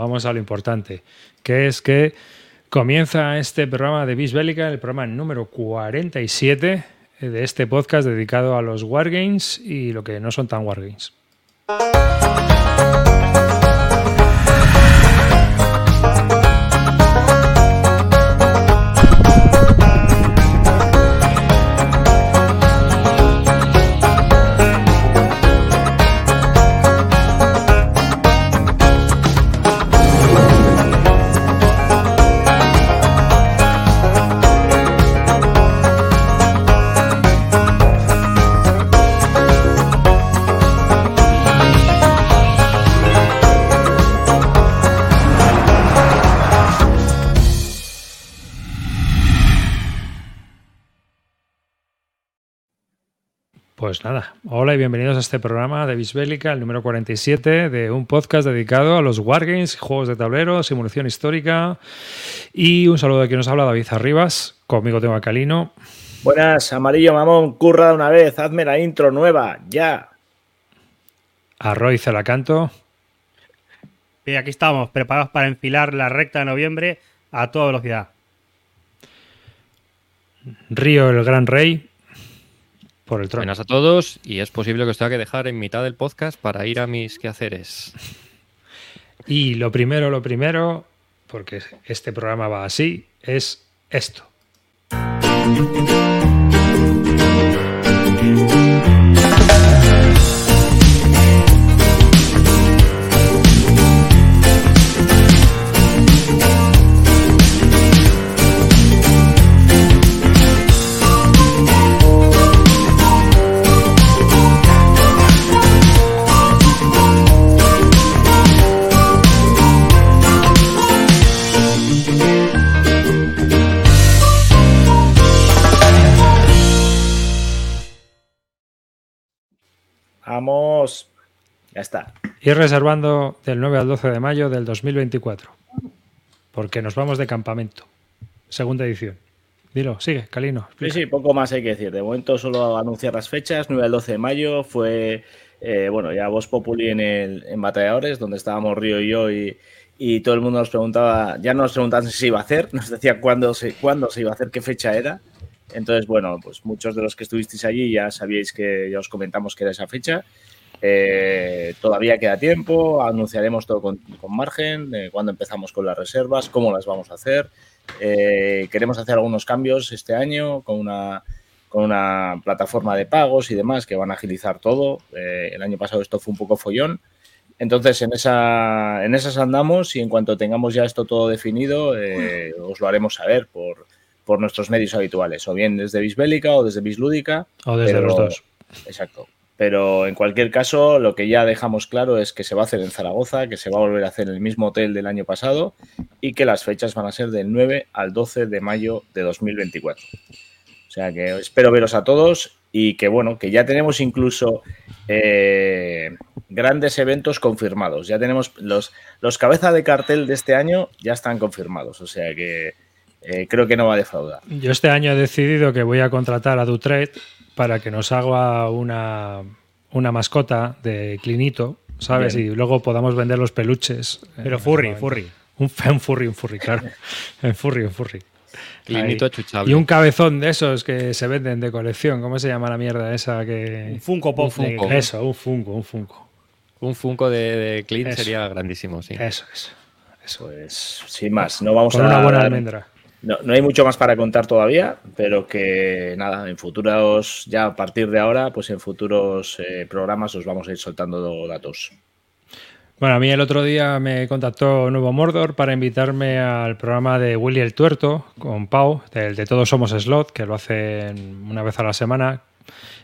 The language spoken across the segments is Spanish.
vamos a lo importante, que es que comienza este programa de Bisbélica, el programa número 47 de este podcast dedicado a los Wargames y lo que no son tan Wargames. Pues nada, hola y bienvenidos a este programa de Bisbélica, el número 47 de un podcast dedicado a los Wargames, juegos de tablero, simulación histórica. Y un saludo de quien nos habla, David Arribas. Conmigo tengo a Calino. Buenas, amarillo mamón, curra de una vez, hazme la intro nueva, ya. A Roy Celacanto. Y aquí estamos, preparados para enfilar la recta de noviembre a toda velocidad. Río, el gran rey. Por el trono. Buenas a todos y es posible que os tenga que dejar en mitad del podcast para ir a mis quehaceres. Y lo primero, lo primero, porque este programa va así, es esto. Vamos. Ya está. Ir reservando del 9 al 12 de mayo del 2024. Porque nos vamos de campamento. Segunda edición. Dilo, sigue, Calino. Sí, explica. sí, poco más hay que decir. De momento solo anunciar las fechas. 9 al 12 de mayo fue, eh, bueno, ya Voz Populi en, el, en Batalladores, donde estábamos Río y yo y, y todo el mundo nos preguntaba, ya no nos preguntaban si se iba a hacer, nos decía cuándo se, cuándo se iba a hacer, qué fecha era. Entonces, bueno, pues muchos de los que estuvisteis allí ya sabíais que ya os comentamos que era esa fecha. Eh, todavía queda tiempo, anunciaremos todo con, con margen, eh, cuándo empezamos con las reservas, cómo las vamos a hacer. Eh, queremos hacer algunos cambios este año con una, con una plataforma de pagos y demás que van a agilizar todo. Eh, el año pasado esto fue un poco follón. Entonces, en, esa, en esas andamos y en cuanto tengamos ya esto todo definido, os lo haremos saber por, por nuestros medios habituales, o bien desde Bisbélica o desde Bislúdica. O desde pero- los dos. Exacto. Pero en cualquier caso, lo que ya dejamos claro es que se va a hacer en Zaragoza, que se va a volver a hacer en el mismo hotel del año pasado y que las fechas van a ser del 9 al 12 de mayo de 2024. O sea que espero veros a todos y que bueno, que ya tenemos incluso eh, grandes eventos confirmados. Ya tenemos los, los cabezas de cartel de este año ya están confirmados. O sea que eh, creo que no va a defraudar. Yo este año he decidido que voy a contratar a Dutret para que nos haga una, una mascota de Clinito, ¿sabes? Bien. Y luego podamos vender los peluches. Pero Eh, furry, no, furry. Un, un furry, un furry, claro. Un furry, un furry. Clinito achuchable. Y un cabezón de esos que se venden de colección. ¿Cómo se llama la mierda esa Un que...? Funko Pop. Un Funko. de- Eso, un funko, un funko. Un Funko de, de Clint Eso. sería grandísimo, sí. Eso es. Pues sin más, no vamos Con a una buena almendra. No, no hay mucho más para contar todavía, pero que nada, en futuros, ya a partir de ahora, pues en futuros eh, programas os vamos a ir soltando datos. Bueno, a mí el otro día me contactó Nuevo Mordor para invitarme al programa de Willy el Tuerto con Pau, del de Todos Somos Slot, que lo hacen una vez a la semana.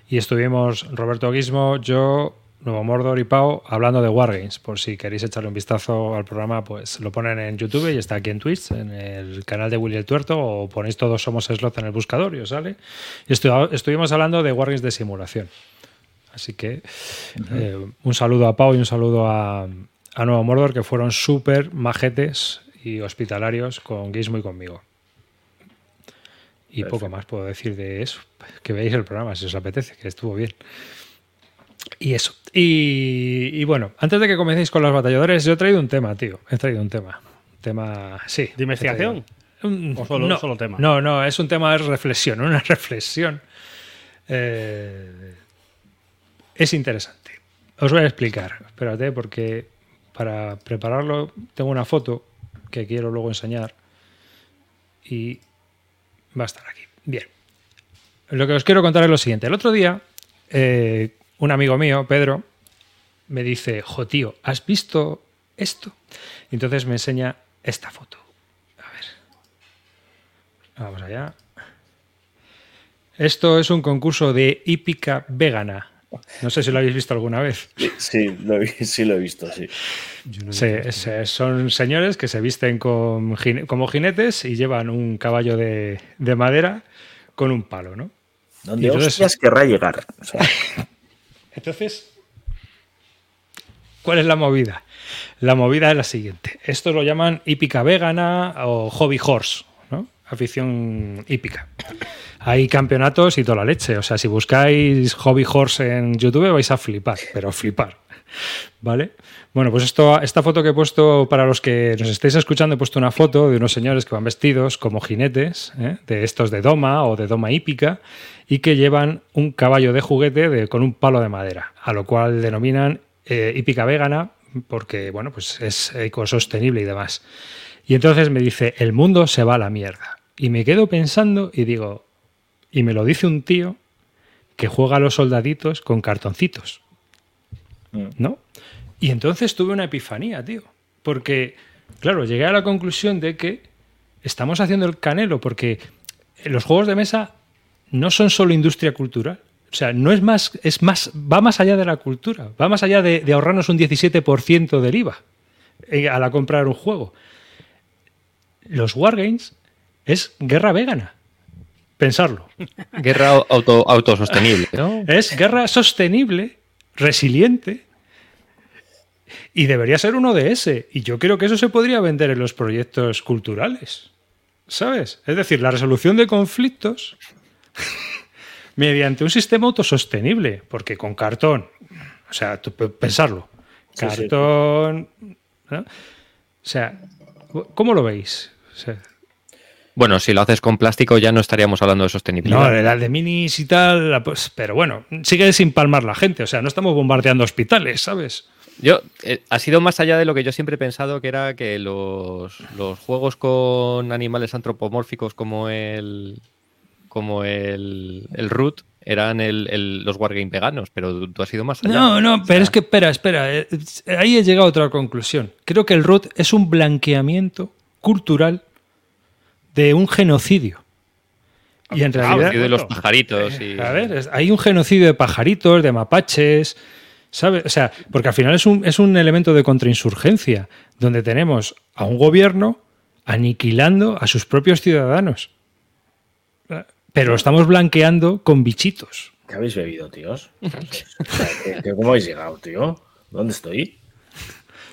Y estuvimos Roberto Guismo, yo, Nuevo Mordor y Pau hablando de Wargames. Por si queréis echarle un vistazo al programa, pues lo ponen en YouTube y está aquí en Twitch, en el canal de Willy el Tuerto, o ponéis Todos Somos Slot en el buscador y os sale. Y estu- estuvimos hablando de Wargames de simulación. Así que eh, un saludo a Pau y un saludo a, a Nuevo Mordor, que fueron súper majetes y hospitalarios con Gizmo y conmigo. Y poco más puedo decir de eso. Que veáis el programa si os apetece, que estuvo bien. Y eso. Y, y bueno, antes de que comencéis con los batalladores, yo he traído un tema, tío. He traído un tema. Un tema, sí. ¿De investigación? ¿O solo- no, solo tema? No, no, es un tema de reflexión, una reflexión. Eh, es interesante. Os voy a explicar. Espérate, porque para prepararlo tengo una foto que quiero luego enseñar y va a estar aquí. Bien. Lo que os quiero contar es lo siguiente. El otro día, eh, un amigo mío, Pedro, me dice, jo, tío, ¿has visto esto? Y entonces me enseña esta foto. A ver. Vamos allá. Esto es un concurso de hípica vegana. No sé si lo habéis visto alguna vez. Sí, lo he, sí lo he visto, sí. Son señores que se visten con como jinetes y llevan un caballo de, de madera con un palo, ¿no? ¿Dónde Y entonces- hostias querrá llegar? O sea, Entonces, ¿cuál es la movida? La movida es la siguiente. Esto lo llaman hípica vegana o hobby horse, ¿no? Afición hípica. Hay campeonatos y toda la leche. O sea, si buscáis hobby horse en YouTube vais a flipar, pero flipar. ¿Vale? Bueno, pues esto, esta foto que he puesto, para los que nos estéis escuchando, he puesto una foto de unos señores que van vestidos como jinetes, ¿eh? de estos de doma o de doma hípica, y que llevan un caballo de juguete de- con un palo de madera, a lo cual denominan eh, hípica vegana, porque, bueno, pues es ecosostenible y demás. Y entonces me dice, el mundo se va a la mierda. Y me quedo pensando y digo, y me lo dice un tío que juega a los soldaditos con cartoncitos. ¿no? Y entonces tuve una epifanía, tío. Porque, claro, llegué a la conclusión de que estamos haciendo el canelo porque los juegos de mesa no son solo industria cultural. O sea, no es más, es más, va más allá de la cultura, va más allá de, de ahorrarnos un 17% del IVA eh, a la compra de un juego. Los wargames es guerra vegana. Pensarlo. Guerra auto, autosostenible, ¿no? Es guerra sostenible, resiliente. Y debería ser uno de ese. Y yo creo que eso se podría vender en los proyectos culturales. ¿Sabes? Es decir, la resolución de conflictos mediante un sistema autosostenible. Porque con cartón, o sea, tú p- pensarlo. Cartón. ¿no? O sea, ¿cómo lo veis? O sea, Bueno, si lo haces con plástico ya no estaríamos hablando de sostenibilidad. No, de la de minis y tal, pues, pero bueno, sigue sin palmar la gente, o sea, no estamos bombardeando hospitales, ¿sabes? Yo, eh, ha sido más allá de lo que yo siempre he pensado, que era que los, los juegos con animales antropomórficos como el como el, el Root eran el, el- los wargame veganos, pero tú, tú has ido más allá. No, no, pero es que, espera, espera, eh, ahí he llegado a otra conclusión. Creo que el root es un blanqueamiento cultural de un genocidio. Y en Ah, realidad... De los pajaritos y... A ver, hay un genocidio de pajaritos, de mapaches, ¿sabes? O sea, porque al final es un, es un elemento de contrainsurgencia, donde tenemos a un gobierno aniquilando a sus propios ciudadanos. Pero lo estamos blanqueando con bichitos. ¿Qué habéis bebido, tíos? O sea, ¿qué- qué- ¿Cómo habéis llegado, tío? ¿Dónde estoy?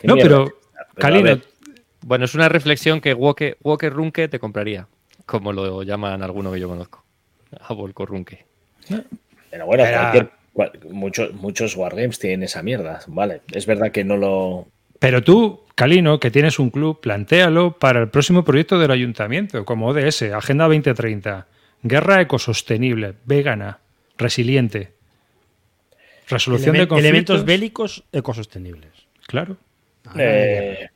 ¿Qué No, pero? Pero, Calino, Bueno, es una reflexión que Walker, Walker Runke te compraría, como lo llaman alguno que yo conozco. A Volko Runke. Pero bueno, Era- cualquier- cual- muchos, muchos wargames tienen esa mierda. Vale, es verdad que no lo. Pero tú, Calino, que tienes un club, plantéalo para el próximo proyecto del ayuntamiento, como ODS, Agenda 2030. Guerra ecosostenible, vegana, resiliente. Resolución de conflictos. elementos bélicos ecosostenibles. Claro. eh,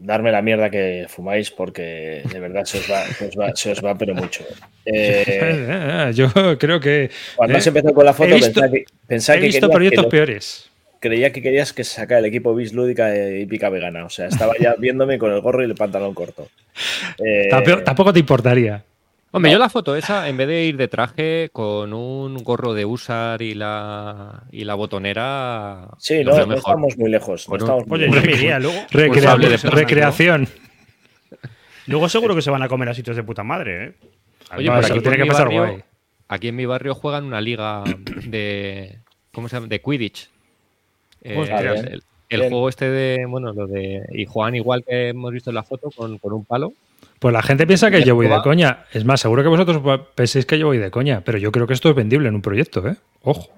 darme la mierda que fumáis porque de verdad se os va, se os va, se os va pero mucho. Eh, Yo creo que. cuando eh, se empezó con la foto he visto, pensaba que, pensaba he que visto que proyectos lo- peores. creía que querías que se sacara el equipo bis lúdica de hípica vegana. O sea, estaba ya viéndome con el gorro y el pantalón corto. Eh, Tampoco, tampoco te importaría. Hombre, yo la foto esa, en vez de ir de traje con un gorro de usar y la, y la botonera, sí, no, no estamos muy lejos. no estamos muy Oye, yo lejos. me iría luego. Recrea- sable de plástico. recreación. Luego seguro que se van a comer a sitios de puta madre, ¿eh? Oye, aquí tiene que pasar barrio- guay. Aquí en mi barrio juegan una liga de. ¿Cómo se llama? De Quidditch. Eh, Pues el juego este de. Bueno, lo de. Y juegan igual que hemos visto en la foto con, con un palo. Pues la gente piensa que yo voy de coña. Es más, seguro que vosotros penséis que yo voy de coña, pero yo creo que esto es vendible en un proyecto, ¿eh? Ojo.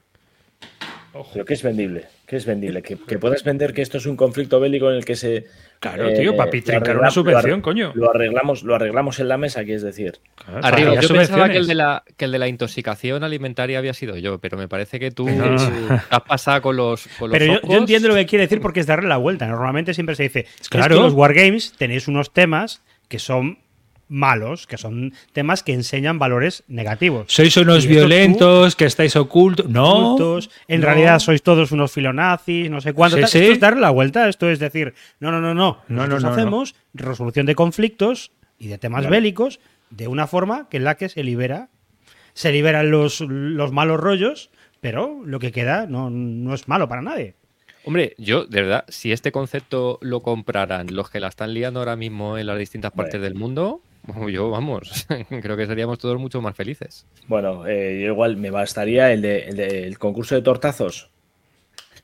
Pero ¿qué es vendible? ¿Qué es vendible? Que, que puedas vender que esto es un conflicto bélico en el que se. Claro, tío, papi, trincar una subvención, coño. Lo arreglamos, lo arreglamos en la mesa, que es decir. Claro, Arriba, yo pensaba que el, de la, que el de la intoxicación alimentaria había sido yo, pero me parece que tú has pasado con los. Con pero los yo, yo, entiendo lo que quiere decir porque es darle la vuelta. Normalmente siempre se dice, claro, es que los wargames tenéis unos temas que son malos, que son temas que enseñan valores negativos. Sois unos violentos, que estáis ocultos. No. Ocultos, en realidad sois todos unos filonazis, no sé cuánto. Sí, Esto es dar la vuelta, esto es decir, no, no, no, no. no Nosotros no, hacemos resolución de conflictos y de temas bélicos de una forma que en la que se libera, se liberan los, los malos rollos, pero lo que queda no, no es malo para nadie. Hombre, yo, de verdad, si este concepto lo compraran los que la están liando ahora mismo en las distintas partes del mundo, yo, vamos, creo que seríamos todos mucho más felices. Bueno, eh, yo igual me bastaría el, de, el concurso de tortazos.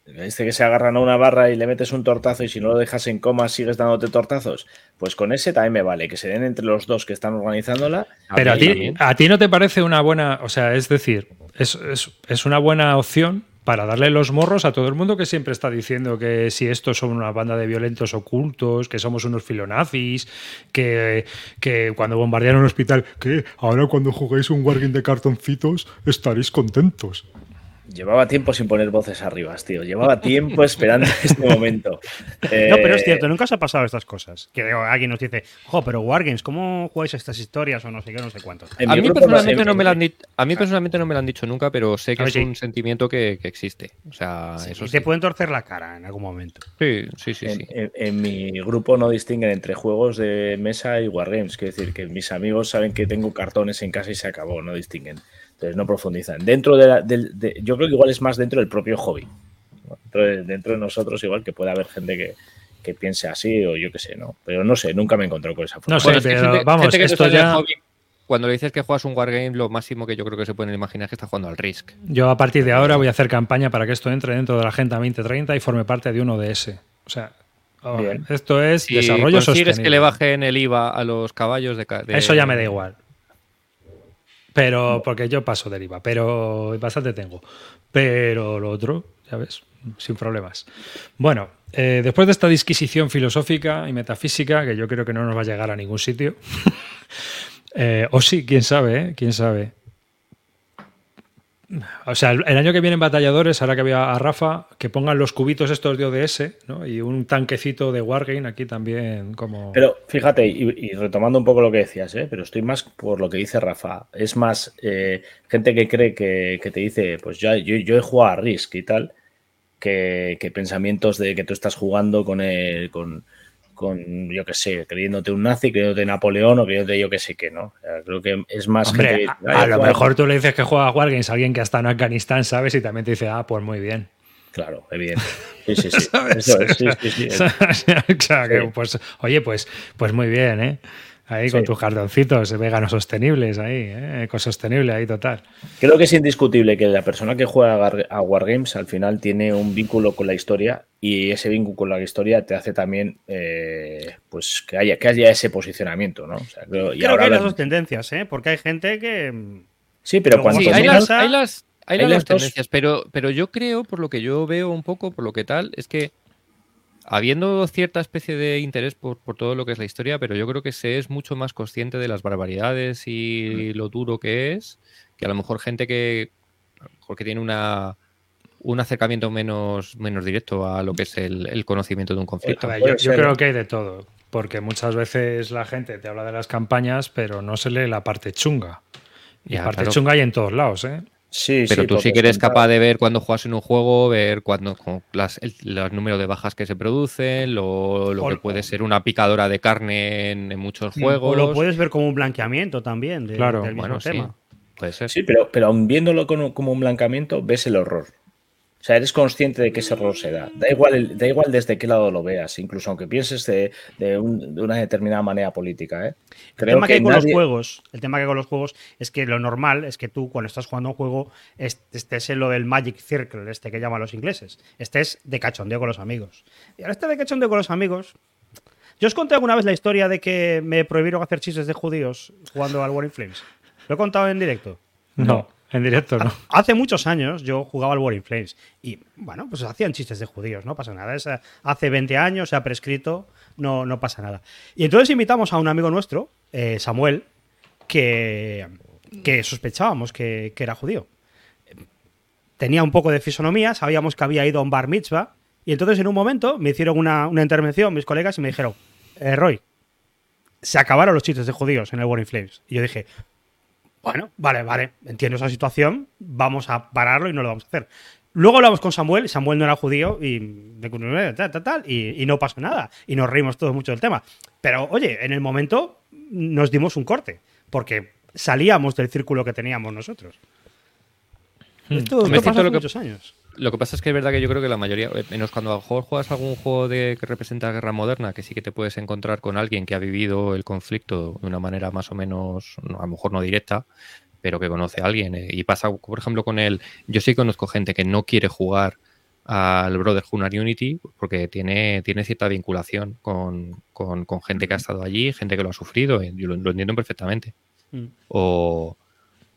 Este que se agarran a una barra y le metes un tortazo y si no lo dejas en coma sigues dándote tortazos. Pues con ese también me vale, que se den entre los dos que están organizándola. Pero a ti, a ti no te parece una buena, o sea, es decir, es, es, es una buena opción para darle los morros a todo el mundo que siempre está diciendo que si estos son una banda de violentos ocultos, que somos unos filonazis, que, que cuando bombardearon un hospital, que ahora cuando juguéis un Wargame de cartoncitos estaréis contentos. Llevaba tiempo sin poner voces arriba, tío. Llevaba tiempo esperando este momento. No, pero es eh, cierto, nunca os ha pasado estas cosas. Que alguien nos dice, jo, pero Wargames, ¿cómo jugáis estas historias o no sé qué, no sé cuánto? A mí, personalmente no me lo han a mí personalmente no me lo han dicho nunca, pero sé que es un sentimiento que, existe. O sea, eso y te pueden torcer la cara en algún momento. Sí, sí, sí. En, sí. En, mi grupo no distinguen entre juegos de mesa y Wargames. Quiero decir que mis amigos saben que tengo cartones en casa y se acabó, no distinguen. Entonces no profundizan. Dentro de, la, de, yo creo que igual es más dentro del propio hobby. Dentro de, dentro de nosotros igual que puede haber gente que, que, piense así o yo qué sé, ¿no? Pero no sé, nunca me encontré con esa forma. No sé, pero vamos, gente esto ya... Hobby, cuando le dices que juegas un wargame, lo máximo que yo creo que se pueden imaginar es que estás jugando al Risk. Yo a partir de ahora voy a hacer campaña para que esto entre dentro de la Agenda 2030 y forme parte de uno de ese. O sea, oh, esto es si desarrollo sostenible. que le bajen el IVA a los caballos de, de... Eso ya me da igual. Pero, porque yo paso deriva, pero bastante tengo. Pero lo otro, ya ves, sin problemas. Bueno, eh, después de esta disquisición filosófica y metafísica, que yo creo que no nos va a llegar a ningún sitio, eh, o sí, quién sabe, ¿eh? quién sabe. O sea, el, año que viene en Batalladores, ahora que había a Rafa, que pongan los cubitos estos de ODS ¿no? y un tanquecito de Wargame aquí también como... Pero fíjate, y, retomando un poco lo que decías, ¿eh? pero estoy más por lo que dice Rafa. Es más eh, gente que cree que, que, te dice, pues yo, yo, yo, he jugado a Risk y tal, que, que pensamientos de que tú estás jugando con, el, con, con, yo qué sé, creyéndote un nazi, creyéndote Napoleón o creyéndote yo qué sé qué, ¿no? O sea, creo que es más Hombre, a, a, lo mejor tú le dices que juega a Wargames a alguien que está en Afganistán, ¿sabes? Y también te dice, ah, pues muy bien. Claro, evidente. Sí, sí, sí. Eso es, sí, sí, sí. o sea, que, pues, oye, pues, pues muy bien, ¿eh? Ahí sí. con tus jardoncitos veganos sostenibles, ahí, ¿eh? ecosostenible, ahí total. Creo que es indiscutible que la persona que juega a Wargames al final tiene un vínculo con la historia y ese vínculo con la historia te hace también eh, pues que haya, que haya ese posicionamiento, ¿no? O sea, creo, y creo ahora que hay las dos tendencias, ¿eh? Porque hay gente que... Sí, pero cuando... Sí, hay, las, hay, las, hay, hay las, dos tendencias, pero, pero yo creo, por lo que yo veo un poco, por lo que tal, es que habiendo cierta especie de interés por, por, todo lo que es la historia, pero yo creo que se es mucho más consciente de las barbaridades y lo duro que es, que a lo mejor gente que, a lo mejor que tiene una, un acercamiento menos, menos directo a lo que es el, el conocimiento de un conflicto. Ver, yo, yo, creo que hay de todo, porque muchas veces la gente te habla de las campañas, pero no se lee la parte chunga. Y ya, la parte claro. chunga hay en todos lados, ¿eh? Sí, pero sí, tú sí que eres capaz de ver cuando juegas en un juego, ver cuando las, el, los números de bajas que se producen, lo, lo que puede ser una picadora de carne en, en, muchos juegos. O lo puedes ver como un blanqueamiento también de, claro, del mismo bueno, tema. Sí, puede ser. Sí, pero, pero aun viéndolo como, como un blanqueamiento, ves el horror. O sea, eres consciente de que ese error se da. Da igual, da igual desde qué lado lo veas, incluso aunque pienses de, de, un, de una determinada manera política. ¿eh? Creo el tema que, que hay con nadie... los juegos, el tema que hay con los juegos es que lo normal es que tú cuando estás jugando un juego estés en lo del Magic Circle, este que llaman los ingleses, estés de cachondeo con los amigos. Y ahora este de cachondeo con los amigos. Yo os conté alguna vez la historia de que me prohibieron hacer chistes de judíos jugando al War in Flames. ¿Lo he contado en directo? No. En directo, ¿no? Hace muchos años yo jugaba al War in Flames y, bueno, pues hacían chistes de judíos, no pasa nada. hace 20 años, se ha prescrito, no, no pasa nada. Y entonces invitamos a un amigo nuestro, eh, Samuel, que, que sospechábamos que, era judío. Tenía un poco de fisonomía, sabíamos que había ido a un bar mitzvah, y entonces en un momento me hicieron una, intervención mis colegas y me dijeron, eh, Roy, se acabaron los chistes de judíos en el War in Flames. Y yo dije, bueno, vale, vale, entiendo esa situación, vamos a pararlo y no lo vamos a hacer. Luego hablamos con Samuel, Samuel no era judío y, tal, tal, tal, y, no pasó nada. Y nos reímos todos mucho del tema. Pero oye, en el momento nos dimos un corte, porque salíamos del círculo que teníamos nosotros. Hmm. Esto, pasó hace muchos años. Lo que pasa es que es verdad que yo creo que la mayoría, eh, menos cuando a lo mejor juegas algún juego de, que representa la guerra moderna, que sí que te puedes encontrar con alguien que ha vivido el conflicto de una manera más o menos, a lo mejor no directa, pero que conoce a alguien. Eh, y pasa, por ejemplo, con él, yo sí conozco gente que no quiere jugar al Brotherhood Unity porque tiene, tiene cierta vinculación con, gente que ha estado allí, gente que lo ha sufrido, eh, yo lo, entiendo perfectamente. Mm. O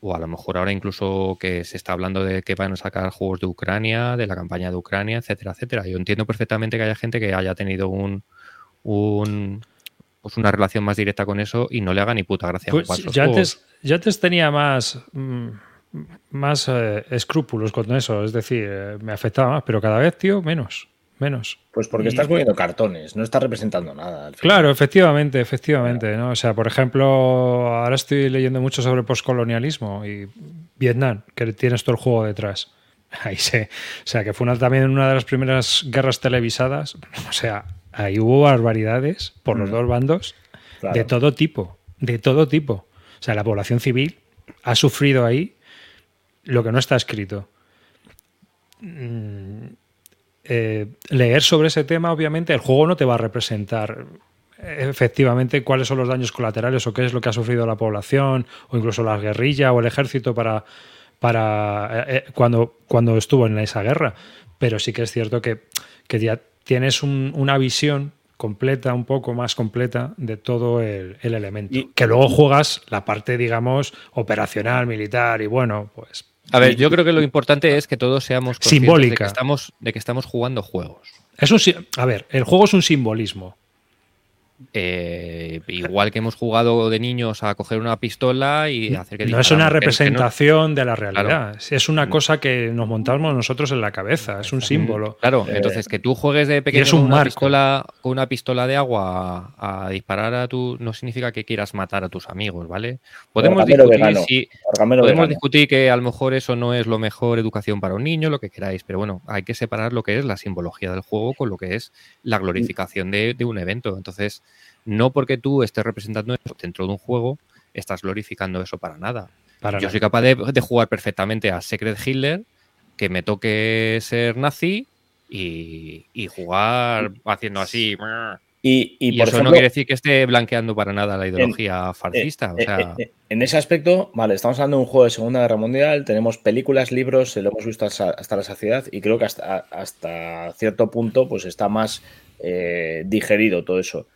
o a lo mejor ahora incluso que se está hablando de que van a sacar juegos de Ucrania, de la campaña de Ucrania, etcétera, etcétera. Yo entiendo perfectamente que haya gente que haya tenido un, un pues una relación más directa con eso y no le haga ni puta gracia. Pues yo, antes, yo antes tenía más, mm, más eh, escrúpulos con eso, es decir, eh, me afectaba más, pero cada vez, tío, menos menos. Pues porque estás poniendo cartones, no estás representando nada. Claro, efectivamente, efectivamente. ¿no? O sea, por ejemplo, ahora estoy leyendo mucho sobre postcolonialismo y Vietnam, que tienes todo el juego detrás. Ahí sé. O sea, que fue una, también una de las primeras guerras televisadas. O sea, ahí hubo barbaridades por los mm. dos bandos de todo tipo, de todo tipo. O sea, la población civil ha sufrido ahí lo que no está escrito. Mm, eh, leer sobre ese tema, obviamente, el juego no te va a representar eh, efectivamente cuáles son los daños colaterales o qué es lo que ha sufrido la población o incluso la guerrilla o el ejército para, para eh, cuando, cuando estuvo en esa guerra. Pero sí que es cierto que, ya tienes una visión completa, un poco más completa de todo el, elemento. Y, que luego juegas la parte, digamos, operacional, militar y bueno, pues a ver, yo creo que lo importante es que todos seamos conscientes De, que estamos, de que estamos jugando juegos. Es un, a ver, el juego es un simbolismo. Eh, igual que hemos jugado de niños a coger una pistola y hacer que... No es una representación de la realidad, es una cosa que nos montamos nosotros en la cabeza, es un símbolo. Claro, eh, entonces que tú juegues de pequeño con, una pistola, con una pistola de agua a, disparar a tu... no significa que quieras matar a tus amigos, ¿vale? Podemos, discutir, podemos discutir que a lo mejor eso no es lo mejor educación para un niño, lo que queráis, pero bueno, hay que separar lo que es la simbología del juego con lo que es la glorificación de, de un evento. Entonces, no porque tú estés representando eso dentro de un juego, estás glorificando eso para nada. Yo soy capaz de, jugar perfectamente a Secret Hitler, que me toque ser nazi y, jugar haciendo así. Y, eso no quiere decir que esté blanqueando para nada la ideología fascista. Eh, eh, eh, en ese aspecto, vale, estamos hablando de un juego de Segunda Guerra Mundial, tenemos películas, libros, lo hemos visto hasta, la saciedad y creo que hasta, hasta cierto punto pues está más digerido todo eso.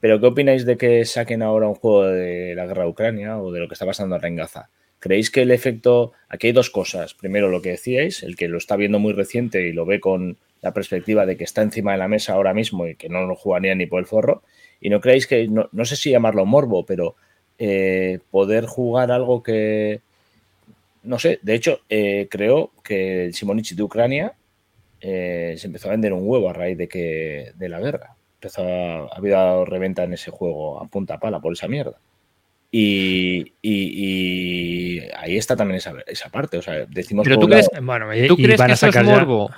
Pero ¿qué opináis de que saquen ahora un juego de la guerra de Ucrania o de lo que está pasando en Gaza? ¿Creéis que el efecto... Aquí hay dos cosas. Primero, lo que decíais, el que lo está viendo muy reciente y lo ve con la perspectiva de que está encima de la mesa ahora mismo y que no lo jugaría ni por el forro. Y no creéis que, no, sé si llamarlo morbo, pero eh, poder jugar algo que... No sé, de hecho, eh, creo que el Simonichi de Ucrania eh, se empezó a vender un huevo a raíz de, que, de la guerra empezó a, ha habido reventa en ese juego a punta pala por esa mierda. Y, ahí está también esa, esa, parte. O sea, decimos Pero tú crees, bueno, ¿tú crees que eso es morbo.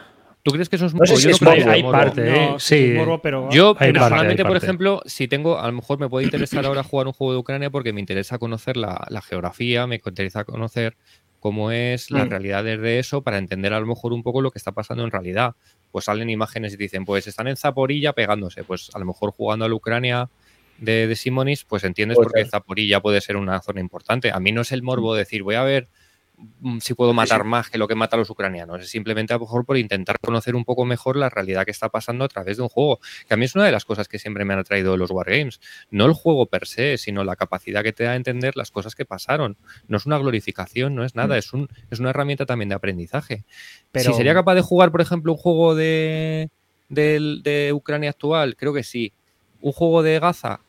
¿Tú crees que eso es morbo? yo hay, parte, ¿eh? sí. Morbo, pero yo personalmente, por ejemplo, si tengo, a lo mejor me puede interesar ahora jugar un juego de Ucrania porque me interesa conocer la, la geografía, me interesa conocer cómo es la mm. realidad de eso para entender a lo mejor un poco lo que está pasando en realidad pues salen imágenes y dicen, pues están en Zaporilla pegándose, pues a lo mejor jugando a la Ucrania de, de Simonis, pues entiendes por qué Zaporilla puede ser una zona importante. A mí no es el morbo decir, voy a ver si puedo matar más que lo que mata a los ucranianos. Es simplemente a lo mejor por intentar conocer un poco mejor la realidad que está pasando a través de un juego. Que a mí es una de las cosas que siempre me han atraído los wargames. No el juego per se, sino la capacidad que te da a entender las cosas que pasaron. No es una glorificación, no es nada, mm. es, un, es una herramienta también de aprendizaje. Pero... Si sería capaz de jugar, por ejemplo, un juego de, de Ucrania actual, creo que sí. Un juego de Gaza,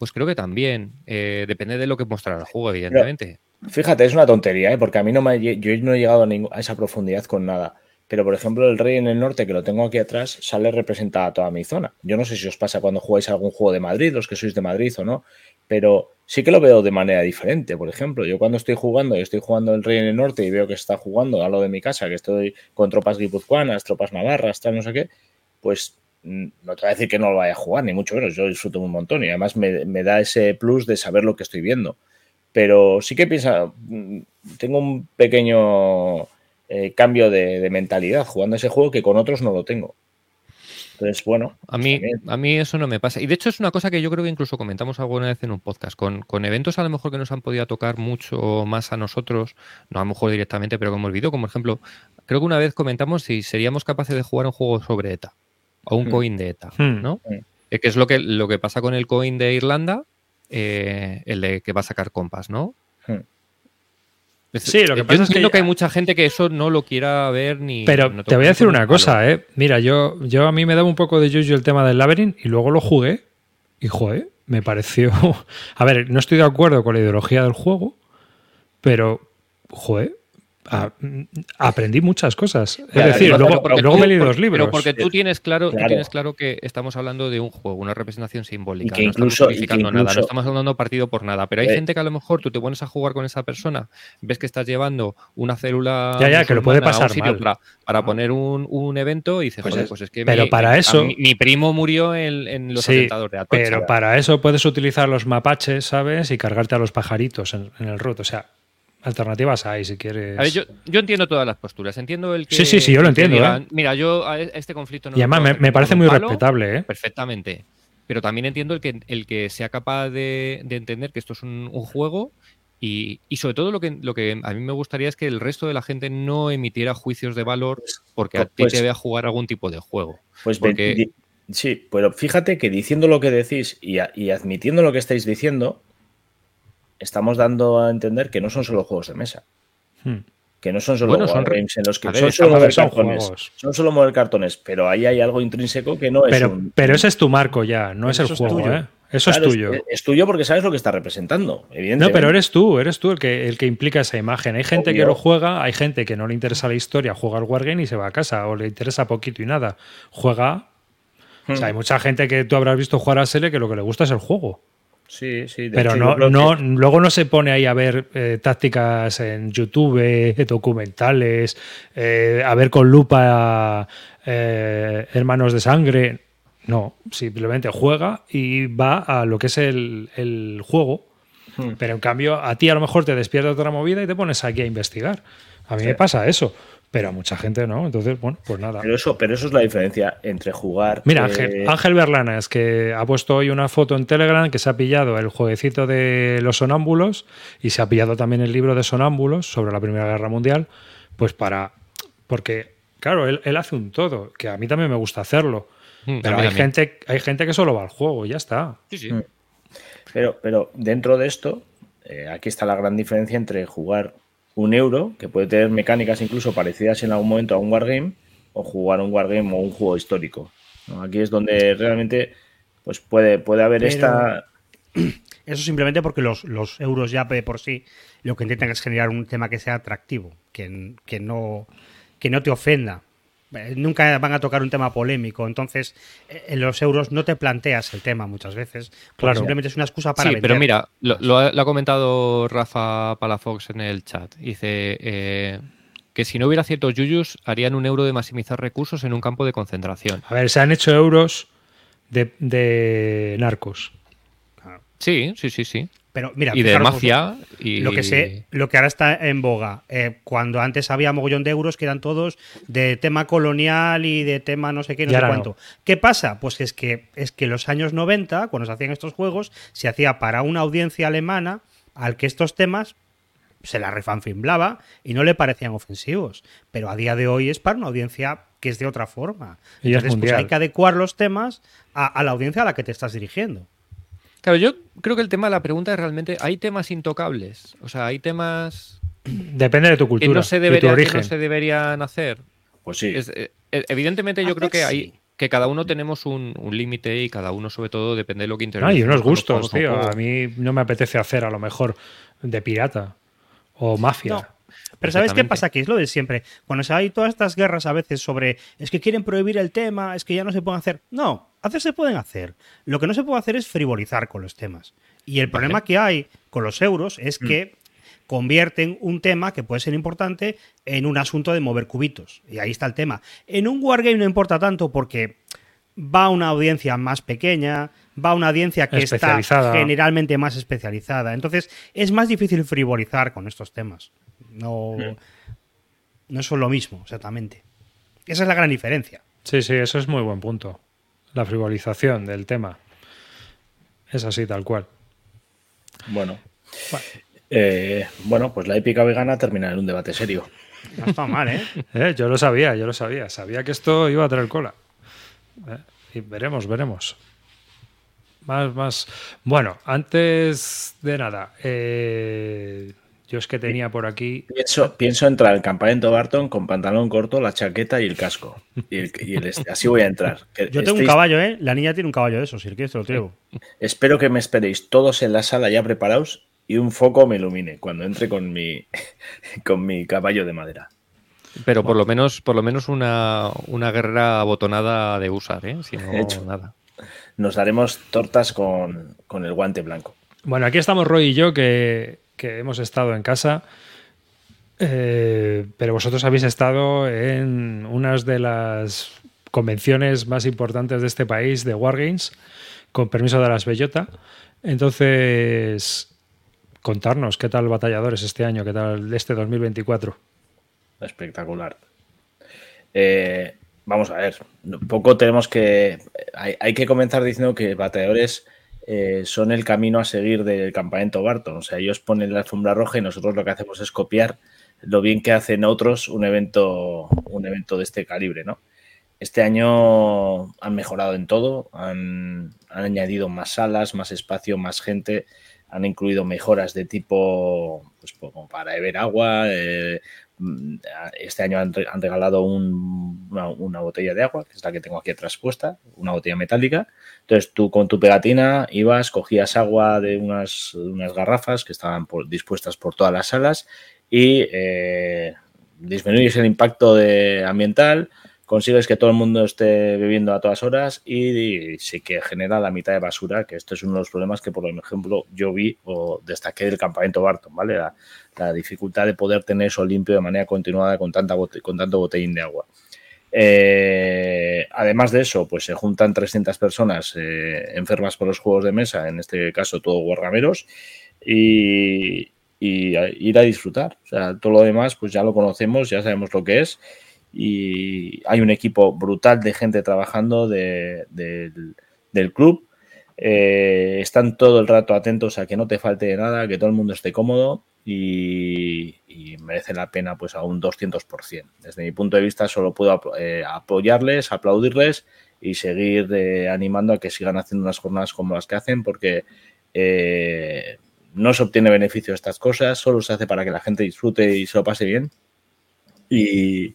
pues creo que también. Eh, depende de lo que mostrará el juego, evidentemente. Fíjate, es una tontería, ¿eh? porque a mí no me, yo no he llegado a, esa profundidad con nada. Pero, por ejemplo, el Rey en el Norte, que lo tengo aquí atrás, sale representada toda mi zona. Yo no sé si os pasa cuando jugáis algún juego de Madrid, los que sois de Madrid o no, pero sí que lo veo de manera diferente. Por ejemplo, yo cuando estoy jugando y estoy jugando el Rey en el Norte y veo que está jugando a lo de mi casa, que estoy con tropas guipuzcoanas, tropas navarras, tal, no sé qué, pues Mm, no te voy a decir que no lo vaya a jugar, ni mucho menos, yo disfruto un montón y además me, da ese plus de saber lo que estoy viendo. Pero sí que piensa, mm, tengo un pequeño eh, cambio de, mentalidad jugando ese juego que con otros no lo tengo. Entonces, bueno. A mí, a mí eso no me pasa. Y de hecho es una cosa que yo creo que incluso comentamos alguna vez en un podcast, con, con eventos a lo mejor que nos han podido tocar mucho más a nosotros, no a lo mejor directamente, pero como olvido, como ejemplo, creo que una vez comentamos si seríamos capaces de jugar un juego sobre ETA o un hmm. coin de ETA, hmm. ¿no? Hmm. Eh, que es lo que, lo que pasa con el coin de Irlanda, eh, el de que va a sacar compas, ¿no? Sí, lo que pasa es que, que hay mucha gente que eso no lo quiera ver ni. Pero te voy a decir una cosa, ¿eh? Mira, yo, yo a mí me daba un poco de yuyu el tema del Labyrinth y luego lo jugué y, joder, me pareció. A ver, no estoy de acuerdo con la ideología del juego, pero, joder, aprendí muchas cosas. es decir, luego, me leí dos libros. Pero porque tú tienes claro, tienes claro que estamos hablando de un juego, una representación simbólica. que no incluso, estamos nada, no estamos hablando partido por nada. Pero hay eh, gente que a lo mejor tú te pones a jugar con esa persona, ves que estás llevando una célula ya, ya, que lo puede pasar Para, para, poner un, un, evento y dices, pues, pues es que pero para eso, mi, primo murió en, en los atentados de Atocha. Pero para eso puedes utilizar los mapaches, ¿sabes? Y cargarte a los pajaritos en, en el root. O sea, Alternativas hay, si quieres. yo, entiendo todas las posturas. Entiendo el que. Sí, sí, sí, yo lo entiendo. ¿eh? Mira, yo a e, este conflicto no. Y además me, parece muy respetable, ¿eh? Perfectamente. Pero también entiendo el que, el que sea capaz de, entender que esto es un, juego y, sobre todo lo que, lo que a mí me gustaría es que el resto de la gente no emitiera juicios de valor porque a ti pues te vea jugar algún tipo de juego. Pues porque... sí, pero fíjate que diciendo lo que decís y, y admitiendo lo que estáis diciendo, estamos dando a entender que no son solo juegos de mesa. Hmm. Que no son solo bueno, son games en los que son, solo mover cartones. Son solo mover cartones, pero ahí hay algo intrínseco que no es. Pero, pero ese es tu marco ya, no es el juego, ¿eh? Eso es tuyo. Es, tuyo porque sabes lo que está representando, evidentemente. No, pero eres tú, eres tú el que, el que implica esa imagen. Hay gente que lo juega, hay gente que no le interesa la historia, juega al Wargame y se va a casa, o le interesa poquito y nada. Juega. O sea, hmm. hay mucha gente que tú habrás visto jugar a Sele que lo que le gusta es el juego. Sí, sí. Pero no, no, luego no se pone ahí a ver eh, tácticas en YouTube, eh, documentales, eh, a ver con lupa hermanos de sangre. No, simplemente juega y va a lo que es el, juego. Hmm. Pero en cambio, a ti a lo mejor te despierta otra movida y te pones aquí a investigar. A mí me pasa eso. Pero a mucha gente no, entonces, bueno, pues nada. Pero eso, pero eso es la diferencia entre jugar. Mira, Ángel, Ángel Berlana es que ha puesto hoy una foto en Telegram que se ha pillado el jueguecito de los sonámbulos y se ha pillado también el libro de sonámbulos sobre la Primera Guerra Mundial, pues para. Porque, claro, él, hace un todo, que a mí también me gusta hacerlo. Mm, pero hay gente, hay gente que solo va al juego y ya está. Sí, sí. Mm. Pero, pero dentro de esto, eh, aquí está la gran diferencia entre jugar un euro, que puede tener mecánicas incluso parecidas en algún momento a un wargame, o jugar un wargame o un juego histórico. Aquí es donde realmente pues puede, puede haber esta... Eso simplemente porque los, euros ya por sí lo que intentan es generar un tema que sea atractivo, que, que, no, que no te ofenda. Eh, nunca van a tocar un tema polémico, entonces eh, en los euros no te planteas el tema muchas veces, claro. simplemente es una excusa para sí, pero mira, lo, ha, comentado Rafa Palafox en el chat, dice eh, que si no hubiera ciertos yuyus harían un euro de maximizar recursos en un campo de concentración. A ver, se han hecho euros de, de narcos. Sí, sí, sí, sí. Pero mira, y de mafia. Y... Lo que sé, lo que ahora está en boga, eh, cuando antes había mogollón de euros que eran todos de tema colonial y de tema no sé qué, no sé cuánto. ¿Qué pasa? Pues es que es que los años 90, cuando se hacían estos juegos, se hacía para una audiencia alemana al que estos temas se la refanfimblaba y no le parecían ofensivos. Pero a día de hoy es para una audiencia que es de otra forma. Y Entonces, pues hay que adecuar los temas a, la audiencia a la que te estás dirigiendo. Claro, yo creo que el tema de la pregunta es realmente, ¿hay temas intocables? O sea, ¿hay temas... Depende de tu cultura, que no se, debería, que no se deberían hacer. Pues sí. Eh, eh, evidentemente yo creo que hay que cada uno tenemos un, límite y cada uno sobre todo depende de lo que interesa. y unos gustos, tío. A mí no me apetece hacer a lo mejor de pirata o mafia. Pero ¿sabes qué pasa aquí? Es lo de siempre. Cuando se hay todas estas guerras a veces sobre es que quieren prohibir el tema, es que ya no se pueden hacer. No, hacer se pueden hacer. Lo que no se puede hacer es frivolizar con los temas. Y el problema que hay con los euros es mm. que convierten un tema que puede ser importante en un asunto de mover cubitos. Y ahí está el tema. En un wargame no importa tanto porque va una audiencia más pequeña, va una audiencia que está generalmente más especializada. Entonces es más difícil frivolizar con estos temas. No, no son lo mismo, exactamente. Esa es la gran diferencia. Sí, sí, eso es muy buen punto. La frivolización del tema. Es así, tal cual. Bueno. bueno. Eh, bueno, pues la épica vegana termina en un debate serio. No está mal, ¿eh? ¿eh? Yo lo sabía, yo lo sabía. Sabía que esto iba a traer cola. ¿Eh? Y veremos, veremos. Más, más. Bueno, antes de nada, yo es que tenía por aquí. Pienso, pienso entrar al campamento Barton con pantalón corto, la chaqueta y el casco. Y, este. Así voy a entrar. Yo tengo un caballo, ¿eh? La niña tiene un caballo de eso, si quieres te lo traigo. Espero que me esperéis todos en la sala ya preparados y un foco me ilumine cuando entre con mi, con mi caballo de madera. Pero por lo menos, por lo menos una, guerrera abotonada de usar, ¿eh? Si no, Hecho. nada. Nos daremos tortas con, el guante blanco. Bueno, aquí estamos Roy y yo que, hemos estado en casa. Eh, pero vosotros habéis estado en unas de las convenciones más importantes de este país de Wargames, con permiso de las Bellota. Entonces, contarnos qué tal batalladores este año, qué tal este 2024. Espectacular. Eh, vamos a ver, poco tenemos que. Hay, que comenzar diciendo que batalladores eh, son el camino a seguir del campamento Barton. O sea, ellos ponen la alfombra roja y nosotros lo que hacemos es copiar lo bien que hacen otros un evento, un evento de este calibre, ¿no? Este año han mejorado en todo, han, han añadido más salas, más espacio, más gente han incluido mejoras de tipo pues, para beber agua. Eh, este año han, regalado una, botella de agua, que es la que tengo aquí traspuesta, una botella metálica. Entonces tú con tu pegatina ibas, cogías agua de unas, garrafas que estaban dispuestas por todas las salas y eh, disminuyes el impacto de, ambiental, consigues que todo el mundo esté bebiendo a todas horas y, sí que genera la mitad de basura, que esto es uno de los problemas que, por ejemplo, yo vi o destaqué del campamento Barton, ¿vale? Dificultad de poder tener eso limpio de manera continuada con, tanta con tanto botellín de agua. Eh, además de eso, pues se juntan 300 personas eh, enfermas por los juegos de mesa, en este caso todo guardameros, y, y ir a disfrutar. O sea, todo lo demás, pues ya lo conocemos, ya sabemos lo que es y hay un equipo brutal de gente trabajando del club. Eh, están todo el rato atentos a que no te falte nada, que todo el mundo esté cómodo y, merece la pena pues a un 200%. Desde mi punto de vista solo puedo eh, apoyarles, aplaudirles y seguir eh, animando a que sigan haciendo unas jornadas como las que hacen porque no se obtiene beneficio de estas cosas, solo se hace para que la gente disfrute y se lo pase bien. Y,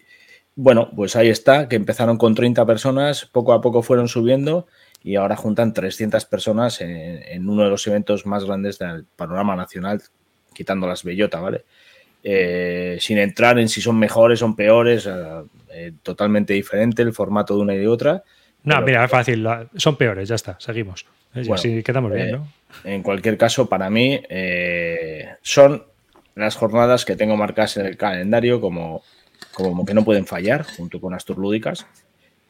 bueno, pues ahí está, que empezaron con 30 personas, poco a poco fueron subiendo y ahora juntan 300 personas en, uno de los eventos más grandes del panorama nacional, quitando las bellotas, ¿vale? Eh, sin entrar en si son mejores, son peores, eh, eh, totalmente diferente el formato de una y de otra. No, mira, es fácil, son peores, ya está, seguimos. Así quedamos bien, ¿no? En cualquier caso, para mí, son las jornadas que tengo marcadas en el calendario como como que no pueden fallar, junto con Astur Lúdicas.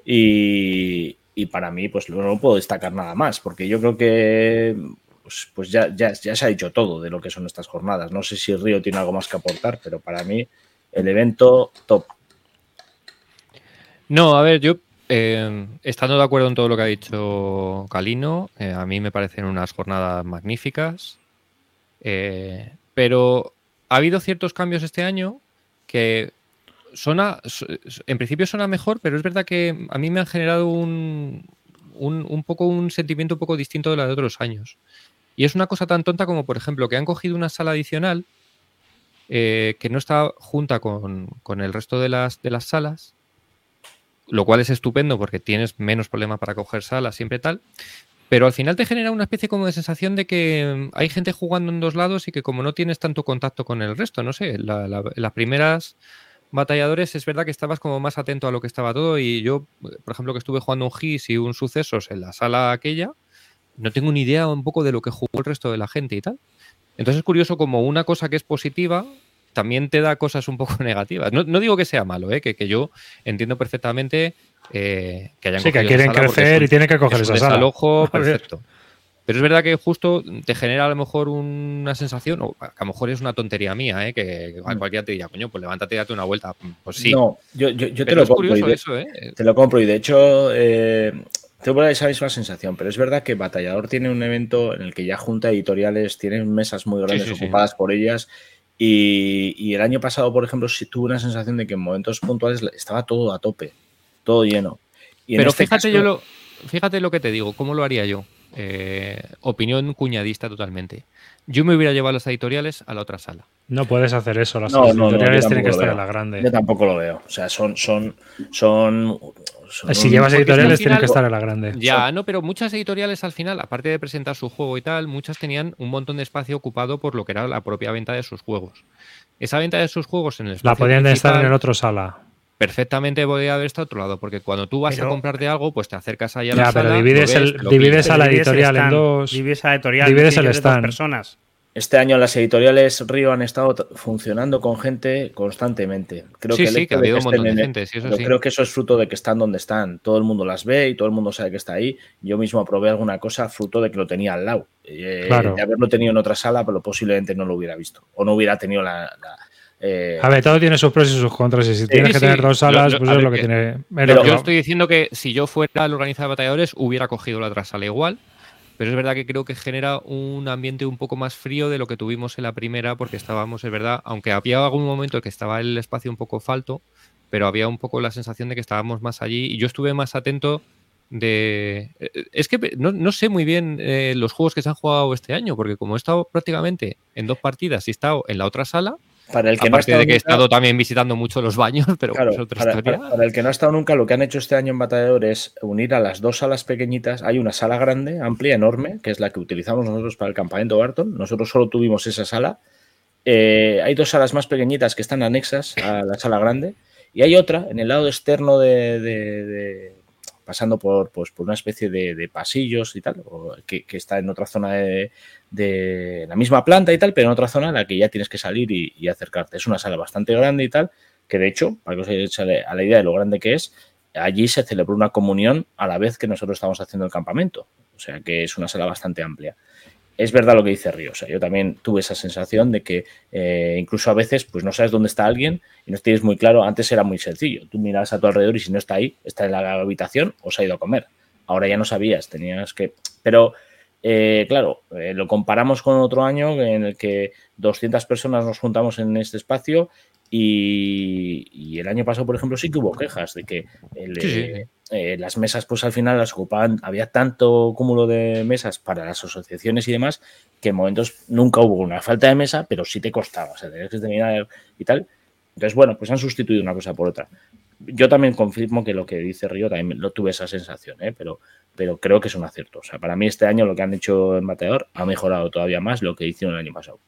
Y, para mí, pues no puedo destacar nada más, porque yo creo que pues, pues ya, ya, se ha dicho todo de lo que son estas jornadas. No sé si Río tiene algo más que aportar, pero para mí el evento top. No, a ver, yo eh, estando de acuerdo en todo lo que ha dicho Calino, eh, a mí me parecen unas jornadas magníficas, eh, pero ha habido ciertos cambios este año que en principio suena mejor, pero es verdad que a mí me han generado un, un, poco un sentimiento un poco distinto de la de otros años. Y es una cosa tan tonta como, por ejemplo, que han cogido una sala adicional eh, que no está junta con, con, el resto de las, de las salas, lo cual es estupendo porque tienes menos problema para coger salas, siempre tal. Pero al final te genera una especie como de sensación de que hay gente jugando en dos lados y que como no tienes tanto contacto con el resto, no sé, las primeras batalladores es verdad que estabas como más atento a lo que estaba todo y yo, por ejemplo, que estuve jugando un GIS y un Sucesos en la sala aquella, no tengo ni idea un poco de lo que jugó el resto de la gente y tal. Entonces es curioso como una cosa que es positiva también te da cosas un poco negativas. No, digo que sea malo, ¿eh? que, que yo entiendo perfectamente eh, que hayan Sí, que quieren crecer y tienen que coger esa sala. ojo perfecto. Pero es verdad que justo te genera a lo mejor una sensación, o a lo mejor es una tontería mía, ¿eh? que mm. cualquiera te diga, coño, pues levántate y date una vuelta. Pues sí. No, yo, yo, te lo compro. eso, ¿eh? Te lo compro y de hecho eh, tengo esa misma sensación, pero es verdad que Batallador tiene un evento en el que ya junta editoriales, tienen mesas muy grandes ocupadas por ellas y, y, el año pasado, por ejemplo, sí tuve una sensación de que en momentos puntuales estaba todo a tope todo lleno. Pero este fíjate, yo lo, fíjate lo que te digo, ¿cómo lo haría yo? Eh, opinión cuñadista totalmente. Yo me hubiera llevado las editoriales a la otra sala. No puedes hacer eso, las editoriales tienen que estar en la grande. Yo tampoco lo veo. O sea, son, son, son, si llevas editoriales tienen que estar en la grande. Ya, no, pero muchas editoriales al final, aparte de presentar su juego y tal, muchas tenían un montón de espacio ocupado por lo que era la propia venta de sus juegos. Esa venta de sus juegos en el La podían estar en otra sala perfectamente podría haber estado a otro lado, porque cuando tú vas a comprarte algo, pues te acercas ahí a la ya, pero divides, el, divides a la editorial en dos. Divides a la editorial divides el stand. personas. Este año las editoriales Río han estado funcionando con gente constantemente. Creo que sí, que ha habido un montón de gente. eso Creo que eso es fruto de que están donde están. Todo el mundo las ve y todo el mundo sabe que está ahí. Yo mismo aprobé alguna cosa fruto de que lo tenía al lado. Eh, de haberlo tenido en otra sala, pero posiblemente no lo hubiera visto. O no hubiera tenido la eh, a ver, todo tiene sus pros y sus contras. Y si tienes que tener dos salas, pues es lo que, tiene. Pero yo estoy diciendo que si yo fuera el organizador de batalladores, hubiera cogido la otra sala igual. Pero es verdad que creo que genera un ambiente un poco más frío de lo que tuvimos en la primera, porque estábamos, es verdad, aunque había algún momento en que estaba el espacio un poco falto, pero había un poco la sensación de que estábamos más allí. Y yo estuve más atento de. Eh, es que no, sé muy bien eh, los juegos que se han jugado este año, porque como he estado prácticamente en dos partidas y he estado en la otra sala, para el que no ha estado de que he estado también visitando mucho los baños, pero para, el que no ha estado nunca, lo que han hecho este año en Batallador es unir a las dos salas pequeñitas. Hay una sala grande, amplia, enorme, que es la que utilizamos nosotros para el campamento Barton. Nosotros solo tuvimos esa sala. Eh, hay dos salas más pequeñitas que están anexas a la sala grande. Y hay otra en el lado externo de, pasando por, pues, por una especie de, pasillos y tal, que, está en otra zona de, la misma planta y tal, pero en otra zona en la que ya tienes que salir y, acercarte. Es una sala bastante grande y tal, que de hecho, para que os hayáis a la idea de lo grande que es, allí se celebró una comunión a la vez que nosotros estamos haciendo el campamento. O sea que es una sala bastante amplia es verdad lo que dice Río. O sea, yo también tuve esa sensación de que eh, incluso a veces pues no sabes dónde está alguien y no tienes muy claro. Antes era muy sencillo. Tú miras a tu alrededor y si no está ahí, está en la habitación o se ha ido a comer. Ahora ya no sabías, tenías que... Pero, eh, claro, eh, lo comparamos con otro año en el que 200 personas nos juntamos en este espacio y, el año pasado, por ejemplo, sí que hubo quejas de que eh, las mesas, pues al final las ocupaban, había tanto cúmulo de mesas para las asociaciones y demás, que en momentos nunca hubo una falta de mesa, pero sí te costaba, o sea, tenías que terminar y tal. Entonces, bueno, pues han sustituido una cosa por otra. Yo también confirmo que lo que dice Río también lo tuve esa sensación, ¿eh? pero, pero creo que es un acierto. O sea, para mí este año lo que han hecho en Bateador ha mejorado todavía más lo que hicieron el año pasado.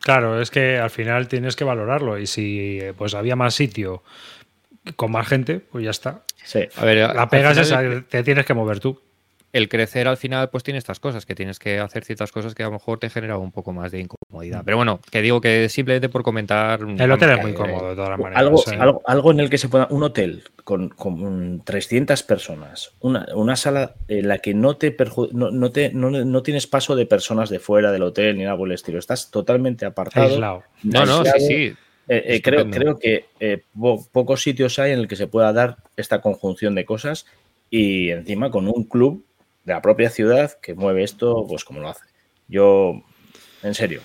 Claro, es que al final tienes que valorarlo y si pues había más sitio con más gente, pues ya está. Sí. A ver, la pegas esa, te tienes que mover tú el crecer al final pues tiene estas cosas, que tienes que hacer ciertas cosas que a lo mejor te genera un poco más de incomodidad. Pero bueno, que digo que simplemente por comentar... El hotel es muy cómodo de todas las maneras. Algo, algo, en el que se pueda... Un hotel con, con 300 personas, una, una, sala en la que no te, no, te no, tienes paso de personas de fuera del hotel ni nada por el estilo, estás totalmente apartado. Aislado. No, no, sí, sí. Eh, eh, creo, creo que eh, pocos sitios hay en el que se pueda dar esta conjunción de cosas y encima con un club de la propia ciudad que mueve esto, pues como lo hace. Yo, en serio,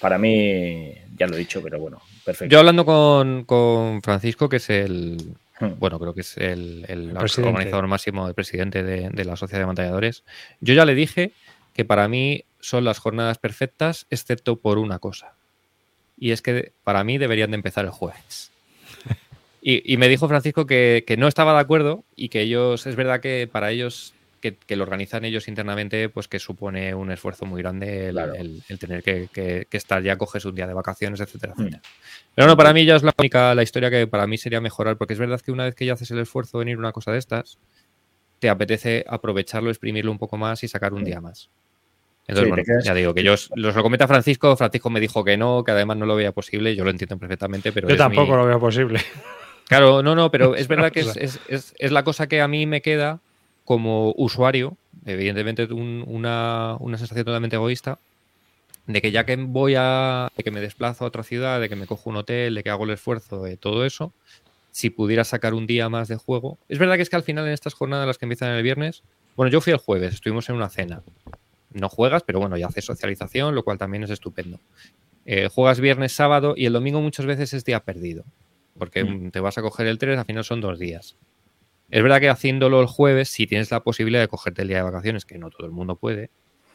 para mí, ya lo he dicho, pero bueno, perfecto. Yo hablando con, Francisco, que es el, hmm. bueno, creo que es el, organizador máximo, el presidente de, la Sociedad de Montalladores, yo ya le dije que para mí son las jornadas perfectas, excepto por una cosa. Y es que para mí deberían de empezar el jueves. Y, me dijo Francisco que, que, no estaba de acuerdo y que ellos, es verdad que para ellos que, lo organizan ellos internamente, pues que supone un esfuerzo muy grande el, tener que, estar ya, coges un día de vacaciones, etcétera, mm. etcétera. Pero no, para mí ya es la única, la historia que para mí sería mejorar, porque es verdad que una vez que ya haces el esfuerzo de venir una cosa de estas, te apetece aprovecharlo, exprimirlo un poco más y sacar un día más. Entonces, bueno, ya digo que yo los lo comenta Francisco, Francisco me dijo que no, que además no lo veía posible, yo lo entiendo perfectamente, pero... Yo tampoco lo veo posible. Claro, no, no, pero es verdad que es, es, la cosa que a mí me queda como usuario, evidentemente una, sensación totalmente egoísta, de que ya que voy a, de que me desplazo a otra ciudad, de que me cojo un hotel, de que hago el esfuerzo de todo eso, si pudiera sacar un día más de juego. Es verdad que es que al final en estas jornadas las que empiezan el viernes, bueno, yo fui el jueves, estuvimos en una cena. No juegas, pero bueno, ya haces socialización, lo cual también es estupendo. Eh, juegas viernes, sábado y el domingo muchas veces es día perdido, porque mm. te vas a coger el 3, al final son dos días. Es verdad que haciéndolo el jueves, si tienes la posibilidad de cogerte el día de vacaciones, que no todo el mundo puede,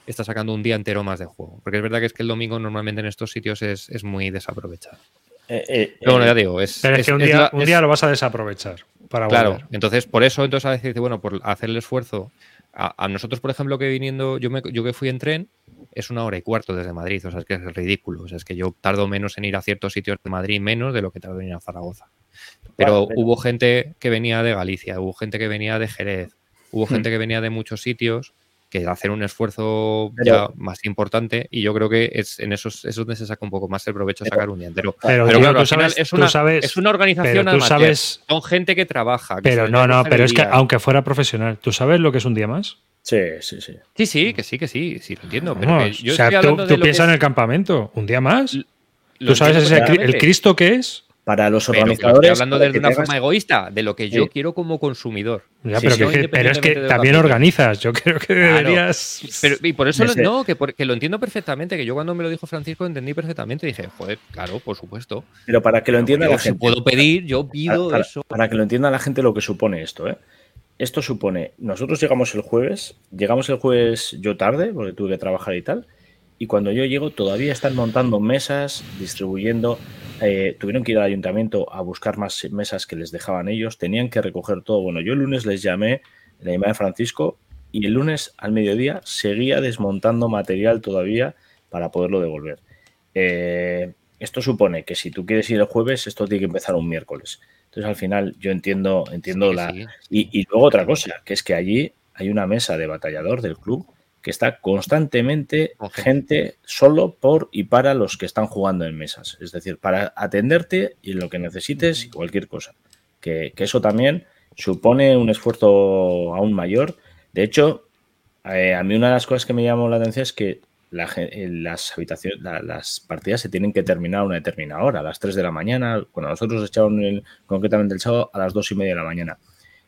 estás sacando un día entero más de juego. Porque es verdad que es que el domingo normalmente en estos sitios es, muy desaprovechado. Eh, eh, Pero bueno, ya digo, es. Pero es, que un, día, lo vas a desaprovechar. Para claro, entonces por eso, entonces a veces bueno, por hacer el esfuerzo. A, nosotros, por ejemplo, que viniendo, yo, me, yo que fui en tren, es una hora y cuarto desde Madrid, o sea, es que es ridículo. O sea, es que yo tardo menos en ir a ciertos sitios de Madrid, menos de lo que tardo en ir a Zaragoza. Pero hubo gente que venía de Galicia, hubo gente que venía de Jerez, hubo gente hmm. que venía de muchos sitios que hacer un esfuerzo ya más importante y yo creo que es en esos es donde se saca un poco más el provecho de sacar un día entero. Pero, claro, al final es, una, sabes, es una organización tú sabes, con gente que trabaja. pero no, no, pero es que aunque fuera profesional, ¿tú sabes lo que es un día más? Sí, sí, sí. Sí, sí, que sí, que sí, sí, lo entiendo. o sea, tú, piensas en el campamento, un día más. ¿Tú sabes el Cristo que es? Para los organizadores. hablando de una forma egoísta, de lo que yo quiero como consumidor. pero, es que también organizas. Yo creo que deberías. Pero, y por eso lo, no, que, lo entiendo perfectamente. Que yo cuando me lo dijo Francisco entendí perfectamente. Dije, joder, claro, por supuesto. Pero para que lo entienda la gente. puedo pedir, yo pido eso. Para que lo entienda la gente lo que supone esto, ¿eh? Esto supone, nosotros llegamos el jueves, llegamos el jueves yo tarde, porque tuve que trabajar y tal, y cuando yo llego todavía están montando mesas, distribuyendo eh, tuvieron que ir al ayuntamiento a buscar más mesas que les dejaban ellos, tenían que recoger todo. Bueno, yo el lunes les llamé, le llamé a Francisco y el lunes al mediodía seguía desmontando material todavía para poderlo devolver. Eh, esto supone que si tú quieres ir el jueves, esto tiene que empezar un miércoles. Entonces al final yo entiendo, entiendo la... Y, y luego otra cosa, que es que allí hay una mesa de batallador del club que está constantemente gente solo por y para los que están jugando en mesas. Es decir, para atenderte y lo que necesites y cualquier cosa. Que, eso también supone un esfuerzo aún mayor. De hecho, eh, a mí una de las cosas que me llamó la atención es que las habitaciones, las partidas se tienen que terminar a una determinada hora, a las 3 de la mañana. Cuando nosotros echaron el, concretamente el sábado a las 2 y media de la mañana.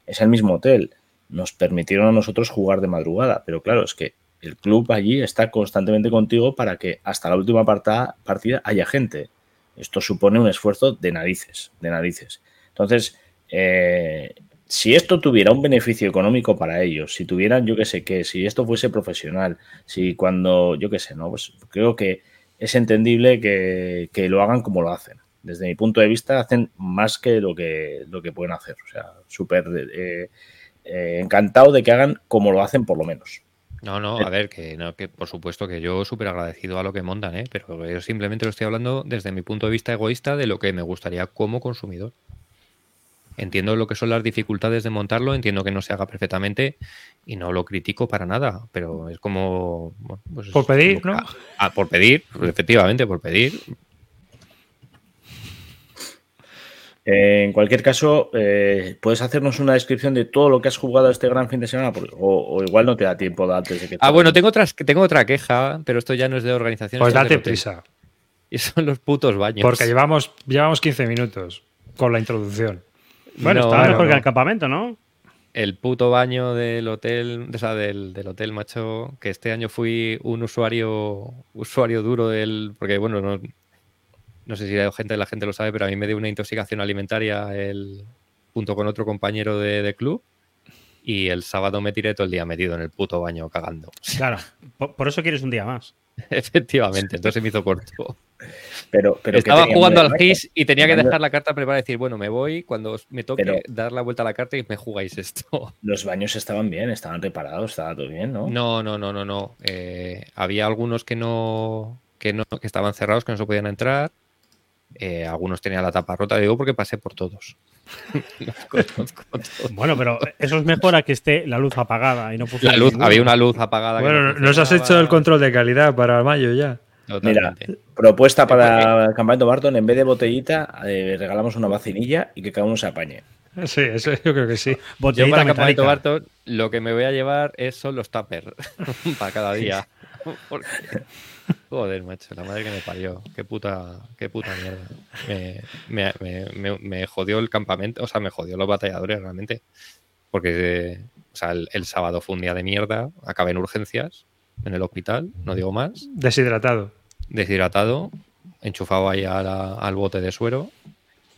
Es el mismo hotel. Nos permitieron a nosotros jugar de madrugada, pero claro, es que el club allí está constantemente contigo para que hasta la última partida haya gente. Esto supone un esfuerzo de narices, de narices. Entonces, eh, si esto tuviera un beneficio económico para ellos, si tuvieran, yo qué sé qué, si esto fuese profesional, si cuando, yo qué sé, ¿no? Pues creo que es entendible que, lo hagan como lo hacen. Desde mi punto de vista, hacen más que lo que, lo que pueden hacer. O sea, súper eh, eh, encantado de que hagan como lo hacen, por lo menos. No, no, a ver, que, no, que por supuesto que yo súper agradecido a lo que montan, ¿eh? pero yo simplemente lo estoy hablando desde mi punto de vista egoísta de lo que me gustaría como consumidor. Entiendo lo que son las dificultades de montarlo, entiendo que no se haga perfectamente y no lo critico para nada, pero es como... Pues por pedir, ¿no? Ah, por pedir, efectivamente, por pedir. En cualquier caso, eh, ¿puedes hacernos una descripción de todo lo que has jugado este gran fin de semana? O, igual no te da tiempo antes de que... Ah, bueno, tengo, tengo otra queja, pero esto ya no es de organización. Pues date prisa. Y son los putos baños. Porque llevamos, llevamos 15 minutos con la introducción. Bueno, está mejor que el campamento, ¿no? el puto baño del hotel, o sea, del, del, hotel, macho, que este año fui un usuario usuario duro del. Porque, bueno, no, no sé si la gente, la gente lo sabe, pero a mí me dio una intoxicación alimentaria el, junto con otro compañero de, de club y el sábado me tiré todo el día metido en el puto baño cagando. Claro, por, eso quieres un día más. Efectivamente, entonces me hizo corto. Pero, pero Estaba jugando al GIS y tenía que dejar la carta preparada y decir, bueno, me voy cuando me toque dar la vuelta a la carta y me jugáis esto. Los baños estaban bien, estaban reparados, estaba todo bien, ¿no? No, no, no, no, no. Eh, había algunos que no, que no, que estaban cerrados, que no se podían entrar. Eh, algunos tenían la tapa rota, digo porque pasé por todos. bueno, pero eso es mejor a que esté la luz apagada y no la luz, Había una luz apagada. Bueno, nos has hecho el control de calidad para mayo ya. Mira, propuesta para el campamento Barton, en vez de botellita, eh, regalamos una vacinilla y que cada uno se apañe. Sí, eso yo creo que sí. Botellita yo para el campamento Barton lo que me voy a llevar es, son los tuppers para cada día. Joder, macho, la madre que me parió. Qué puta, qué puta mierda. Me, jodió el campamento, o sea, me jodió los batalladores realmente. Porque o sea, el, sábado fue un día de mierda, acabé en urgencias, en el hospital, no digo más. Deshidratado. Deshidratado, enchufado ahí al bote de suero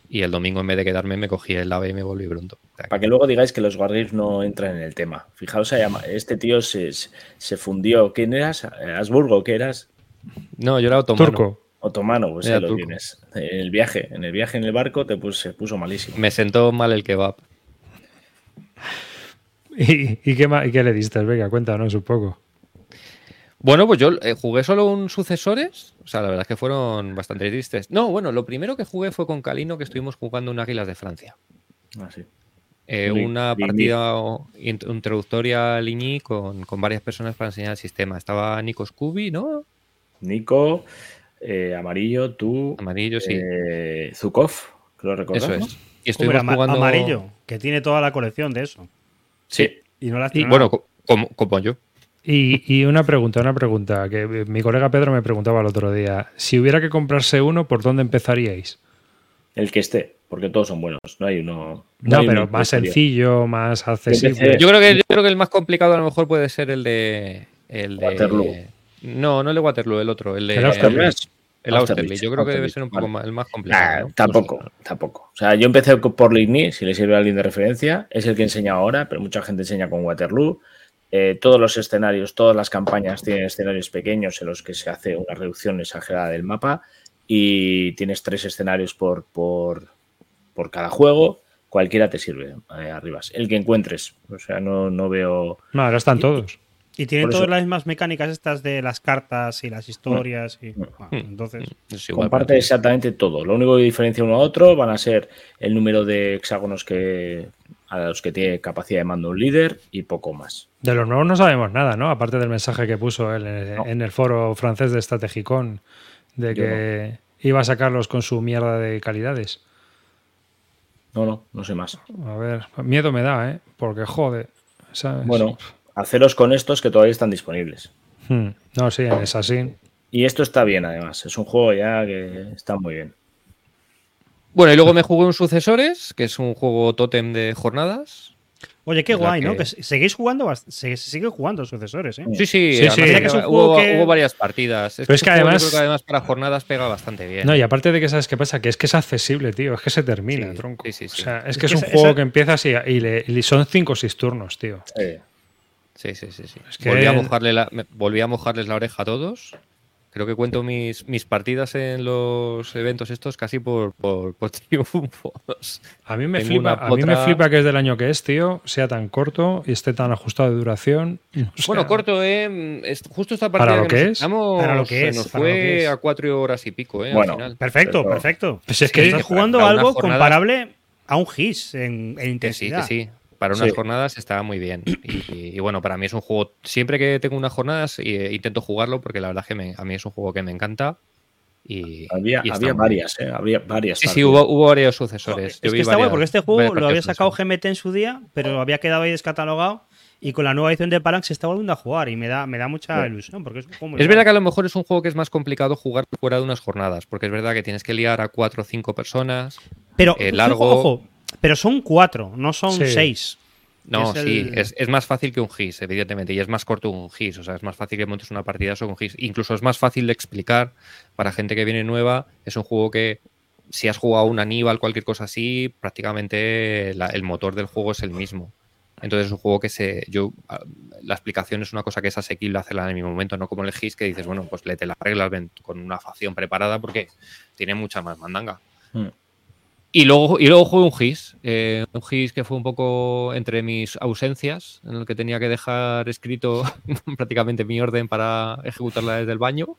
y el domingo, en vez de quedarme, me cogí el ave y me volví pronto. Para que luego digáis que los Wargames no entran en el tema. Fijaos, este tío se, se fundió. ¿Quién eras? ¿Asburgo? ¿Qué eras? No, yo era otomano. Turco. Otomano, pues ya lo tienes. En el viaje, en el viaje en el barco te se puso malísimo. Me sentó mal el kebab. ¿Y, qué, ¿Y qué le diste? Venga, cuéntanos un poco. Bueno, pues yo eh, jugué solo un sucesores. O sea, la verdad es que fueron bastante tristes. No, bueno, lo primero que jugué fue con Calino, que estuvimos jugando un Águilas de Francia. Ah, sí. Eh, una partida introductoria a Ligny con, varias personas para enseñar el sistema. Estaba Nico Scooby, ¿no? Nico, eh, Amarillo, tú. Amarillo, sí. Zukov, que lo recuerdas. Eso es. Y estuvimos jugando... Amarillo, que tiene toda la colección de eso. Sí. Y no la Bueno, como, como yo. Y, una pregunta, una pregunta, que mi colega Pedro me preguntaba el otro día. Si hubiera que comprarse uno, ¿por dónde empezaríais? El que esté, porque todos son buenos. No hay uno. No, pero más sencillo, más accesible. Yo creo, que, yo creo que el más complicado a lo mejor puede ser el de. El de Waterloo. No, no el de Waterloo, el otro. El de. El Austerlitz. Yo creo que debe ser un poco más, el más complicado. Tampoco, tampoco. O sea, yo empecé por Ligny, si le sirve a alguien de referencia. Es el que enseña ahora, pero mucha gente enseña con Waterloo. Eh, todos los escenarios, todas las campañas tienen escenarios pequeños en los que se hace una reducción exagerada del mapa y tienes tres escenarios por, por, por cada juego. Cualquiera te sirve, eh, arribas. El que encuentres. O sea, no, no veo. No, ahora están todos. Y tienen todas las mismas mecánicas estas de las cartas y las historias. Y, mm. Mm. entonces, comparte exactamente todo. Lo único que diferencia uno a otro van a ser el número de hexágonos que a los que tiene capacidad de mando un líder y poco más. De los nuevos no sabemos nada, ¿no? Aparte del mensaje que puso él en, el foro francés de Strategicon de que iba a sacarlos con su mierda de calidades. No, no, no sé más. A ver, miedo me da, ¿eh? Porque jode. Bueno, haceros con estos que todavía están disponibles. Hmm. No, sí, es así. Y esto está bien, además. Es un juego ya que está muy bien. Bueno, y luego me jugué un Sucesores, que es un juego tótem de jornadas. Oye, qué guay, ¿no? Que seguís jugando, se sigue jugando sucesores, ¿eh? Sí, sí, sí, hubo, varias partidas. Pero es que además, creo que además para jornadas pega bastante bien. No, y aparte de que sabes qué pasa, que es que es accesible, tío, es que se termina, tronco. Sí, sí, o sea, es que es, un juego que empiezas y, y, son 5 o 6 turnos, tío. Sí, sí, sí, sí. Volví, a mojarle volví a mojarles la oreja a todos creo que cuento mis, mis partidas en los eventos estos casi por, por, triunfos. A mí, me flipa, a mí me flipa que es del año que es, tío, sea tan corto y esté tan ajustado de duración. bueno, corto, ¿eh? justo esta partida ¿Para lo que, es? para lo que es. nos fue a cuatro horas y pico, ¿eh? Bueno, perfecto, perfecto. Pues es que estoy jugando algo comparable a un GIS en, intensidad. sí, sí para unas jornadas estaba muy bien. Y, bueno, para mí es un juego, siempre que tengo unas jornadas eh, intento jugarlo porque la verdad es que a mí es un juego que me encanta. Y, había, varias, ¿eh? Había varias. Sí, sí, hubo, varios sucesores. es que está bueno porque este juego lo había sacado GMT en su día, pero había quedado ahí descatalogado. Y con la nueva edición de Palanx se está volviendo a jugar y me da, me da mucha ilusión. Porque es, es verdad que a lo mejor es un juego que es más complicado jugar fuera de unas jornadas, porque es verdad que tienes que liar a cuatro o cinco personas. Pero, eh, largo. ojo, pero son cuatro, no son seis. No, sí, es, más fácil que un GIS, evidentemente, y es más corto un GIS, o sea, es más fácil que montes una partida sobre un GIS. Incluso es más fácil de explicar para gente que viene nueva. Es un juego que, si has jugado un Aníbal, cualquier cosa así, prácticamente el motor del juego es el mismo. Entonces es un juego que se. Yo, la explicación es una cosa que es asequible hacerla en el mismo momento, no como el GIS que dices, bueno, pues le te las reglas con una facción preparada porque tiene mucha más mandanga. Hmm. Y luego, y luego jugué un GIS, eh, un GIS que fue un poco entre mis ausencias, en el que tenía que dejar escrito prácticamente mi orden para ejecutarla desde el baño.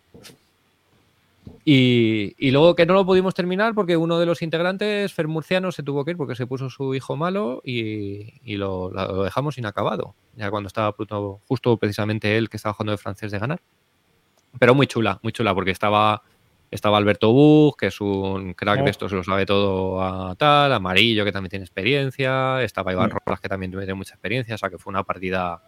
Y, luego que no lo pudimos terminar porque uno de los integrantes, Fer Murciano, se tuvo que ir porque se puso su hijo malo y, lo, dejamos inacabado. Ya cuando estaba justo precisamente él que estaba jugando de francés de ganar. Pero muy chula, muy chula porque estaba, estaba Alberto Bug, que es un crack de oh. esto, se lo sabe todo a tal, Amarillo, que también tiene experiencia, estaba Iván mm. Rojas, que también tiene mucha experiencia, o sea que fue una partida,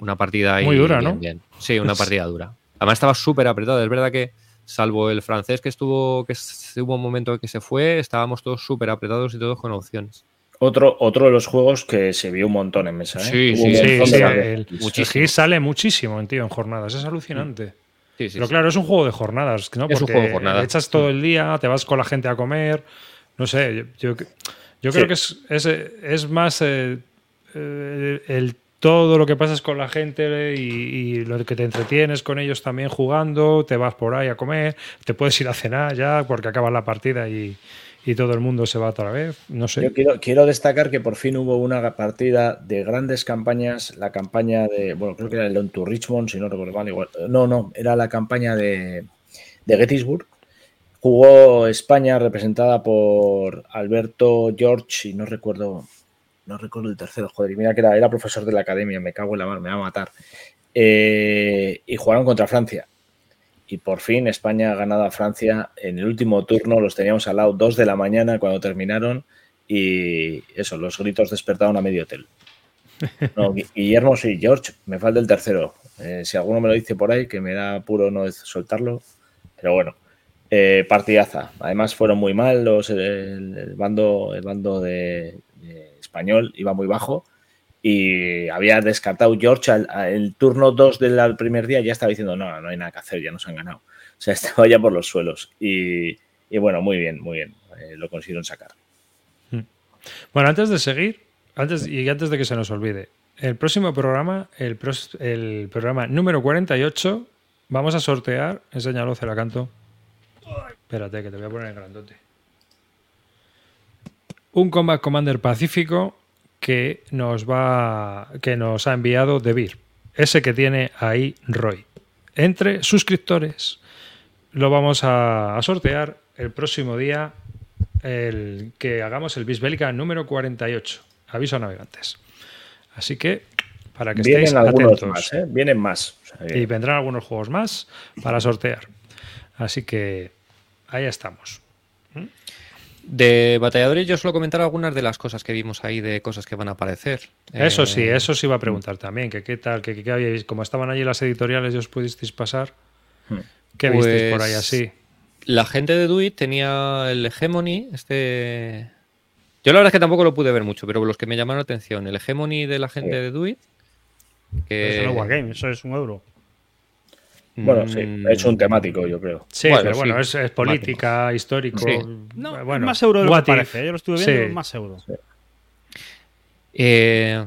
una partida muy dura, ¿no? Sí, una partida dura. Además estaba súper apretado, es verdad que salvo el francés que estuvo, que hubo un momento que se fue, estábamos todos súper apretados y todos con opciones. Otro, otro de los juegos que se vio un montón en mesa. ¿eh? Sí, sí, sí, el, sale muchísimo tío, en jornadas, es alucinante. Pero claro, es un juego de jornadas, ¿no? Es un juego de jornadas. Echas todo el día, te vas con la gente a comer. No sé, yo, yo, creo que es, es, es más eh, eh, el todo lo que pasas con la gente y, lo que te entretienes con ellos también jugando, te vas por ahí a comer, te puedes ir a cenar ya porque acaba la partida y, todo el mundo se va otra vez. No sé. Yo quiero, quiero, destacar que por fin hubo una partida de grandes campañas, la campaña de, bueno, creo que era el Don to Richmond, si no recuerdo mal, igual. No, no, era la campaña de, Gettysburg. Jugó España representada por Alberto George y no recuerdo no recuerdo el tercero, joder, y mira que era, era profesor de la academia, me cago en la mar, me va a matar. Eh, y jugaron contra Francia. Y por fin España ha ganado a Francia en el último turno, los teníamos al lado, dos de la mañana cuando terminaron, y eso, los gritos despertaron a medio hotel. Guillermo, sí, George, me falta el tercero. Eh, si alguno me lo dice por ahí, que me da puro no soltarlo. Pero bueno, eh, partidaza. Además fueron muy mal los, el, bando, el bando de, español iba muy bajo y había descartado George el turno 2 del primer día ya estaba diciendo no, no hay nada que hacer, ya nos han ganado. O sea, estaba ya por los suelos. Y, bueno, muy bien, muy bien. Eh, lo consiguieron sacar. Hmm. Bueno, antes de seguir, antes y antes de que se nos olvide, el próximo programa, el, el programa número 48, vamos a sortear, enséñalo, Celacanto. Espérate, que te voy a poner en grandote un Combat Commander Pacífico que nos va que nos ha enviado Debir, ese que tiene ahí Roy. Entre suscriptores lo vamos a, sortear el próximo día el que hagamos el Bisbélica número 48. Aviso a navegantes. Así que para que estéis atentos. Más, ¿eh? Vienen más. Y vendrán algunos juegos más para sortear. Así que ahí estamos. De batalladores yo suelo comentar algunas de las cosas que vimos ahí de cosas que van a aparecer. Eso sí, eh, eso sí iba a preguntar también, que qué tal, que, qué habíais, como estaban allí las editoriales y os pudisteis pasar, hmm. ¿qué visteis por ahí pues, así? La gente de Duit tenía el Hegemony, este... Yo la verdad es que tampoco lo pude ver mucho, pero los que me llamaron la atención, el Hegemony de la gente de Duit... Que... Eso no es eso es un euro. Bueno, sí, he hecho un temático, yo creo. Sí, pero bueno, es, política, histórico. No, bueno, más euro de lo que parece. ¿eh? Yo lo estuve viendo, más euro. Eh,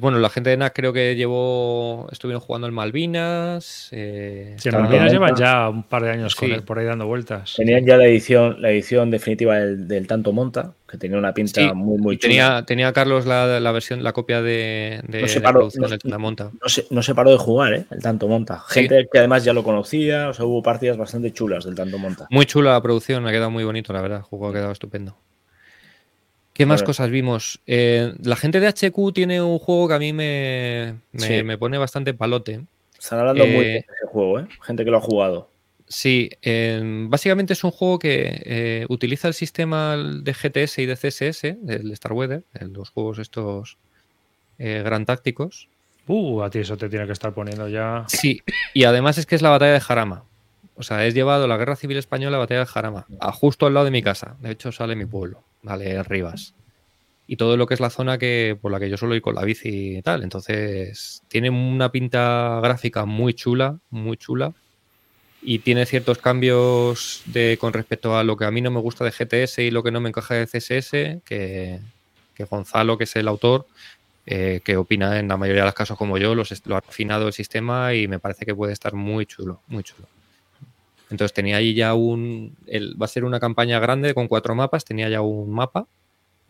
bueno, la gente de NAC creo que llevó, estuvieron jugando en Malvinas. Eh, sí, en Malvinas llevan ya un par de años con él por ahí dando vueltas. Tenían ya la edición, la edición definitiva del, Tanto Monta, que tenía una pinta muy, muy chula. Tenía, Carlos la, versión, la copia de, de, no se paró, no, Monta. No se, paró de jugar, ¿eh? El Tanto Monta. Gente que además ya lo conocía, o sea, hubo partidas bastante chulas del Tanto Monta. Muy chula la producción, ha quedado muy bonito, la verdad. El juego ha quedado estupendo. ¿Qué más cosas vimos? Eh, la gente de HQ tiene un juego que a mí me, me, pone bastante palote. Están hablando muy bien eh, de ese juego, ¿eh? Gente que lo ha jugado. Sí, básicamente es un juego que eh, utiliza el sistema de GTS y de CSS, del Star Weather, los juegos estos gran tácticos. Uh, a ti eso te tiene que estar poniendo ya. Sí, y además es que es la batalla de Jarama. O sea, es llevado la Guerra Civil Española, la batalla de Jarama, a justo al lado de mi casa. De hecho, sale mi pueblo. ¿Vale? Rivas. y todo lo que es la zona que por la que yo suelo ir con la bici y tal. Entonces, tiene una pinta gráfica muy chula, muy chula. Y tiene ciertos cambios de, con respecto a lo que a mí no me gusta de GTS y lo que no me encaja de CSS, que, Gonzalo, que es el autor, eh, que opina en la mayoría de los casos como yo, los, lo ha afinado el sistema y me parece que puede estar muy chulo, muy chulo. Entonces tenía ahí ya un... va a ser una campaña grande con cuatro mapas, tenía ya un mapa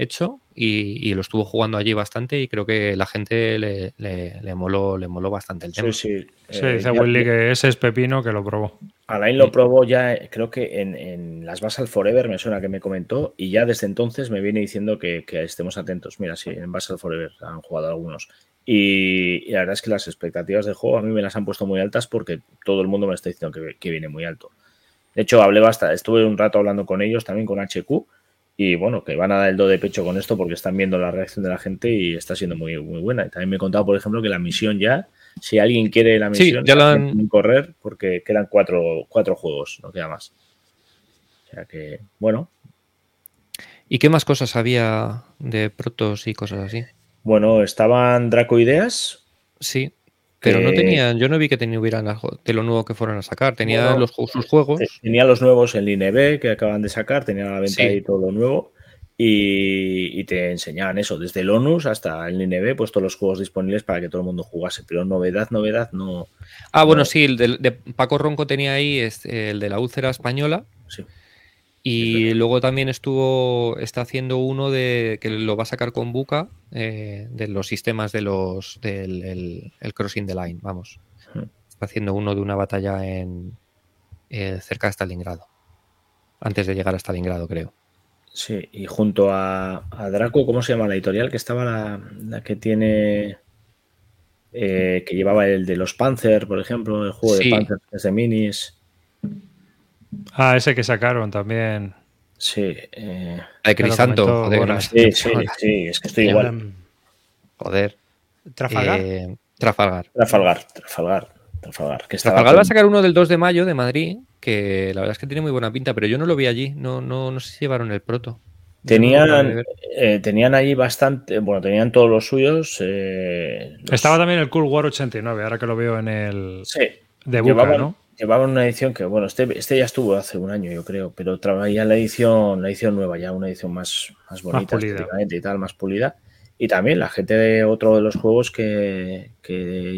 hecho y, lo estuvo jugando allí bastante y creo que la gente le, le, moló, le moló bastante el tema. Sí, sí. Eh, dice Willy que ese es Pepino que lo probó. Alain lo probó ya, creo que en, las Basal Forever me suena que me comentó y ya desde entonces me viene diciendo que, estemos atentos. Mira, sí, en Basal Forever han jugado algunos. Y, la verdad es que las expectativas del juego a mí me las han puesto muy altas porque todo el mundo me está diciendo que, que viene muy alto. De hecho, hablé bastante, estuve un rato hablando con ellos, también con HQ, y bueno, que van a dar el do de pecho con esto porque están viendo la reacción de la gente y está siendo muy, muy buena. Y también me he contado, por ejemplo, que la misión ya, si alguien quiere la misión, ya la han... correr porque quedan cuatro, cuatro juegos, no queda más. O sea que, bueno. ¿Y qué más cosas había de protos y cosas así? Bueno, estaban Dracoideas. Sí. Pero no tenían, yo no vi que hubieran de lo nuevo que fueran a sacar. Tenía los, sus juegos. Tenía los nuevos en INB que acaban de sacar, tenía la venta y todo lo nuevo. Y, te enseñaban eso, desde el ONUS hasta el INB, pues todos los juegos disponibles para que todo el mundo jugase. Pero novedad, novedad, no. Ah, bueno, sí, el de, Paco Ronco tenía ahí el de la úlcera española. Sí. Y luego también estuvo, está haciendo uno de que lo va a sacar con Buca eh, de los sistemas de los del el, crossing the line, vamos. Está haciendo uno de una batalla en eh, cerca de Stalingrado. Antes de llegar a Stalingrado, creo. Sí, y junto a, Draco, ¿cómo se llama la editorial? Que estaba la, que tiene. Eh, que llevaba el de los Panzer, por ejemplo, el juego de Panzer desde minis. Ah, ese que sacaron también. Sí. Eh, de Crisanto, joder. Sí, sí, sí, es que estoy igual. Joder. ¿Trafalgar? Eh, Trafalgar. Trafalgar, Trafalgar. Trafalgar, que Trafalgar va a sacar uno del 2 de mayo de Madrid, que la verdad es que tiene muy buena pinta, pero yo no lo vi allí. No, no, no sé si llevaron el proto. Tenían, eh, tenían ahí bastante, bueno, tenían todos los suyos. Eh, Estaba también el Cool War 89, ahora que lo veo en el sí. de Buca, ¿no? Llevaban una edición que, bueno, este, este ya estuvo hace un año, yo creo, pero traía la edición, la edición nueva, ya una edición más, más bonita y tal, más pulida. Y también la gente de otro de los juegos que,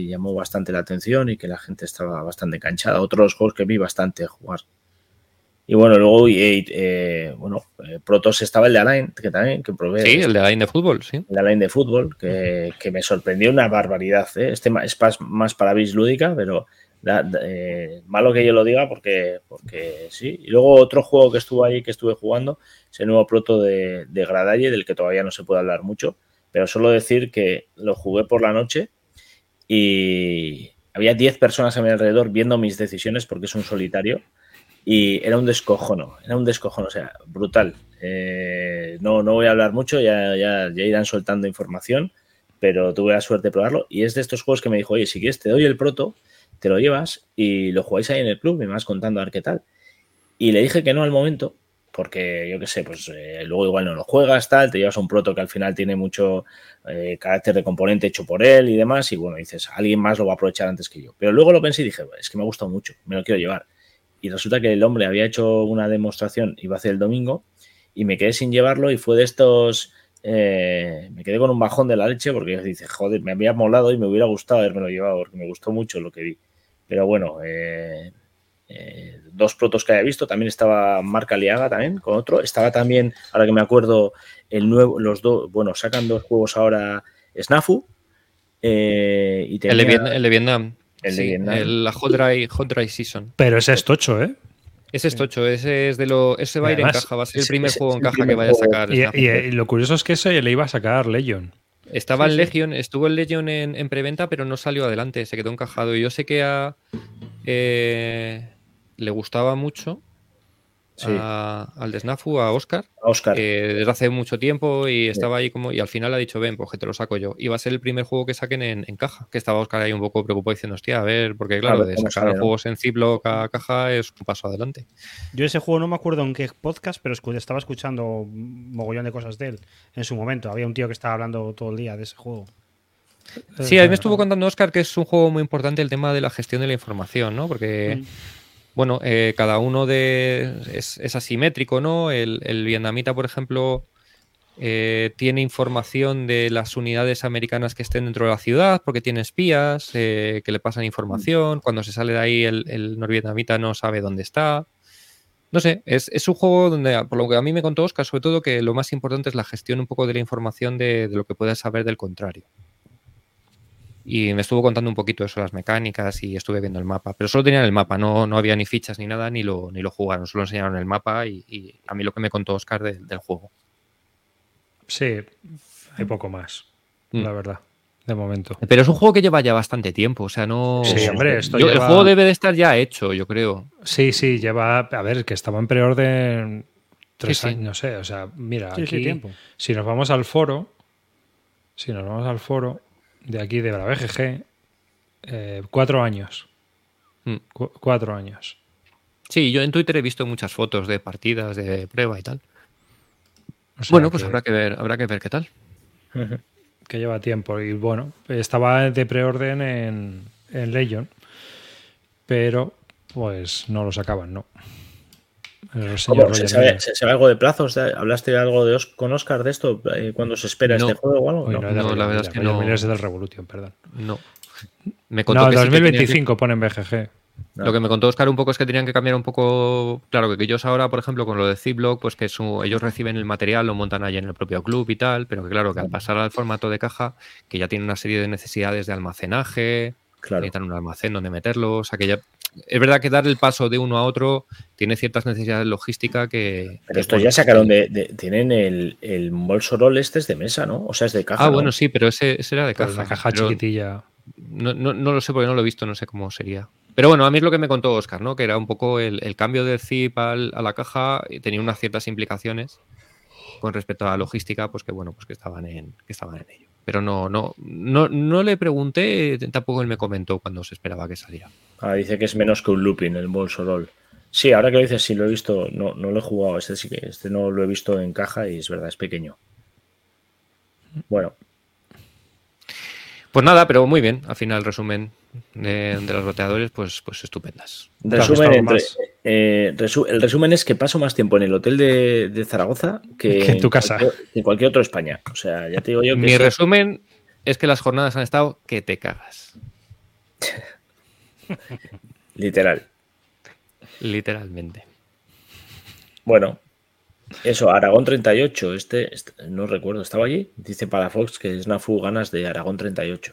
llamó bastante la atención y que la gente estaba bastante canchada. Otro de los juegos que vi bastante jugar. Y bueno, luego, eh, bueno, eh, Protos estaba el de Alain, que también, que probé. Sí, el de Alain de fútbol, sí. El de Alain de fútbol, que, me sorprendió una barbaridad. ¿eh? Este es más para bis lúdica, pero eh, malo que yo lo diga porque, porque sí. Y luego otro juego que estuvo ahí, que estuve jugando, es el nuevo proto de, de Gradalle, del que todavía no se puede hablar mucho, pero solo decir que lo jugué por la noche y había 10 personas a mi alrededor viendo mis decisiones porque es un solitario y era un descojono, era un descojono, o sea, brutal. Eh, no, no voy a hablar mucho, ya, ya, ya irán soltando información, pero tuve la suerte de probarlo y es de estos juegos que me dijo, oye, si quieres te doy el proto te lo llevas y lo jugáis ahí en el club me vas contando a ver qué tal. Y le dije que no al momento, porque yo qué sé, pues eh, luego igual no lo juegas, tal, te llevas un proto que al final tiene mucho eh, carácter de componente hecho por él y demás, y bueno, dices, alguien más lo va a aprovechar antes que yo. Pero luego lo pensé y dije, es que me ha mucho, me lo quiero llevar. Y resulta que el hombre había hecho una demostración, iba a hacer el domingo, y me quedé sin llevarlo y fue de estos... Eh, me quedé con un bajón de la leche porque dice, joder, me había molado y me hubiera gustado haberme lo llevado porque me gustó mucho lo que vi. Pero bueno, eh, eh, dos protos que había visto. También estaba Marca Liaga también con otro. Estaba también, ahora que me acuerdo, el nuevo, los dos, bueno, sacan dos juegos ahora Snafu. Eh, y el, de Vietnam. El de Vietnam. la Hot Dry, Hot Dry Season. Pero ese es tocho, ¿eh? Ese es tocho, ese es de lo. Ese va a ir en caja, va a ser el primer juego en caja que vaya a sacar. Y, lo curioso es que ese le iba a sacar Legion. Estaba en Legion, estuvo en Legion en, preventa, pero no salió adelante, se quedó encajado. Y yo sé que a, eh, le gustaba mucho. Al de Snafu, a Oscar. A Oscar. desde hace mucho tiempo y estaba ahí como. Y al final ha dicho, ven, pues que te lo saco yo. Y va a ser el primer juego que saquen en, caja. Que estaba Oscar ahí un poco preocupado diciendo, hostia, a ver, porque claro, de sacar juegos en Ziploc a caja es un paso adelante. Yo ese juego no me acuerdo en qué podcast, pero estaba escuchando un mogollón de cosas de él en su momento. Había un tío que estaba hablando todo el día de ese juego. Sí, a mí me estuvo contando Oscar que es un juego muy importante el tema de la gestión de la información, ¿no? Porque. Mm bueno, eh, cada uno de es, asimétrico, ¿no? El, vietnamita, por ejemplo, eh, tiene información de las unidades americanas que estén dentro de la ciudad porque tiene espías eh, que le pasan información. Cuando se sale de ahí, el, el norvietnamita no sabe dónde está. No sé, es, un juego donde, por lo que a mí me contó Oscar, sobre todo que lo más importante es la gestión un poco de la información de, de lo que puedas saber del contrario. Y me estuvo contando un poquito eso, las mecánicas y estuve viendo el mapa. Pero solo tenían el mapa, no, no había ni fichas ni nada, ni lo, ni lo jugaron, solo enseñaron el mapa y, a mí lo que me contó Oscar del juego. Sí, hay poco más, mm. la verdad, de momento. Pero es un juego que lleva ya bastante tiempo, o sea, no... Sí, hombre, esto El juego debe de estar ya hecho, yo creo. Sí, sí, lleva... A ver, que estaba en preorden tres años, no sé, o sea, mira, aquí... Si nos vamos al foro, si nos vamos al foro, de aquí de la BGG, eh, cuatro años. Mm. cuatro años. Sí, yo en Twitter he visto muchas fotos de partidas de prueba y tal. bueno, pues habrá que ver, habrá que ver qué tal. que lleva tiempo. Y bueno, estaba de preorden en, en Legion, pero pues no lo sacaban, ¿no. ¿Se, sabe, algo de plazos? ¿Hablaste algo de con Oscar de esto? Eh, ¿Cuándo se espera este juego o algo? no, la verdad es que no. Es del Revolution, perdón. No. Me contó no, 2025 ponen BGG. Lo que me contó Oscar un poco es que tenían que cambiar un poco, claro, que ellos ahora, por ejemplo, con lo de Ziploc, pues que ellos reciben el material, lo montan allá en el propio club y tal, pero que claro, que al pasar al formato de caja, que ya tiene una serie de necesidades de almacenaje, claro. necesitan un almacén donde meterlo, o sea que ya es verdad que dar el paso de uno a otro tiene ciertas necesidades logísticas que. Pero esto ya sacaron de, tienen el, el bolso roll este es de mesa, ¿no? O sea, es de caja. Ah, bueno, sí, pero ese, era de caja. Una caja chiquitilla. No, lo sé porque no lo he visto, no sé cómo sería. Pero bueno, a mí es lo que me contó Oscar, ¿no? Que era un poco el, cambio de zip a la caja tenía unas ciertas implicaciones con respecto a la logística, pues que bueno, pues que estaban en, que estaban en ello. Pero no, no, no, no le pregunté, tampoco él me comentó cuando se esperaba que saliera. Ah, dice que es menos que un looping el Bolsorol. Sí, ahora que lo dices, sí lo he visto, no, no lo he jugado, este sí que este no lo he visto en caja y es verdad, es pequeño. Bueno. Pues nada, pero muy bien, al final el resumen de, los roteadores, pues, pues estupendas. Resumen eh, el resumen es que paso más tiempo en el hotel de, Zaragoza que, en tu casa. Cualquier, en cualquier otro España. O sea, ya te digo yo que Mi resumen es que las jornadas han estado que te cagas. Literal. Literalmente. Bueno, eso, Aragón 38, este, este, no recuerdo, ¿estaba allí? Dice para Fox que es Nafu ganas de Aragón 38.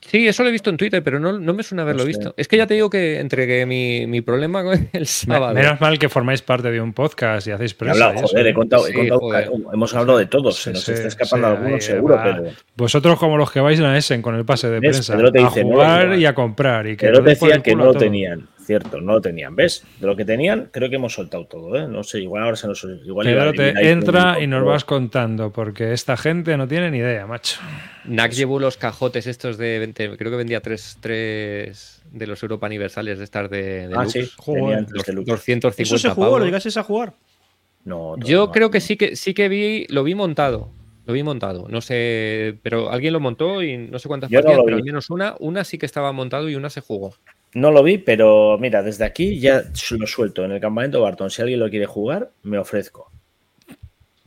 Sí, eso lo he visto en Twitter, pero no, me suena haberlo visto. Es que ya te digo que entre que mi, mi problema con el sábado. Menos mal que formáis parte de un podcast y hacéis prensa. joder, he contado, hemos hablado de todos, se nos está escapando alguno seguro, pero. Vosotros, como los que vais a Essen con el pase de prensa, a jugar y a comprar. Y que Pero decían que no lo tenían cierto, no lo tenían. ¿Ves? De lo que tenían, creo que hemos soltado todo, ¿eh? No sé, igual ahora se nos. Igual te entra y nos vas contando, porque esta gente no tiene ni idea, macho. Nax llevó los cajotes estos de 20, creo que vendía tres, tres de los Europa Universales de estar de, de ah, sí, los 250 ¿Eso se jugó? ¿Lo llegases a jugar? No, Yo creo que sí que sí que vi, lo vi montado. Lo vi montado, no sé, pero alguien lo montó y no sé cuántas partidas, pero al menos una, una sí que estaba montado y una se jugó. No lo vi, pero mira, desde aquí ya lo suelto en el campamento Barton. Si alguien lo quiere jugar, me ofrezco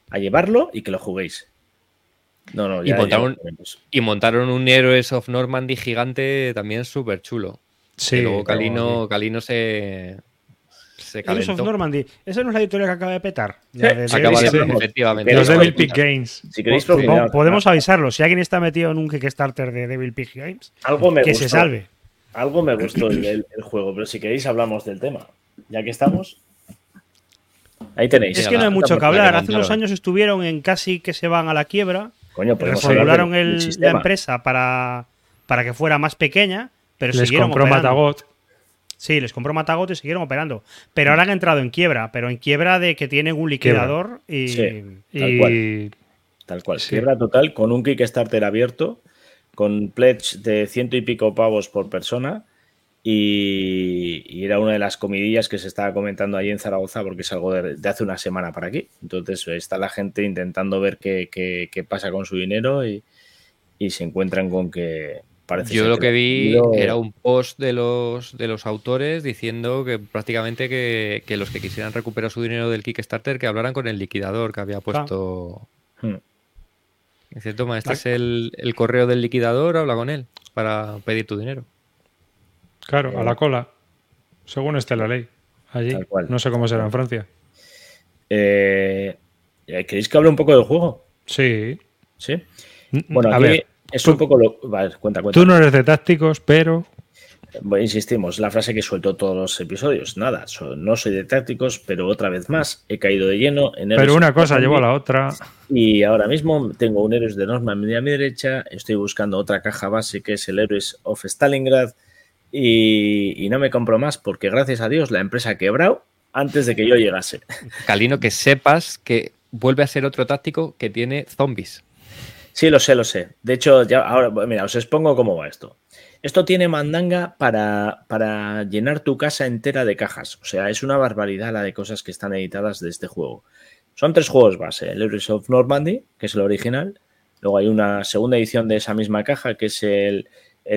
a llevarlo y que lo juguéis. No, no, y, montaron, y montaron un Heroes of Normandy gigante también súper chulo. Sí. luego Calino, Calino se, se Heroes of Normandy. Esa no es la editorial que acaba de petar. acaba de, efectivamente. Los Devil Peak Games. Si queréis podemos avisarlo. Si alguien está metido en un Kickstarter de Devil Peak Games, Algo que se salve. Algo me gustó el, juego, pero si queréis hablamos del tema. Ya que estamos. Ahí tenéis. Es que no hay mucho que hablar. Hace unos años estuvieron en casi que se van a la quiebra. Coño, reformularon la empresa para, para que fuera más pequeña, pero Les siguieron compró Matagot. Sí, les compró Matagot y siguieron operando. Pero ahora han entrado en quiebra, pero en quiebra de que tienen un liquidador y. Sí, tal cual. Tal cual. Quiebra total con un Kickstarter abierto, con pledge de ciento y pico pavos por persona. Y, era una de las comidillas que se estaba comentando ahí en Zaragoza porque es algo de, hace una semana para aquí. Entonces está la gente intentando ver qué, qué, pasa con su dinero y, y se encuentran con que yo lo que vi era un post de los, de los autores diciendo que prácticamente que, los que quisieran recuperar su dinero del Kickstarter que hablaran con el liquidador que había puesto. Hmm. Dice, toma, este es el, correo del liquidador, habla con él para pedir tu dinero. Claro, a la cola, según esté la ley. Allí, no sé cómo será en Francia. Eh, ¿Queréis que hable un poco del juego? Sí. ¿Sí? Bueno, a ver, es un poco lo. cuenta, cuenta. Tú no eres de tácticos, pero. Bueno, insistimos, la frase que suelto todos los episodios. Nada, no soy de tácticos, pero otra vez más he caído de lleno en Pero una cosa llevó a la otra. Y ahora mismo tengo un Héroes de Norma a mi derecha. Estoy buscando otra caja base que es el Héroes of Stalingrad. Y, no me compro más porque, gracias a Dios, la empresa ha quebrado antes de que yo llegase. Calino, que sepas que vuelve a ser otro táctico que tiene zombies. Sí, lo sé, lo sé. De hecho, ya ahora, mira, os expongo cómo va esto. Esto tiene mandanga para, para llenar tu casa entera de cajas. O sea, es una barbaridad la de cosas que están editadas de este juego. Son tres juegos base. El Heroes of Normandy, que es el original. Luego hay una segunda edición de esa misma caja, que es el,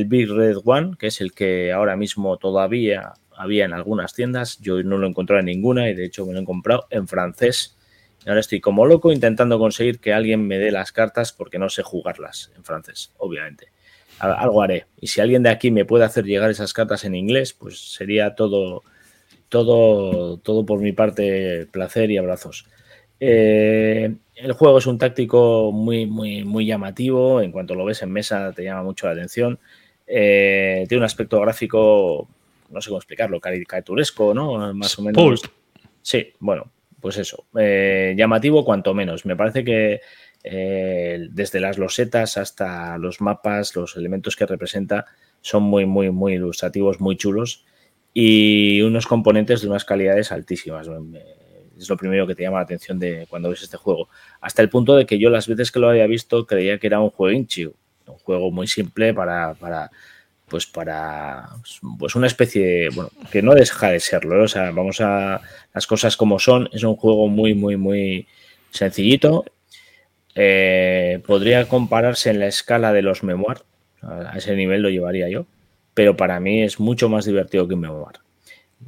Big Red One, que es el que ahora mismo todavía había en algunas tiendas. Yo no lo he encontrado en ninguna y de hecho me lo he comprado en francés ahora estoy como loco intentando conseguir que alguien me dé las cartas porque no sé jugarlas en francés, obviamente. Algo haré. Y si alguien de aquí me puede hacer llegar esas cartas en inglés, pues sería todo, todo, todo por mi parte placer y abrazos. Eh, el juego es un táctico muy, muy, muy llamativo. En cuanto lo ves en mesa, te llama mucho la atención. Eh, tiene un aspecto gráfico, no sé cómo explicarlo, caricaturesco, ¿no? Más o menos. Sí, bueno, pues eso, eh, llamativo cuanto menos. Me parece que eh, desde las losetas hasta los mapas, los elementos que representa son muy, muy, muy ilustrativos, muy chulos y unos componentes de unas calidades altísimas. Es lo primero que te llama la atención de cuando ves este juego. Hasta el punto de que yo las veces que lo había visto creía que era un juego inchi, un juego muy simple para, para pues para pues una especie bueno que no deja de serlo o sea vamos a las cosas como son es un juego muy muy muy sencillito eh, podría compararse en la escala de los memoir a ese nivel lo llevaría yo pero para mí es mucho más divertido que un memoir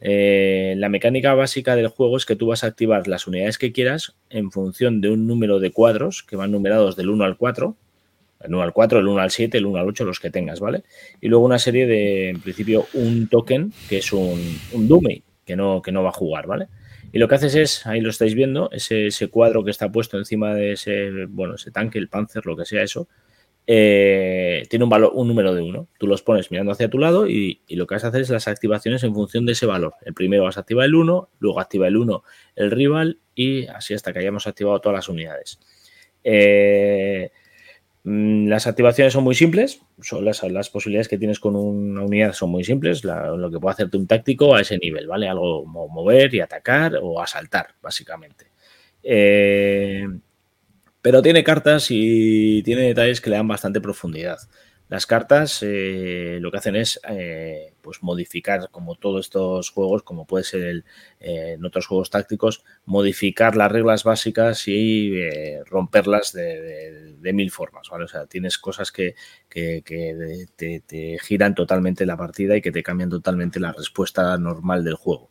eh, la mecánica básica del juego es que tú vas a activar las unidades que quieras en función de un número de cuadros que van numerados del 1 al 4 el 1 al 4, el 1 al 7, el 1 al 8, los que tengas, ¿vale? Y luego una serie de, en principio, un token que es un, un dummy, que no, que no va a jugar, ¿vale? Y lo que haces es, ahí lo estáis viendo, ese, cuadro que está puesto encima de ese, bueno, ese tanque, el Panzer, lo que sea eso, eh, tiene un valor, un número de 1. Tú los pones mirando hacia tu lado y, y, lo que vas a hacer es las activaciones en función de ese valor. El primero vas a activar el 1, luego activa el 1 el rival y así hasta que hayamos activado todas las unidades. Eh, las activaciones son muy simples, son las, las, posibilidades que tienes con una unidad son muy simples, lo que puede hacerte un táctico a ese nivel, ¿vale? Algo mover y atacar o asaltar, básicamente. Eh, pero tiene cartas y tiene detalles que le dan bastante profundidad. Las cartas eh, lo que hacen es eh, pues modificar, como todos estos juegos, como puede ser el, eh, en otros juegos tácticos, modificar las reglas básicas y romperlas de, mil formas. ¿vale? O sea, tienes cosas que, que, te, te, giran totalmente la partida y que te cambian totalmente la respuesta normal del juego.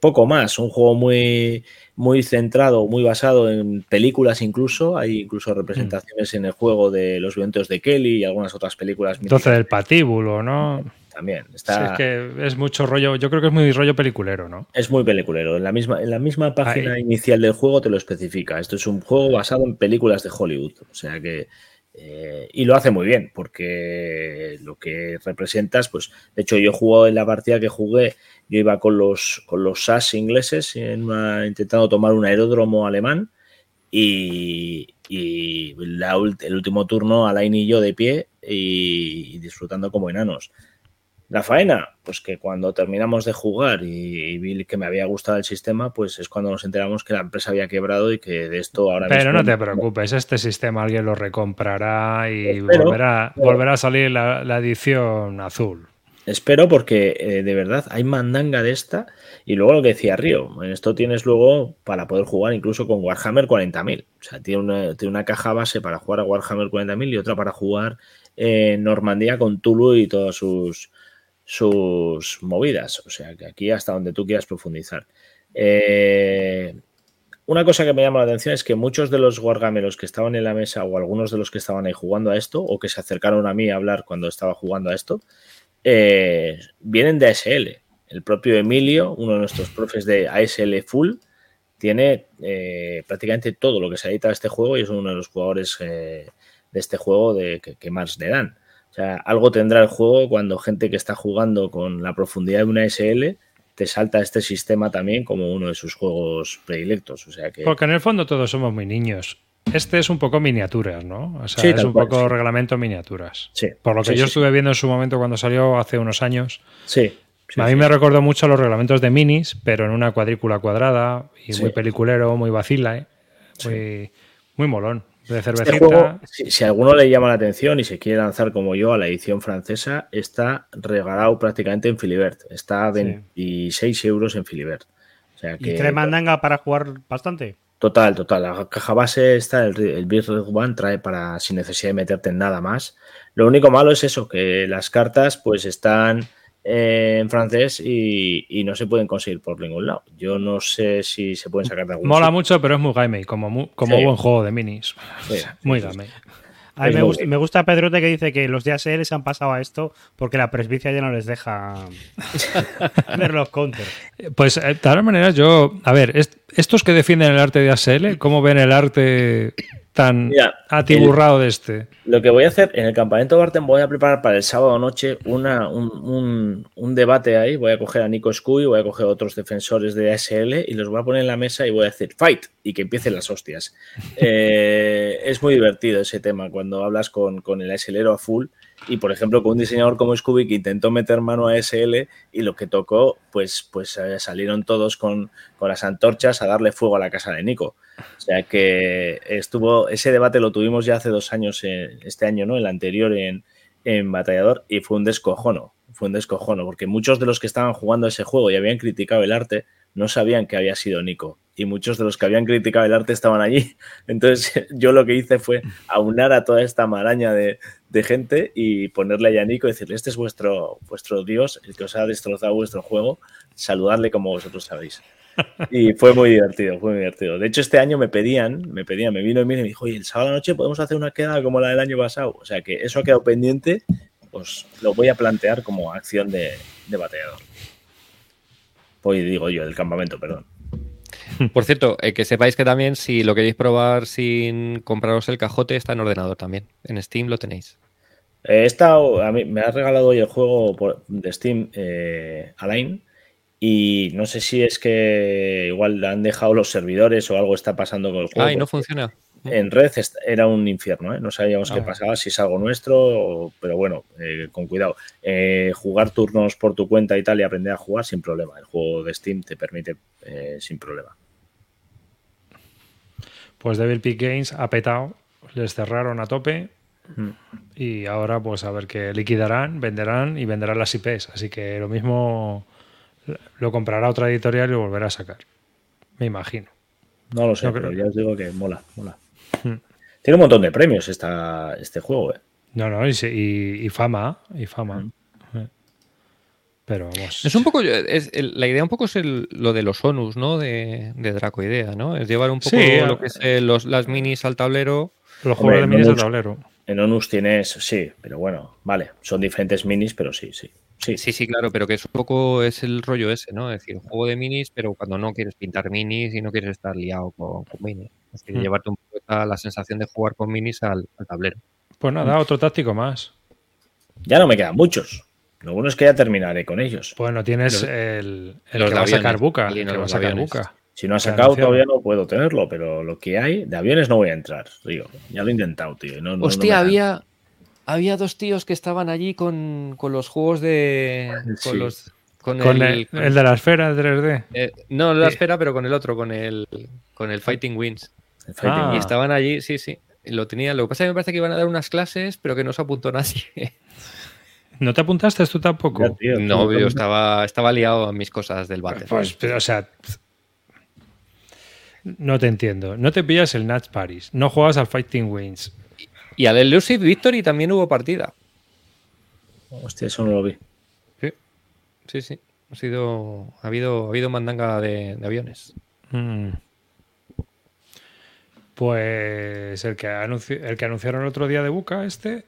Poco más, un juego muy muy centrado, muy basado en películas incluso. Hay incluso representaciones en el juego de los vientos de Kelly y algunas otras películas. Entonces del patíbulo, ¿no? También. Está... es que es mucho rollo, yo creo que es muy rollo peliculero, ¿no? Es muy peliculero. En la misma, en la misma página inicial del juego te lo especifica. Esto es un juego basado en películas de Hollywood. O sea que eh, y lo hace muy bien, porque lo que representas, pues, de hecho, yo jugado en la partida que jugué, yo iba con los, con los SAS ingleses intentando tomar un aeródromo alemán y, el último turno, Alain y yo de pie y, disfrutando como enanos. La faena, pues que cuando terminamos de jugar y, vi que me había gustado el sistema, pues es cuando nos enteramos que la empresa había quebrado y que de esto ahora Pero no te preocupes, este sistema alguien lo recomprará y volverá, volverá, a salir la, edición azul. Espero porque eh, de verdad hay mandanga de esta y luego lo que decía Río, en esto tienes luego para poder jugar incluso con Warhammer 40.000. O sea, tiene una, tiene una caja base para jugar a Warhammer 40.000 y otra para jugar en Normandía con Tulu y todas sus, sus movidas. O sea, que aquí hasta donde tú quieras profundizar. Eh, una cosa que me llama la atención es que muchos de los wargameros que estaban en la mesa o algunos de los que estaban ahí jugando a esto o que se acercaron a mí a hablar cuando estaba jugando a esto, eh, vienen de ASL. El propio Emilio, uno de nuestros profes de ASL Full, tiene eh, prácticamente todo lo que se edita de este juego y es uno de los jugadores de este juego de, que más le dan. O sea, algo tendrá el juego cuando gente que está jugando con la profundidad de una SL te salta este sistema también como uno de sus juegos predilectos. O sea que... Porque en el fondo todos somos muy niños. Este es un poco miniaturas, ¿no? O sea, es un poco reglamento miniaturas. Sí. Por lo que yo estuve viendo en su momento cuando salió hace unos años. Sí. a mí me recordó mucho los reglamentos de minis, pero en una cuadrícula cuadrada y muy peliculero, muy vacila, ¿eh? muy, muy molón. Este juego, si, a alguno le llama la atención y se quiere lanzar como yo a la edición francesa, está regalado prácticamente en Filibert. Está a 26 euros en Filibert. O sea que, ¿Y trae mandanga para jugar bastante? Total, total. La caja base está, el, el Big Red One trae para sin necesidad de meterte en nada más. Lo único malo es eso, que las cartas pues están eh, en francés y, no se pueden conseguir por ningún lado. Yo no sé si se pueden sacar de algún Mola mucho, pero es muy game, como, como buen juego de minis. muy game. A mí me gusta, me gusta, Pedrote que dice que los DSL se han pasado a esto porque la presbicia ya no les deja ver los counters. Pues eh, de todas maneras, yo. A ver, estos que defienden el arte de ASL, ¿cómo ven el arte tan atiburrado de este. Lo que voy a hacer en el campamento Barton voy a preparar para el sábado noche una, un, debate ahí. Voy a coger a Nico Scuy, voy a coger a otros defensores de ASL y los voy a poner en la mesa y voy a decir fight y que empiecen las hostias. Eh, es muy divertido ese tema cuando hablas con, con el ASLero a full y por ejemplo con un diseñador como Scooby que intentó meter mano a SL y lo que tocó pues, pues eh, salieron todos con, con, las antorchas a darle fuego a la casa de Nico. O sea que estuvo, ese debate lo tuvimos ya hace dos años, este año, ¿no? El anterior en, en Batallador y fue un descojono, fue un descojono porque muchos de los que estaban jugando ese juego y habían criticado el arte no sabían que había sido Nico y muchos de los que habían criticado el arte estaban allí. Entonces yo lo que hice fue aunar a toda esta maraña de, gente y ponerle a Nico y decirle, este es vuestro, vuestro Dios, el que os ha destrozado vuestro juego, saludarle como vosotros sabéis. Y fue muy divertido, fue muy divertido. De hecho, este año me pedían, me pedían, me vino y me dijo, oye, el sábado noche podemos hacer una queda como la del año pasado. O sea que eso ha quedado pendiente, pues lo voy a plantear como acción de, de bateador. Hoy digo yo, del campamento, perdón. Por cierto, eh, que sepáis que también si lo queréis probar sin compraros el cajote, está en ordenador también. En Steam lo tenéis. He estado, a mí me ha regalado hoy el juego de Steam eh, Alain y no sé si es que igual han dejado los servidores o algo está pasando con el juego. Ah, y no funciona. En red era un infierno, ¿eh? no sabíamos qué ah. pasaba, si es algo nuestro, pero bueno, eh, con cuidado. jugar turnos por tu cuenta y tal y aprender a jugar sin problema. El juego de Steam te permite sin problema. Pues Devil Peak Games ha petado, les cerraron a tope mm. Y ahora pues a ver qué liquidarán, venderán y venderán las IPs. Así que lo mismo lo comprará otra editorial y lo volverá a sacar. Me imagino. No lo sé, pero ya os digo que mola, mola. Mm. Tiene un montón de premios esta, este juego, ¿eh? No, no, y, fama, y fama. Mm. Pero vamos. Es un poco. Es, la idea un poco es lo de los onus, ¿no? De, de Dracoidea, ¿no? Es llevar un poco lo que es eh, los, las minis al tablero. Los juegos de minis al tablero. En onus tienes, sí, pero bueno, vale. Son diferentes minis, pero sí, sí. Sí. sí, sí, claro, pero que es un poco es el rollo ese, ¿no? Es decir, un juego de minis, pero cuando no quieres pintar minis y no quieres estar liado con, minis. Es decir, hmm. llevarte un poco la sensación de jugar con minis al, al tablero. Pues nada, otro táctico más. Ya no me quedan muchos. Lo bueno es que ya terminaré con ellos. Bueno, tienes el, el que va a sacar Buca. que va a sacar Buca. Si no ha sacado, todavía no puedo tenerlo, pero lo que hay de aviones no voy a entrar, Río. Ya lo he intentado, tío. Hostia, había, había dos tíos que estaban allí con, los juegos de. Con los. Con, el, el, de la esfera 3D. Eh, no, la esfera, pero con el otro, con el, con el Fighting Wins. Ah. Y estaban allí, sí, sí. Lo tenía. Lo que pasa es que me parece que iban a dar unas clases, pero que no se apuntó nadie. ¿No te apuntaste tú tampoco? no, yo estaba, estaba liado en mis cosas del bate. Pues, pero, o sea, no te entiendo. No te pillas el Nats Paris. No juegas al Fighting Wings. Y al Elusive Victory también hubo partida. Hostia, eso no lo vi. Sí, sí, sí. Ha, sido, ha, habido, ha habido mandanga de, aviones. Mm. Pues el que, el que anunciaron el otro día de Buca, este.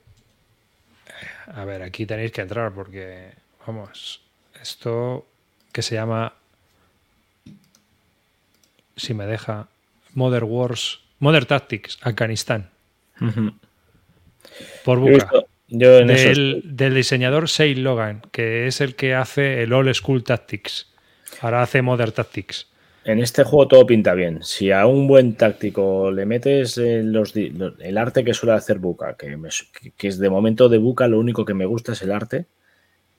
A ver, aquí tenéis que entrar porque, vamos, esto que se llama si me deja, Modern Wars, Modern Tactics, Afganistán. Por Buca. del, del, diseñador Say Logan, que es el que hace el Old School Tactics. Ahora hace Modern Tactics. En este juego todo pinta bien. Si a un buen táctico le metes los, el arte que suele hacer Buca, que, que, es de momento de Buca, lo único que me gusta es el arte,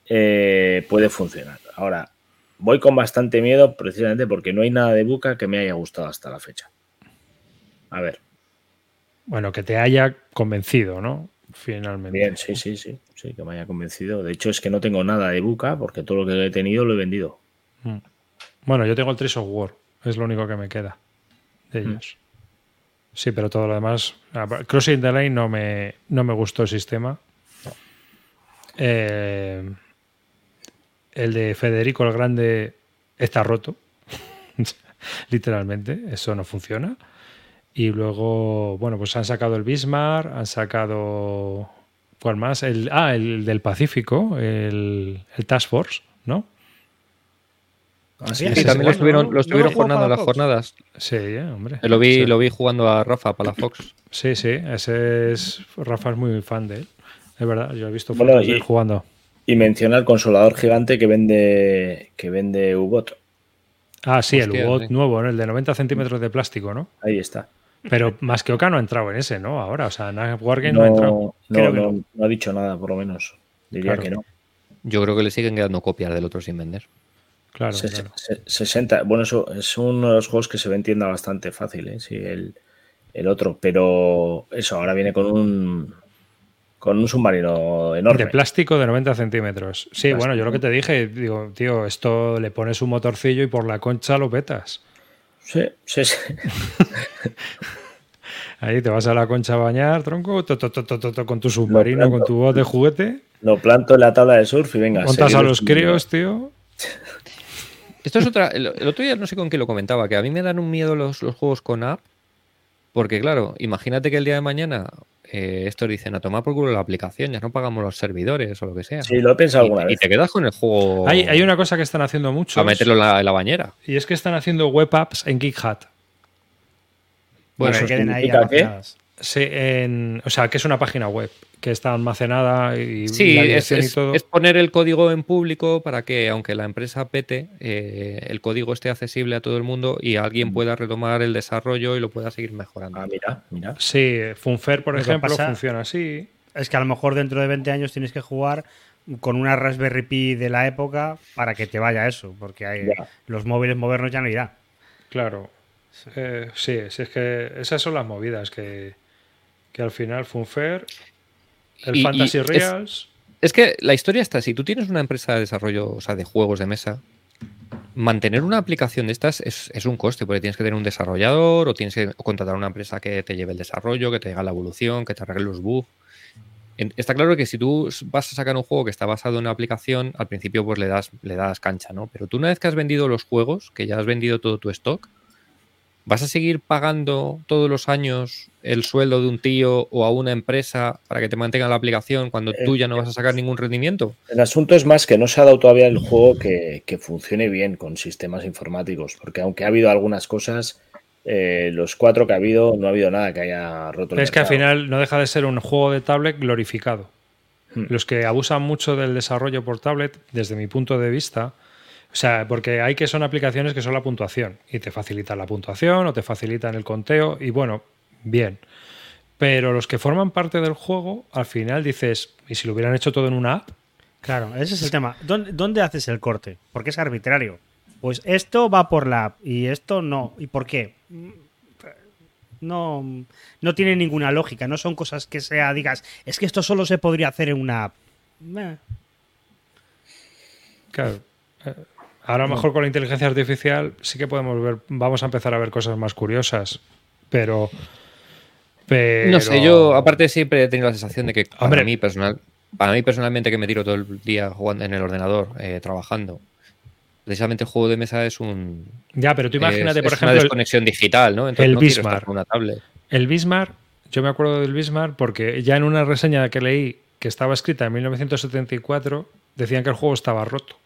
eh, puede funcionar. Ahora, voy con bastante miedo precisamente porque no hay nada de Buca que me haya gustado hasta la fecha. A ver. Bueno, que te haya convencido, ¿no? Finalmente. Bien, sí, sí, sí, sí, que me haya convencido. De hecho, es que no tengo nada de Buca porque todo lo que he tenido lo he vendido. Mm. Bueno, yo tengo el Treasure of War, es lo único que me queda de mm. ellos. Sí, pero todo lo demás. Crossing the Lane no me, no me gustó el sistema. Eh, el de Federico el Grande está roto, literalmente, eso no funciona. Y luego, bueno, pues han sacado el Bismarck, han sacado. ¿Cuál más? El, ah, el del Pacífico, el, Task Force, ¿no? Ah, sí, también lo estuvieron, lo estuvieron jugando las jornadas. Sí, hombre. Lo vi, lo vi jugando a Rafa para la Fox. Sí, sí, ese es. Rafa es muy fan de él. Es verdad, yo he visto bueno, jugando. Y menciona el consolador gigante que vende que vende U-Bot. Ah, sí, el U-Bot nuevo, el de 90 centímetros de plástico, ¿no? Ahí está. Pero más que Oka no ha entrado en ese, ¿no? Ahora, o sea, Wargame no, no ha entrado. No, no, ha dicho nada, por lo menos. Diría que no. Yo creo que le siguen quedando copias del otro sin vender. Claro, 60. Bueno, eso es uno de los juegos que se ve en tienda bastante fácil, ¿eh? Sí, el, el otro. Pero eso, ahora viene con un con un submarino enorme. De plástico de 90 centímetros. Sí, bueno, yo lo que te dije, digo, tío, esto le pones un motorcillo y por la concha lo petas. Sí, sí, sí. Ahí te vas a la concha a bañar, tronco, con tu submarino, con tu voz de juguete. Lo planto en la tabla de surf y venga. Montas a los críos, tío. Esto es otra. El, otro día no sé con qué lo comentaba, que a mí me dan un miedo los, los juegos con app. Porque, claro, imagínate que el día de mañana eh, estos dicen a tomar por culo la aplicación, ya no pagamos los servidores o lo que sea. Sí, lo he pensado alguna vez. Y te quedas con el juego. Hay, una cosa que están haciendo mucho. A meterlo en la, bañera. Y es que están haciendo web apps en GitHub. Bueno, que queden ahí Sí, en, o sea, que es una página web que está almacenada y, sí, es, y todo. es, poner el código en público para que, aunque la empresa pete, eh, el código esté accesible a todo el mundo y alguien mm. pueda retomar el desarrollo y lo pueda seguir mejorando. Ah, mira, mira. Sí, Funfer, por ejemplo, funciona así. Es que a lo mejor dentro de 20 años tienes que jugar con una Raspberry Pi de la época para que te vaya eso, porque hay, los móviles modernos ya no irá. Claro. Eh, sí, sí, es que esas son las movidas que que al final Funfair, el Fantasy Reals. Es, que la historia está, si tú tienes una empresa de desarrollo, o sea, de juegos de mesa, mantener una aplicación de estas es, un coste, porque tienes que tener un desarrollador o tienes que contratar a una empresa que te lleve el desarrollo, que te haga la evolución, que te arregle los bugs. Está claro que si tú vas a sacar un juego que está basado en una aplicación, al principio pues le das, le das cancha, ¿no? Pero tú una vez que has vendido los juegos, que ya has vendido todo tu stock, ¿Vas a seguir pagando todos los años el sueldo de un tío o a una empresa para que te mantenga la aplicación cuando tú ya no vas a sacar ningún rendimiento? El asunto es más que no se ha dado todavía el juego que, funcione bien con sistemas informáticos, porque aunque ha habido algunas cosas, eh, los cuatro que ha habido, no ha habido nada que haya roto. es que al final no deja de ser un juego de tablet glorificado. Hmm. Los que abusan mucho del desarrollo por tablet, desde mi punto de vista, o sea, porque hay que son aplicaciones que son la puntuación y te facilitan la puntuación o te facilitan el conteo y bueno, bien. Pero los que forman parte del juego, al final dices, ¿y si lo hubieran hecho todo en una app? Claro, ese es el tema. ¿Dónde, ¿Dónde, haces el corte? Porque es arbitrario. Pues esto va por la app y esto no. ¿Y por qué? No, no tiene ninguna lógica. No son cosas que sea, digas, es que esto solo se podría hacer en una app. Claro. Ahora a lo mejor con la inteligencia artificial sí que podemos ver, vamos a empezar a ver cosas más curiosas, pero... pero... No sé, yo aparte siempre he tenido la sensación de que para mí personal, para mí personalmente que me tiro todo el día jugando en el ordenador, eh, trabajando, precisamente el juego de mesa es un... Ya, pero tú imagínate, por ejemplo... Una desconexión digital, ¿no? el Bismarck. Una tablet. El Bismarck, yo me acuerdo del Bismarck porque ya en una reseña que leí que estaba escrita en 1974 decían que el juego estaba roto.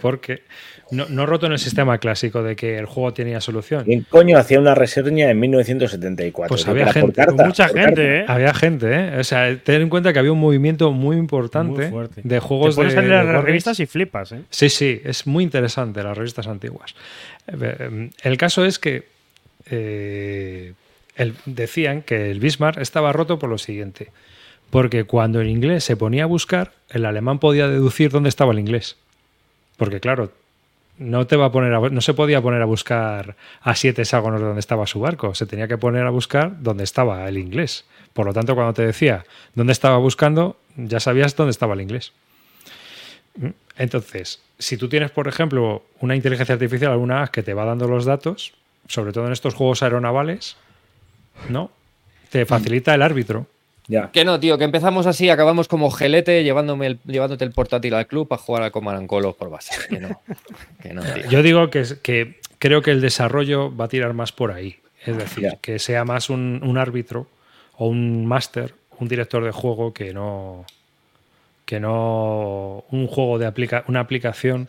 Porque no, roto en el sistema clásico de que el juego tenía solución. ¿Quién coño hacía una reseña en 1974? Pues había gente, mucha gente, ¿eh? Había gente, ¿eh? O sea, ten en cuenta que había un movimiento muy importante de juegos de, de, las revistas y flipas, ¿eh? Sí, sí, es muy interesante las revistas antiguas. Eh, el caso es que eh, decían que el Bismarck estaba roto por lo siguiente. Porque cuando el inglés se ponía a buscar, el alemán podía deducir dónde estaba el inglés. Porque claro, no te va a poner no se podía poner a buscar a siete hexágonos de donde estaba su barco, se tenía que poner a buscar dónde estaba el inglés. Por lo tanto, cuando te decía dónde estaba buscando, ya sabías dónde estaba el inglés. Entonces, si tú tienes, por ejemplo, una inteligencia artificial, alguna que te va dando los datos, sobre todo en estos juegos aeronavales, ¿no? Te facilita el árbitro. Que no, tío, que empezamos así, acabamos como gelete llevándome el, llevándote el portátil al club a jugar al Command por base. Que no, que no Yo digo que, que creo que el desarrollo va a tirar más por ahí. Es decir, que sea más un, un árbitro o un máster, un director de juego que no que no un juego de aplica, una aplicación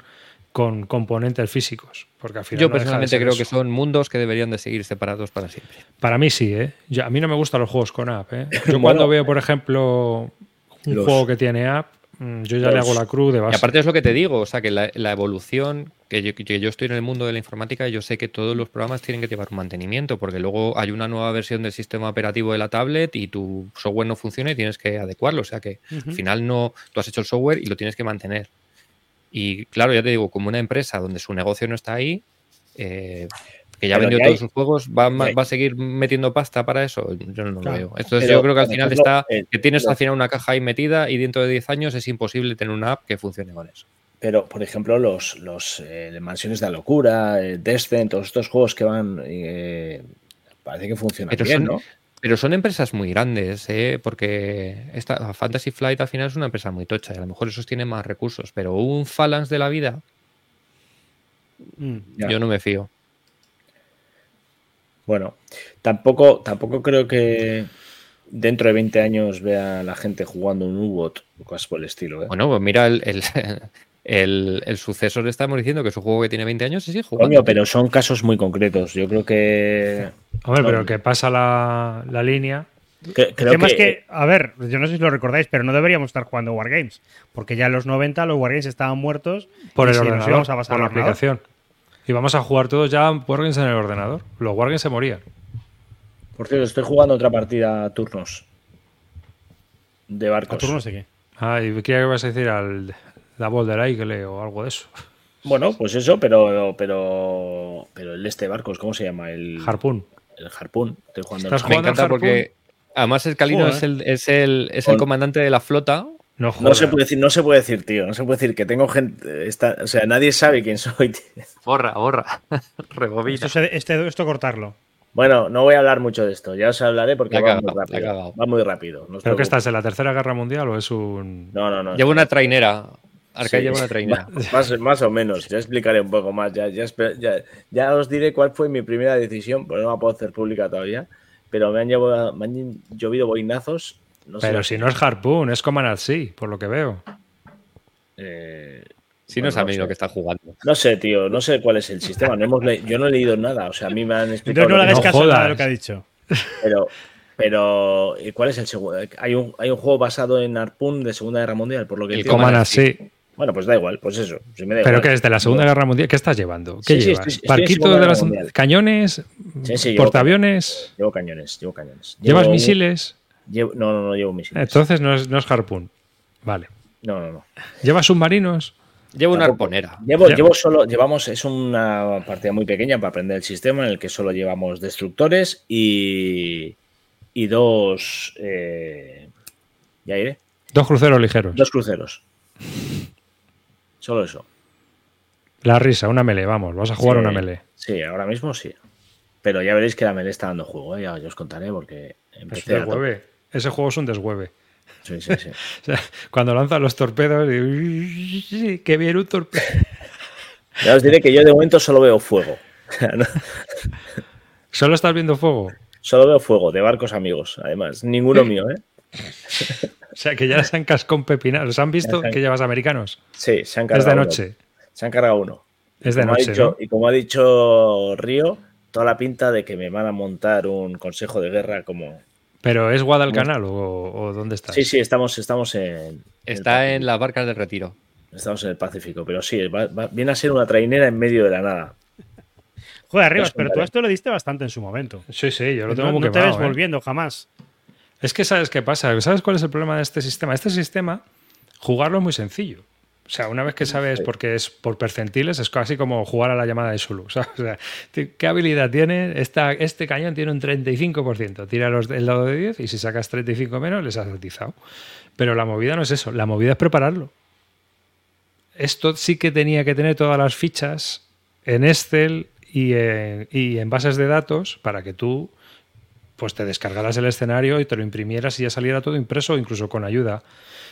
con componentes físicos. Porque al final Yo personalmente creo que son mundos que deberían de seguir separados para siempre. Para mí sí, ¿eh? a mí no me gustan los juegos con app. ¿eh? Yo cuando veo, por ejemplo, un juego que tiene app, mm, yo ya le hago la cruz de base. Y aparte es lo que te digo, o sea, que la, evolución, que yo, que yo, estoy en el mundo de la informática, yo sé que todos los programas tienen que llevar un mantenimiento, porque luego hay una nueva versión del sistema operativo de la tablet y tu software no funciona y tienes que adecuarlo. O sea que al final no, tú has hecho el software y lo tienes que mantener. Y claro, ya te digo, como una empresa donde su negocio no está ahí, eh, que ya vendió todos sus juegos, ¿va, ¿va, a seguir metiendo pasta para eso? Yo no lo veo. Entonces yo creo que al final está, que tienes al final una caja ahí metida y dentro de 10 años es imposible tener una app que funcione con eso. Pero, por ejemplo, los, los eh, Mansiones de la Locura, eh, Descent, todos estos juegos que van, parece que funcionan bien, ¿no? Pero son empresas muy grandes, ¿eh? porque esta Fantasy Flight al final es una empresa muy tocha y a lo mejor esos tienen más recursos, pero un Phalanx de la vida, mm, yo no me fío. Bueno, tampoco, tampoco creo que dentro de 20 años vea la gente jugando un U-Bot o cosas por el estilo. ¿eh? Bueno, pues mira el, el, el, sucesor estamos diciendo que es un juego que tiene 20 años y sigue jugando. pero son casos muy concretos. Yo creo que. Hombre, pero que pasa la, la línea. el tema es que, a ver, yo no sé si lo recordáis, pero no deberíamos estar jugando Wargames. Porque ya en los 90 los Wargames estaban muertos. Por el ordenador, a por la aplicación. Y vamos a jugar todos ya Wargames en el ordenador. Los Wargames se morían. Por cierto, estoy jugando otra partida a turnos. De barcos. ¿A turnos de qué? Ah, y ¿qué vas a decir al la Boulder Aigle o algo de eso. Bueno, pues eso, pero pero pero el este barcos, ¿cómo se llama? El Harpoon. El Harpoon. Estoy jugando ¿Estás Me encanta porque además el Calino es el, es el, es el comandante de la flota. No, no, se puede decir, no se puede decir, tío. No se puede decir que tengo gente. o sea, nadie sabe quién soy. Borra, borra. Rebobina. Esto, este, esto cortarlo. Bueno, no voy a hablar mucho de esto. Ya os hablaré porque va, muy rápido, va muy rápido. ¿Pero qué estás en la Tercera Guerra Mundial o es un.? No, no, no. Llevo una trainera. Arcade lleva una trainera. Más, más, o menos. Ya explicaré un poco más. Ya, ya, ya, os diré cuál fue mi primera decisión, porque no la puedo hacer pública todavía. Pero me han, llevado, me han llovido boinazos. pero si no es Harpoon, es Command sí, por lo que veo. Eh, si no sabéis lo que está jugando. No sé, tío, no sé cuál es el sistema. No hemos yo no he leído nada. O sea, a mí me han explicado. no le hagáis caso a lo que ha dicho. Pero, pero ¿cuál es el segundo? Hay un, hay un juego basado en Harpoon de Segunda Guerra Mundial, por lo que El Command sí. Bueno, pues da igual, pues eso. ¿Pero qué es de la Segunda Guerra Mundial? ¿Qué estás llevando? ¿Qué llevas? ¿Barquitos de las cañones? ¿Portaaviones? Llevo cañones, llevo cañones. ¿Llevas misiles? no, no, no llevo misiles. Entonces no es, no es harpoon. Vale. No, no, no. ¿Llevas submarinos? Llevo una arponera. Llevo, llevo solo, llevamos, es una partida muy pequeña para aprender el sistema en el que solo llevamos destructores y, y dos. Eh, ya iré. Dos cruceros ligeros. Dos cruceros. Solo eso. La risa, una melee, vamos, vas a jugar una melee. Sí, ahora mismo sí. Pero ya veréis que la melee está dando juego, ¿eh? ya, os contaré porque empecé Ese juego es un deshueve. Sí, sí, sí. cuando lanzan los torpedos, y... que viene un torpedo. Ya os diré que yo de momento solo veo fuego. ¿Solo estás viendo fuego? Solo veo fuego, de barcos amigos, además. Ninguno mío, ¿eh? O sea, que ya se han cascado un pepinal. ¿Los han visto que llevas americanos? Sí, se han cargado. Es de noche. Se han cargado uno. Es de noche. Y como ha dicho Río, toda la pinta de que me van a montar un consejo de guerra como. ¿Pero es Guadalcanal o, o dónde está? Sí, sí, estamos, estamos en. Está en, las barcas del retiro. Estamos en el Pacífico, pero sí, viene a ser una trainera en medio de la nada. Joder, Rivas, pero tú esto lo diste bastante en su momento. Sí, sí, yo lo tengo no, no te ves ¿eh? volviendo jamás. Es que sabes qué pasa, ¿sabes cuál es el problema de este sistema? Este sistema, jugarlo es muy sencillo. O sea, una vez que sabes, porque es por percentiles, es casi como jugar a la llamada de Zulu. O sea, ¿qué habilidad tiene? Esta, este cañón tiene un 35%. Tira los, el lado de 10 y si sacas 35 menos, les has atizado. Pero la movida no es eso. La movida es prepararlo. Esto sí que tenía que tener todas las fichas en Excel y en, y en bases de datos para que tú pues te descargaras el escenario y te lo imprimieras y ya saliera todo impreso, incluso con ayuda.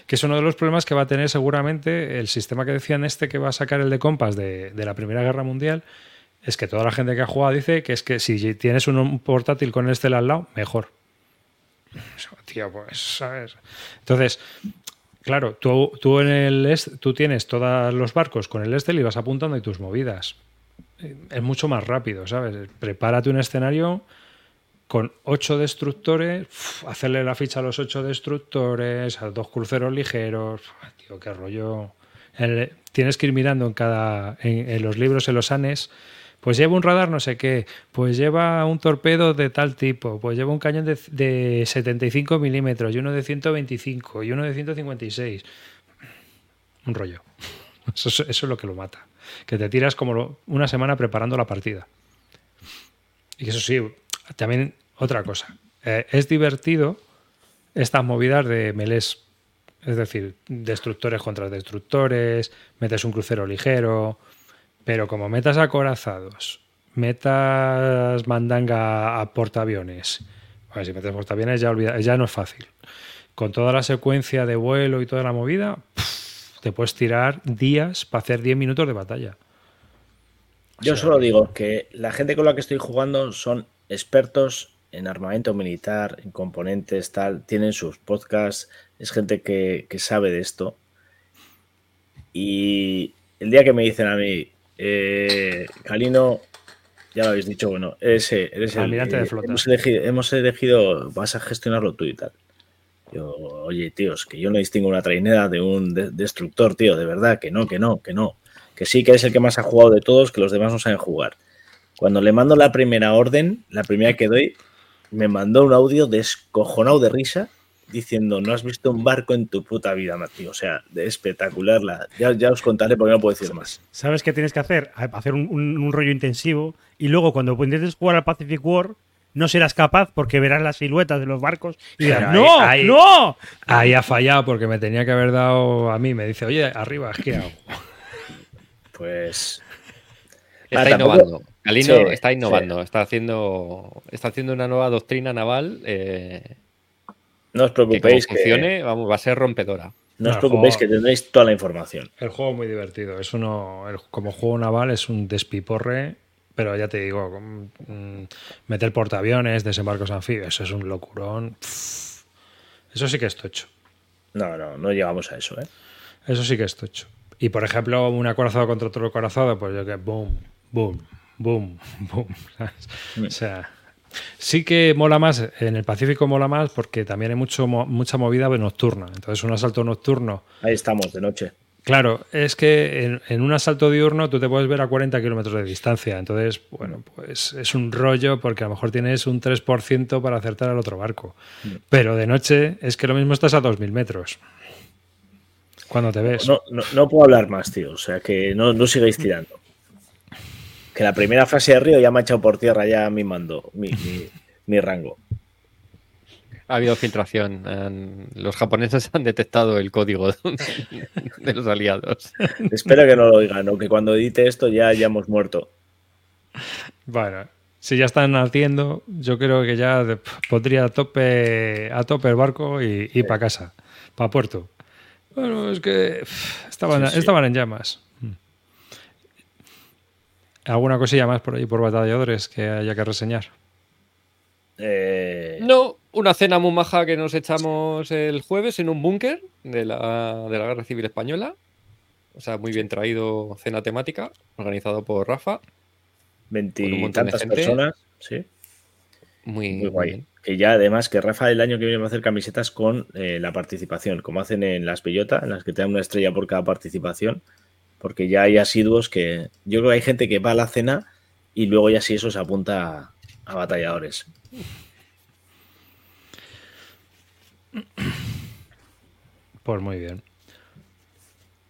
Que es uno de los problemas que va a tener seguramente el sistema que decían este que va a sacar el de compas de, la Primera Guerra Mundial. Es que toda la gente que ha jugado dice que es que si tienes un portátil con este al lado, mejor. Tío, pues, ¿sabes? Entonces, claro, tú, tú en el tú tienes todos los barcos con el Estel y vas apuntando y tus movidas. Es mucho más rápido, ¿sabes? Prepárate un escenario con ocho destructores, hacerle la ficha a los ocho destructores, a dos cruceros ligeros, tío, qué rollo. tienes que ir mirando en cada, en, los libros, en los anes, pues lleva un radar no sé qué, pues lleva un torpedo de tal tipo, pues lleva un cañón de, 75 milímetros y uno de 125 y uno de 156. Un rollo. Eso, eso es lo que lo mata. Que te tiras como una semana preparando la partida. Y eso sí, también otra cosa. Eh, es divertido estas movidas de melés. Es decir, destructores contra destructores, metes un crucero ligero, pero como metas acorazados, metas mandanga a portaaviones, ver si metes portaaviones ya, ya no es fácil. Con toda la secuencia de vuelo y toda la movida, te puedes tirar días para hacer 10 minutos de batalla. Yo solo digo que la gente con la que estoy jugando son expertos en armamento militar, en componentes, tal, tienen sus podcasts, es gente que, sabe de esto. Y el día que me dicen a mí, eh, Calino, ya lo habéis dicho, bueno, eres, eres el almirante de flota. Hemos elegido, vas a gestionarlo tú y tal. Yo, oye, tíos, que yo no distingo una trainera de un destructor, tío, de verdad, que no, que no, que no. Que sí, que es el que más ha jugado de todos, que los demás no saben jugar. Cuando le mando la primera orden, la primera que doy, me mandó un audio descojonado de risa diciendo, no has visto un barco en tu puta vida, Mati. O sea, de espectacular. La... Ya, ya, os contaré porque no puedo decir más. ¿Sabes qué tienes que hacer? Hacer un, rollo intensivo y luego cuando intentes jugar al Pacific War no serás capaz porque verás las siluetas de los barcos y dirás, ¡No! ¡No! Ahí ha fallado porque me tenía que haber dado a mí. Me dice, oye, arriba, ¿qué hago? Pues... Está innovando. Galino está innovando, está haciendo está haciendo una nueva doctrina naval. Eh, no os preocupéis que, funcione, vamos, va a ser rompedora. No, os preocupéis que tendréis toda la información. El juego es muy divertido. Es uno, como juego naval es un despiporre, pero ya te digo, mm, meter portaaviones, desembarcos anfibios, eso es un locurón. Eso sí que es tocho. No, no, no llegamos a eso, ¿eh? Eso sí que es tocho. Y por ejemplo, un acorazado contra otro acorazado, pues yo que boom, boom, boom, boom. O sea, sí que mola más, en el Pacífico mola más porque también hay mucho, mucha movida nocturna. Entonces, un asalto nocturno. Ahí estamos, de noche. Claro, es que en, un asalto diurno tú te puedes ver a 40 kilómetros de distancia. Entonces, bueno, pues es un rollo porque a lo mejor tienes un 3% para acertar al otro barco. Pero de noche es que lo mismo estás a 2.000 metros. Cuando te ves. No, no, puedo hablar más, tío. O sea, que no, no sigáis tirando. Que la primera frase de Río ya me ha echado por tierra ya mi mando, mi, mi rango ha habido filtración. Los japoneses han detectado el código de los aliados. Espero que no lo oigan, o que cuando edite esto ya hayamos muerto. Bueno, si ya están haciendo, yo creo que ya podría a tope, a tope el barco y, ir para casa, para puerto. Bueno, es que estaban, estaban en llamas. ¿Alguna cosilla más por ahí, por batalladores, que haya que reseñar? Eh, no, una cena muy maja que nos echamos el jueves en un búnker de la, Guerra Civil Española. O sea, muy bien traído cena temática, organizado por Rafa. Veintitantas personas, sí. Muy, muy guay. Que ya además que Rafa el año que viene va a hacer camisetas con eh, la participación, como hacen en las Pellota, en las que te dan una estrella por cada participación, porque ya hay asiduos que yo creo que hay gente que va a la cena y luego ya si eso se apunta a batalladores. Pues muy bien.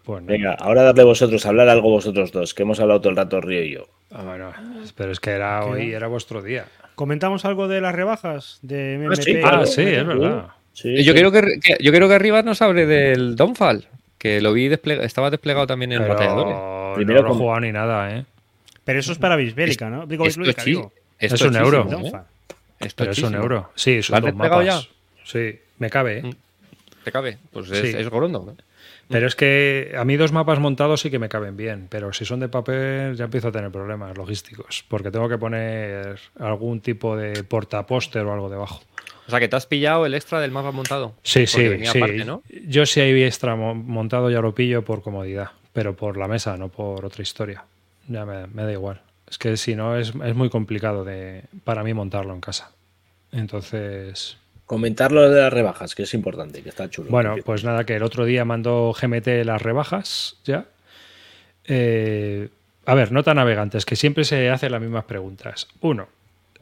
Pues Venga, ahora darle vosotros, hablar algo vosotros dos, que hemos hablado todo el rato Río y yo. Ah, bueno, pero es que era hoy, era vuestro día. ¿Comentamos algo de las rebajas de MMT? Ah, sí, ah, es verdad. yo, Quiero que, yo quiero que arriba nos hable del Downfall, que lo vi estaba desplegado también en pero batalladores. Primero no lo he jugado ni nada, ¿eh? Pero eso es para Bisbélica, ¿no? Digo, es, es un euro. Esto es un euro. Sí, son dos mapas. ya? Sí, me cabe. ¿eh? ¿Te cabe? Pues es, es gorondo. Pero es que a mí dos mapas montados sí que me caben bien, pero si son de papel ya empiezo a tener problemas logísticos, porque tengo que poner algún tipo de portapóster o algo debajo. O sea, que te has pillado el extra del mapa montado. Sí, sí, sí. Yo si hay extra montado ya lo pillo por comodidad, pero por la mesa, no por otra historia. Ya me, da igual. Es que si no es, es muy complicado de, para mí montarlo en casa. Entonces, Comentar lo de las rebajas, que es importante, que está chulo. Bueno, pues nada, que el otro día mandó GMT las rebajas ya. Eh, a ver, nota navegantes, que siempre se hacen las mismas preguntas. Uno,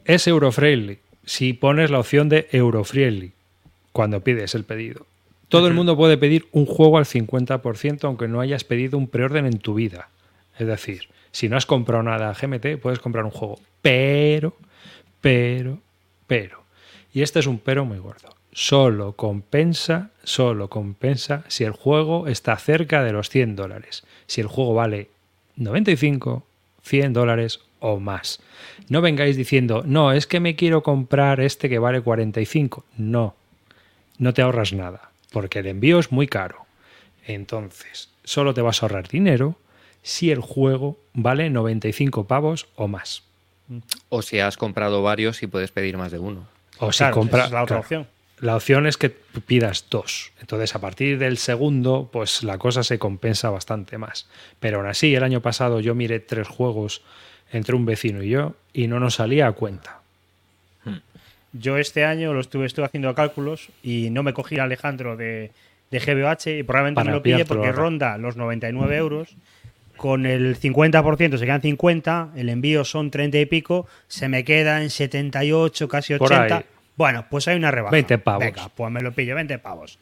¿es Eurofriendly? Si pones la opción de Eurofriendly cuando pides el pedido. Todo el mundo puede pedir un juego al 50% aunque no hayas pedido un preorden en tu vida. Es decir, si no has comprado nada GMT, puedes comprar un juego. Pero, pero, pero y este es un pero muy gordo. Solo compensa, solo compensa si el juego está cerca de los 100 dólares. Si el juego vale 95, 100 dólares o más. No vengáis diciendo, no, es que me quiero comprar este que vale 45. No, no te ahorras nada, porque el envío es muy caro. Entonces, solo te vas a ahorrar dinero si el juego vale 95 pavos o más. O si has comprado varios y puedes pedir más de uno. O si compras. la otra opción. La opción es que pidas dos. Entonces, a partir del segundo, pues la cosa se compensa bastante más. Pero aún así, el año pasado yo miré tres juegos entre un vecino y yo y no nos salía a cuenta. Hmm. Yo este año lo estuve, estuve haciendo cálculos y no me cogí a Alejandro de, de GBH y probablemente me lo pille porque ronda los 99 euros. Con el 50% se quedan 50, el envío son 30 y pico, se me queda en 78, casi 80. Bueno, pues hay una rebaja. 20 pavos. Venga, pues me lo pillo, 20 pavos.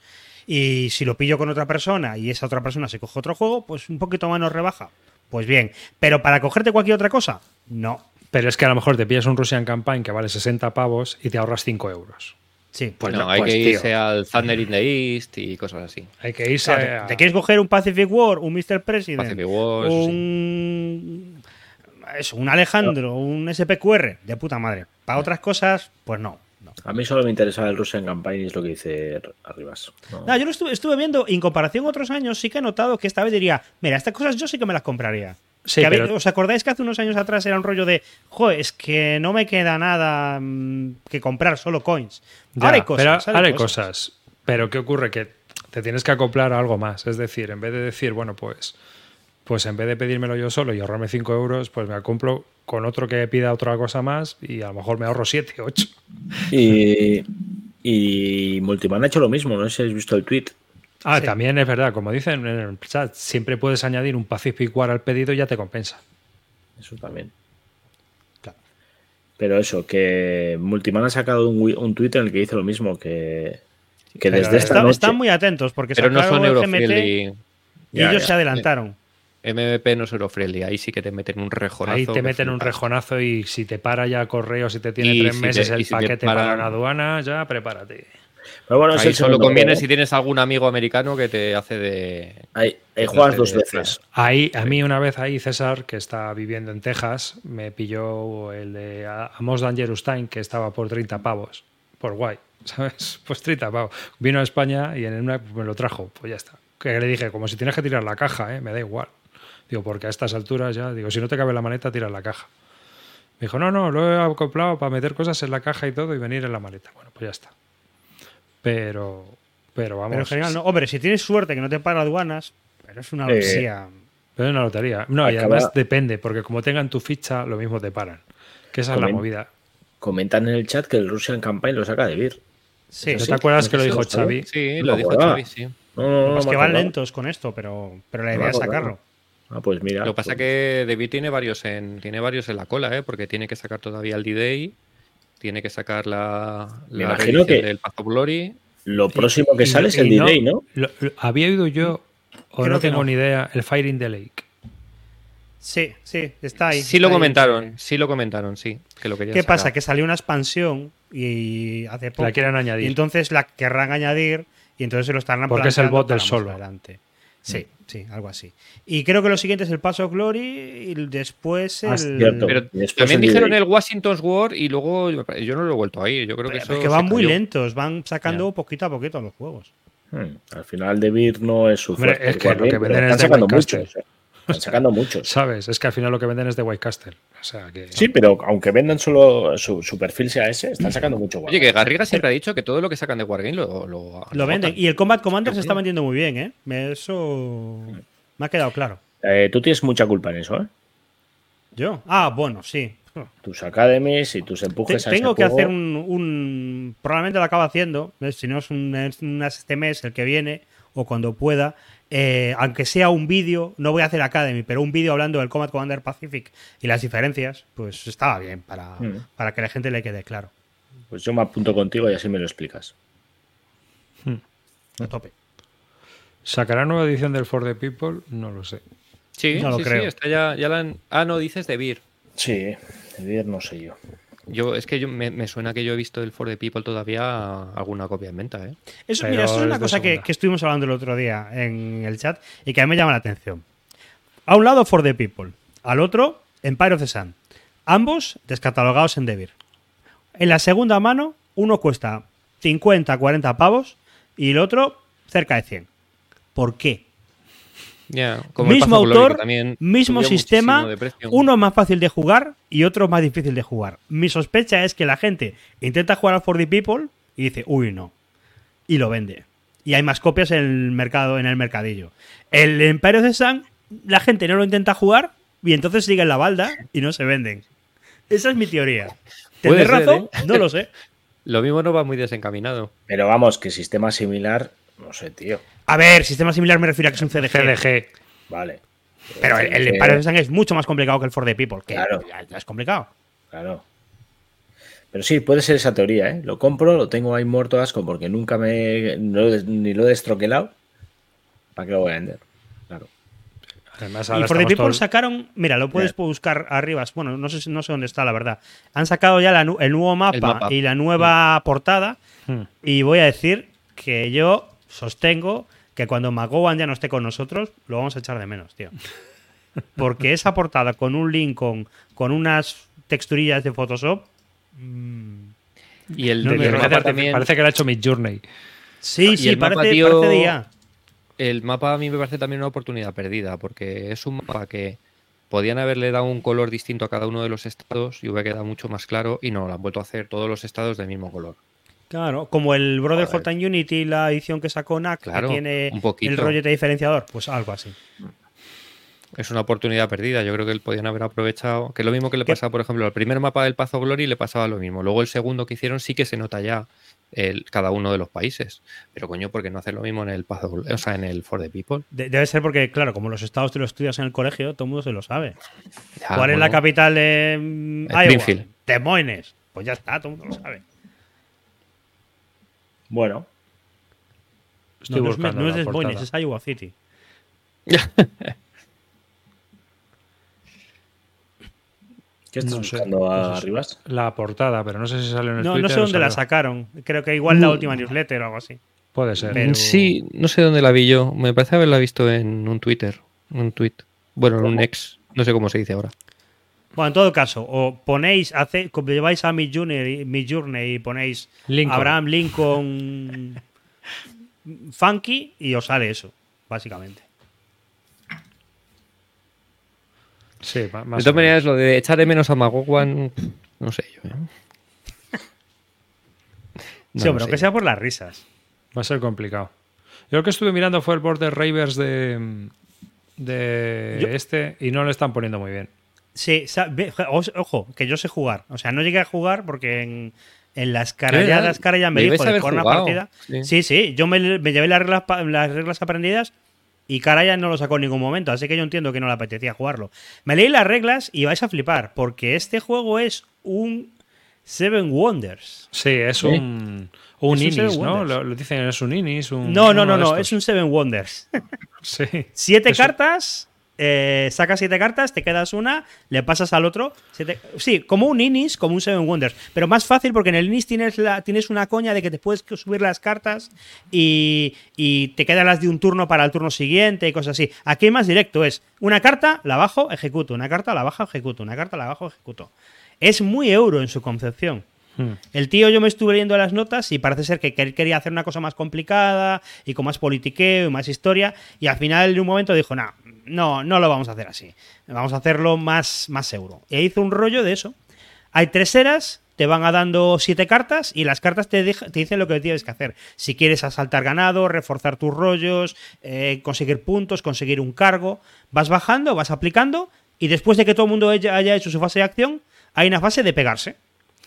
Y si lo pillo con otra persona y esa otra persona se coge otro juego, pues un poquito menos rebaja. Pues bien, pero para cogerte cualquier otra cosa, no. Pero es que a lo mejor te pillas un Russian Campaign que vale 60 pavos y te ahorras 5 euros. Sí, pues no, hay pues, que irse al Thunder in the East y cosas así. Hay que irse a... ¿Te quieres coger un Pacific War, un Mr. President? Pacific War, un... Eso, un Alejandro, un SPQR, de puta madre. Para otras cosas, pues no. A mí solo me interesaba el Russian Campaign y es lo que dice Arribas. No. yo lo estuve, viendo en comparación a otros años, sí que he notado que esta vez diría, mira, estas cosas yo sí que me las compraría. ¿Os acordáis que hace unos años atrás era un rollo de, joder, es que no me queda nada mm, que comprar, solo coins? ahora hay cosas. Pero, ahora hay cosas. Pero ¿qué ocurre? Que te tienes que acoplar a algo más. Es decir, en vez de decir, bueno, pues, pues en vez de pedírmelo yo solo y ahorrarme 5 euros, pues me acomplo con otro que pida otra cosa más y a lo mejor me ahorro 7, 8. Y, y Multiman ha hecho lo mismo, no sé si habéis visto el tweet. Ah, también es verdad, como dicen en el chat, siempre puedes añadir un Pacific War al pedido y ya te compensa. Eso también. Claro. Pero eso, que Multiman ha sacado un, un tweet en el que dice lo mismo, que, que desde esta noche... Están muy atentos porque pero no son GMT y ellos se adelantaron. MVP no es Eurofriendly, ahí sí que te meten un rejonazo. Ahí te meten un rejonazo y si te para ya correo, si te tiene tres meses el paquete para... la aduana, ya prepárate. Pero bueno, ahí solo conviene si tienes algún amigo americano que te hace de. Ahí, juegas dos veces. Ahí, a mí una vez ahí, César, que está viviendo en Texas, me pilló el de Amos Dangerustain, que estaba por 30 pavos. Por guay, ¿sabes? Pues 30 pavos. Vino a España y en una me lo trajo, pues ya está. Que le dije, como si tienes que tirar la caja, ¿eh? me da igual. Digo, porque a estas alturas ya, digo, si no te cabe la maleta, tira la caja. Me dijo, no, no, lo he acoplado para meter cosas en la caja y todo y venir en la maleta. Bueno, pues ya está. Pero, pero vamos. Pero general, no. Hombre, si tienes suerte que no te pagan aduanas, pero es una lotería. pero es una lotería. No, y además depende, porque como tengan tu ficha, lo mismo te paran. Que esa es la movida. Comentan en el chat que el Russian Campaign lo saca de Vir. Sí, ¿No te acuerdas que lo dijo Xavi? Sí, lo dijo Xavi, sí. No, es que van lentos con esto, pero, pero la idea es sacarlo. Ah, pues mira. Lo que pasa es pues que David tiene varios en tiene varios en la cola, ¿eh? porque tiene que sacar todavía el D-Day, tiene que sacar la, la imagino que del Path of Glory. Lo próximo que sale es el D-Day, ¿no? había oído yo, o no tengo ni idea, el Fire in the Lake. Sí, sí, está ahí. Sí lo comentaron, sí lo comentaron, sí. Que lo ¿Qué pasa? Que salió una expansión y hace poco. La quieren añadir. Y entonces la querrán añadir y entonces se lo están Porque es el bot del solo. Adelante. Sí, sí, algo así. Y creo que lo siguiente es el Paso Glory y después ah, el. Pero también dijeron el Washington's War y luego yo no lo he vuelto ahí. Yo creo que eso. Es que van muy lentos, van sacando poquito a poquito los juegos. Hmm, al final, de Vir no es su fuerte. Es que lo que venden es de White están sacando muchos. ¿Sabes? Es que al final lo que venden es de White Castle. O sea, que... Sí, pero aunque vendan solo su, perfil sea ese, están sacando mucho Oye, que Garriga siempre ha dicho que todo lo que sacan de Wargame lo, lo, venden. Y el Combat Commander se está vendiendo muy bien, ¿eh? Eso me ha quedado claro. Eh, tú tienes mucha culpa en eso, ¿eh? ¿Yo? Ah, bueno, sí. Tus academies y tus empujes a Tengo que hacer un, Probablemente lo acabo haciendo. Si no es un, este mes, el que viene, o cuando pueda. Eh, aunque sea un vídeo, no voy a hacer Academy, pero un vídeo hablando del Combat Commander Pacific y las diferencias, pues estaba bien para, mm. para que la gente le quede claro. Pues yo me apunto contigo y así me lo explicas. Hmm. A tope. ¿Sacará nueva edición del For the People? No lo sé. Sí, no lo creo. está ya, ya la Ah, no, dices de Beer. Sí, de Beer no sé yo. Yo, es que yo, me, suena que yo he visto el For the People todavía alguna copia en venta. ¿eh? Eso, mira, eso es una cosa que, estuvimos hablando el otro día en el chat y que a mí me llama la atención. A un lado For the People, al otro Empire of the Sun. Ambos descatalogados en Devir. En la segunda mano, uno cuesta 50, 40 pavos y el otro cerca de 100. ¿Por qué? Mismo autor, mismo sistema, uno más fácil de jugar y otro más difícil de jugar. Mi sospecha es que la gente intenta jugar a For the People y dice, uy, no. Y lo vende. Y hay más copias en el mercado, en el mercadillo. El Imperio de Sun, la gente no lo intenta jugar y entonces sigue en la balda y no se venden. Esa es mi teoría. ¿Tienes razón? ¿eh? No lo sé. Lo mismo no va muy desencaminado. Pero vamos, que sistema similar, no sé, tío. A ver, sistema similar me refiero a que es un CDG. CDG. Vale. Pero el, el Empire Sun es mucho más complicado que el For the People. Que claro. Ya, es complicado. Claro. Pero sí, puede ser esa teoría, ¿eh? Lo compro, lo tengo ahí muerto asco porque nunca me. ni lo he destroquelado. ¿Para qué lo voy a vender? Claro. Además, y For the People sacaron. Mira, lo puedes buscar arriba. Bueno, no sé, no sé dónde está, la verdad. Han sacado ya el nuevo mapa, y la nueva portada. Hmm. Y voy a decir que yo sostengo que cuando McGowan ya no esté con nosotros, lo vamos a echar de menos, tío. Porque esa portada con un link con, unas texturillas de Photoshop. Mm, y el de parece, también... parece que lo ha hecho Mid Journey. Sí, sí, parece, parece de ya. El mapa a mí me parece también una oportunidad perdida, porque es un mapa que podían haberle dado un color distinto a cada uno de los estados y hubiera quedado mucho más claro, y no, lo han vuelto a hacer todos los estados del mismo color. Claro, como el Brotherhood and Unity, la edición que sacó NAC, que tiene el rollete diferenciador, pues algo así. Es una oportunidad perdida. Yo creo que podían haber aprovechado. Que es lo mismo que le pasaba, por ejemplo, al primer mapa del Pazo Glory le pasaba lo mismo. Luego el segundo que hicieron sí que se nota ya cada uno de los países. Pero coño, ¿por qué no hacer lo mismo en el o sea, en el For the People? debe ser porque, claro, como los estados te lo estudias en el colegio, todo el mundo se lo sabe. ¿Cuál es la capital de mm, Iowa? Des Moines. Pues ya está, todo el mundo lo sabe. Bueno. no, no es Des Moines, es Iowa City. ¿Qué estás buscando arriba? La portada, pero no sé si sale en el no, Twitter. No sé dónde la sacaron. Creo que igual la mm. última newsletter o algo así. Puede ser. Sí, no sé dónde la vi yo. Me parece haberla visto en un Twitter. Un tweet. Bueno, en un ex. No sé cómo se dice ahora. Bueno, en todo caso, o ponéis, hace, lleváis a mi journey, mi journey y ponéis Abraham Lincoln Funky y os sale eso, básicamente. Sí, más de todas maneras, lo de echar de menos a Magogwan, no sé yo. ¿eh? sí, pero que sea por las risas. Va a ser complicado. Yo lo que estuve mirando fue el Border Ravers de, de este y no lo están poniendo muy bien. Sí, ojo, que yo sé jugar. O sea, no llegué a jugar porque en, en las carayadas, cara ya me dijo de una partida. Sí. sí, yo me, llevé las reglas, las reglas aprendidas y Caraya no lo sacó en ningún momento, así que yo entiendo que no le apetecía jugarlo. Me leí las reglas y vais a flipar, porque este juego es un Seven Wonders. Sí, es un, un Inis, ¿no? Lo, dicen, es un Inis. Un, no, no, no, no, es un Seven Wonders. sí. Siete cartas eh, sacas siete cartas, te quedas una, le pasas al otro. sí, como un Inis, como un Seven Wonders. Pero más fácil porque en el Inis tienes, la, tienes una coña de que te puedes subir las cartas y, te quedan las de un turno para el turno siguiente y cosas así. Aquí más directo es una carta, la bajo, ejecuto. Una carta, la bajo, ejecuto. Una carta, la bajo, ejecuto. Es muy euro en su concepción. Hmm. El tío, yo me estuve leyendo las notas y parece ser que quería hacer una cosa más complicada y con más politiqueo y más historia. Y al final, en un momento, dijo: No, no, no lo vamos a hacer así. Vamos a hacerlo más, más euro. E hizo un rollo de eso. Hay tres eras, te van a dando siete cartas y las cartas te, te, dicen lo que tienes que hacer. Si quieres asaltar ganado, reforzar tus rollos, eh, conseguir puntos, conseguir un cargo, vas bajando, vas aplicando y después de que todo el mundo haya hecho su fase de acción, hay una fase de pegarse.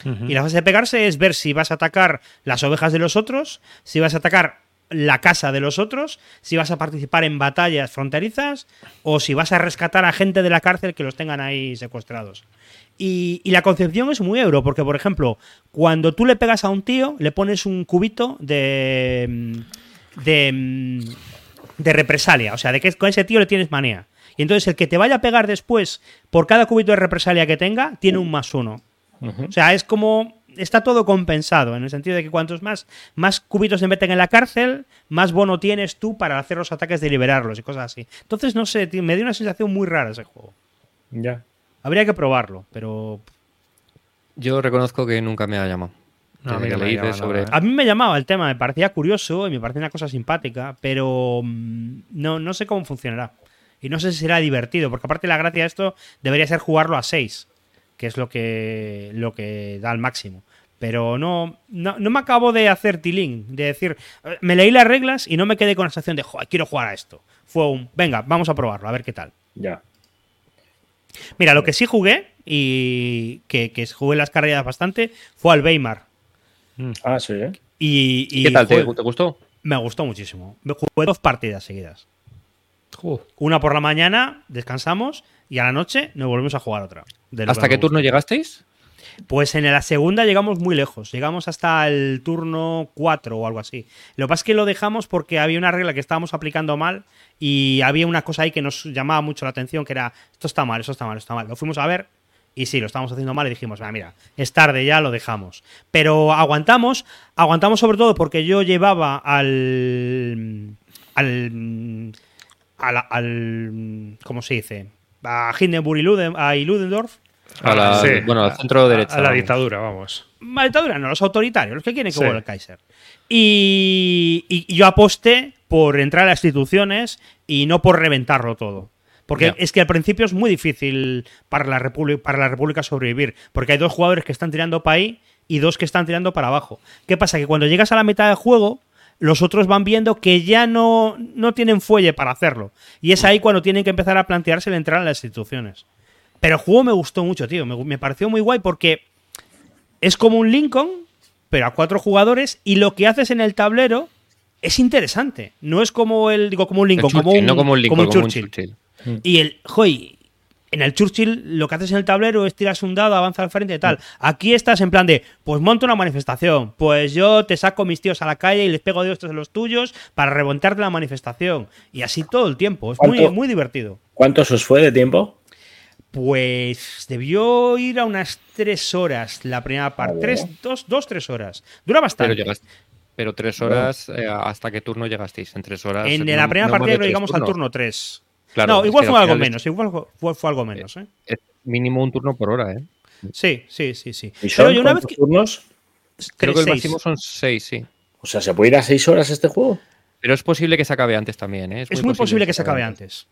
Y la fase de pegarse es ver si vas a atacar las ovejas de los otros, si vas a atacar la casa de los otros, si vas a participar en batallas fronterizas o si vas a rescatar a gente de la cárcel que los tengan ahí secuestrados. Y, la concepción es muy euro, porque por ejemplo, cuando tú le pegas a un tío, le pones un cubito de, de, de represalia, o sea, de que con ese tío le tienes manía. Y entonces el que te vaya a pegar después por cada cubito de represalia que tenga, tiene un más uno. O sea, es como está todo compensado, en el sentido de que cuantos más, más cubitos se meten en la cárcel, más bono tienes tú para hacer los ataques de liberarlos y cosas así. Entonces, no sé, me dio una sensación muy rara ese juego. Ya. Habría que probarlo, pero. Yo reconozco que nunca me ha llamado. a, mí me sobre... a mí me llamaba el tema, me parecía curioso y me parecía una cosa simpática, pero mm, no, no sé cómo funcionará. Y no sé si será divertido, porque aparte la gracia de esto debería ser jugarlo a 6 que es lo que, lo que da al máximo. Pero no, no, me acabo de hacer tilín, de decir, me leí las reglas y no me quedé con la sensación de, Joder, quiero jugar a esto. Fue un, venga, vamos a probarlo, a ver qué tal. Ya. Mira, lo que sí jugué y que, que jugué las carreras bastante fue al Weimar. Mm. Ah, sí, ¿eh? Y, ¿Qué tal? ¿Te, gustó? Me gustó muchísimo. Jugué dos partidas seguidas. Una por la mañana, descansamos y a la noche nos volvemos a jugar otra. ¿Hasta qué turno llegasteis? Pues en la segunda llegamos muy lejos, llegamos hasta el turno 4 o algo así. Lo que pasa es que lo dejamos porque había una regla que estábamos aplicando mal y había una cosa ahí que nos llamaba mucho la atención, que era, esto está mal, esto está mal, esto está mal. Lo fuimos a ver y sí, lo estábamos haciendo mal y dijimos, mira, es tarde ya, lo dejamos. Pero aguantamos, aguantamos sobre todo porque yo llevaba al... al al, al ¿cómo se dice? A Hindenburg y, Ludendorff. bueno, al centro derecha. A, la dictadura, vamos. La dictadura, no, los autoritarios, los que quieren que vuelva el Kaiser. Y, yo aposté por entrar a las instituciones y no por reventarlo todo. Porque es que al principio es muy difícil para la, para la República sobrevivir. Porque hay dos jugadores que están tirando para ahí y dos que están tirando para abajo. ¿Qué pasa? Que cuando llegas a la mitad del juego, los otros van viendo que ya no, no tienen fuelle para hacerlo. Y es ahí cuando tienen que empezar a plantearse el entrar en las instituciones. Pero el juego me gustó mucho, tío. Me, me pareció muy guay porque es como un Lincoln, pero a cuatro jugadores y lo que haces en el tablero es interesante. No es como el, digo, como un Lincoln, como un, no como un, Lincoln, como un Churchill. Y el, joy, en el Churchill lo que haces en el tablero es tiras un dado, avanza al frente y tal. Aquí estás en plan de, pues monto una manifestación, pues yo te saco mis tíos a la calle y les pego de estos de los tuyos para remontarte la manifestación. Y así todo el tiempo. Es muy, muy divertido. ¿Cuánto os fue de tiempo? Pues debió ir a unas tres horas la primera parte. Tres, dos, dos, tres horas. Dura bastante. Pero, pero tres horas, eh, ¿hasta qué turno llegasteis? En tres horas. En la primera lo llegamos al turno tres no, igual fue algo menos, igual fue, fue, algo menos. ¿eh? Es mínimo un turno por hora, ¿eh? Sí, sí, sí, sí. ¿Y son una vez que... turnos? Creo que el máximo son seis, sí. O sea, ¿se puede ir a seis horas este juego? Pero es posible que se acabe antes también, ¿eh? Es, muy, posible, que se acabe antes.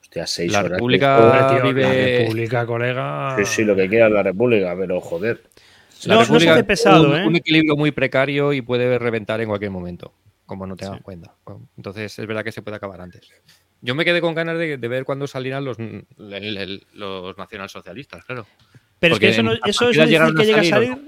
Hostia, seis la horas. República vive... La República, colega. Sí, sí, lo que quiera la República, pero joder. La no, República, no se hace pesado, un, ¿eh? Un equilibrio muy precario y puede reventar en cualquier momento, como no te das cuenta. Entonces es verdad que se puede acabar antes. Yo me quedé con ganas de, ver cuándo salieran los, los nacionalsocialistas, claro. Pero es que eso, no, eso es difícil que llegue a salir.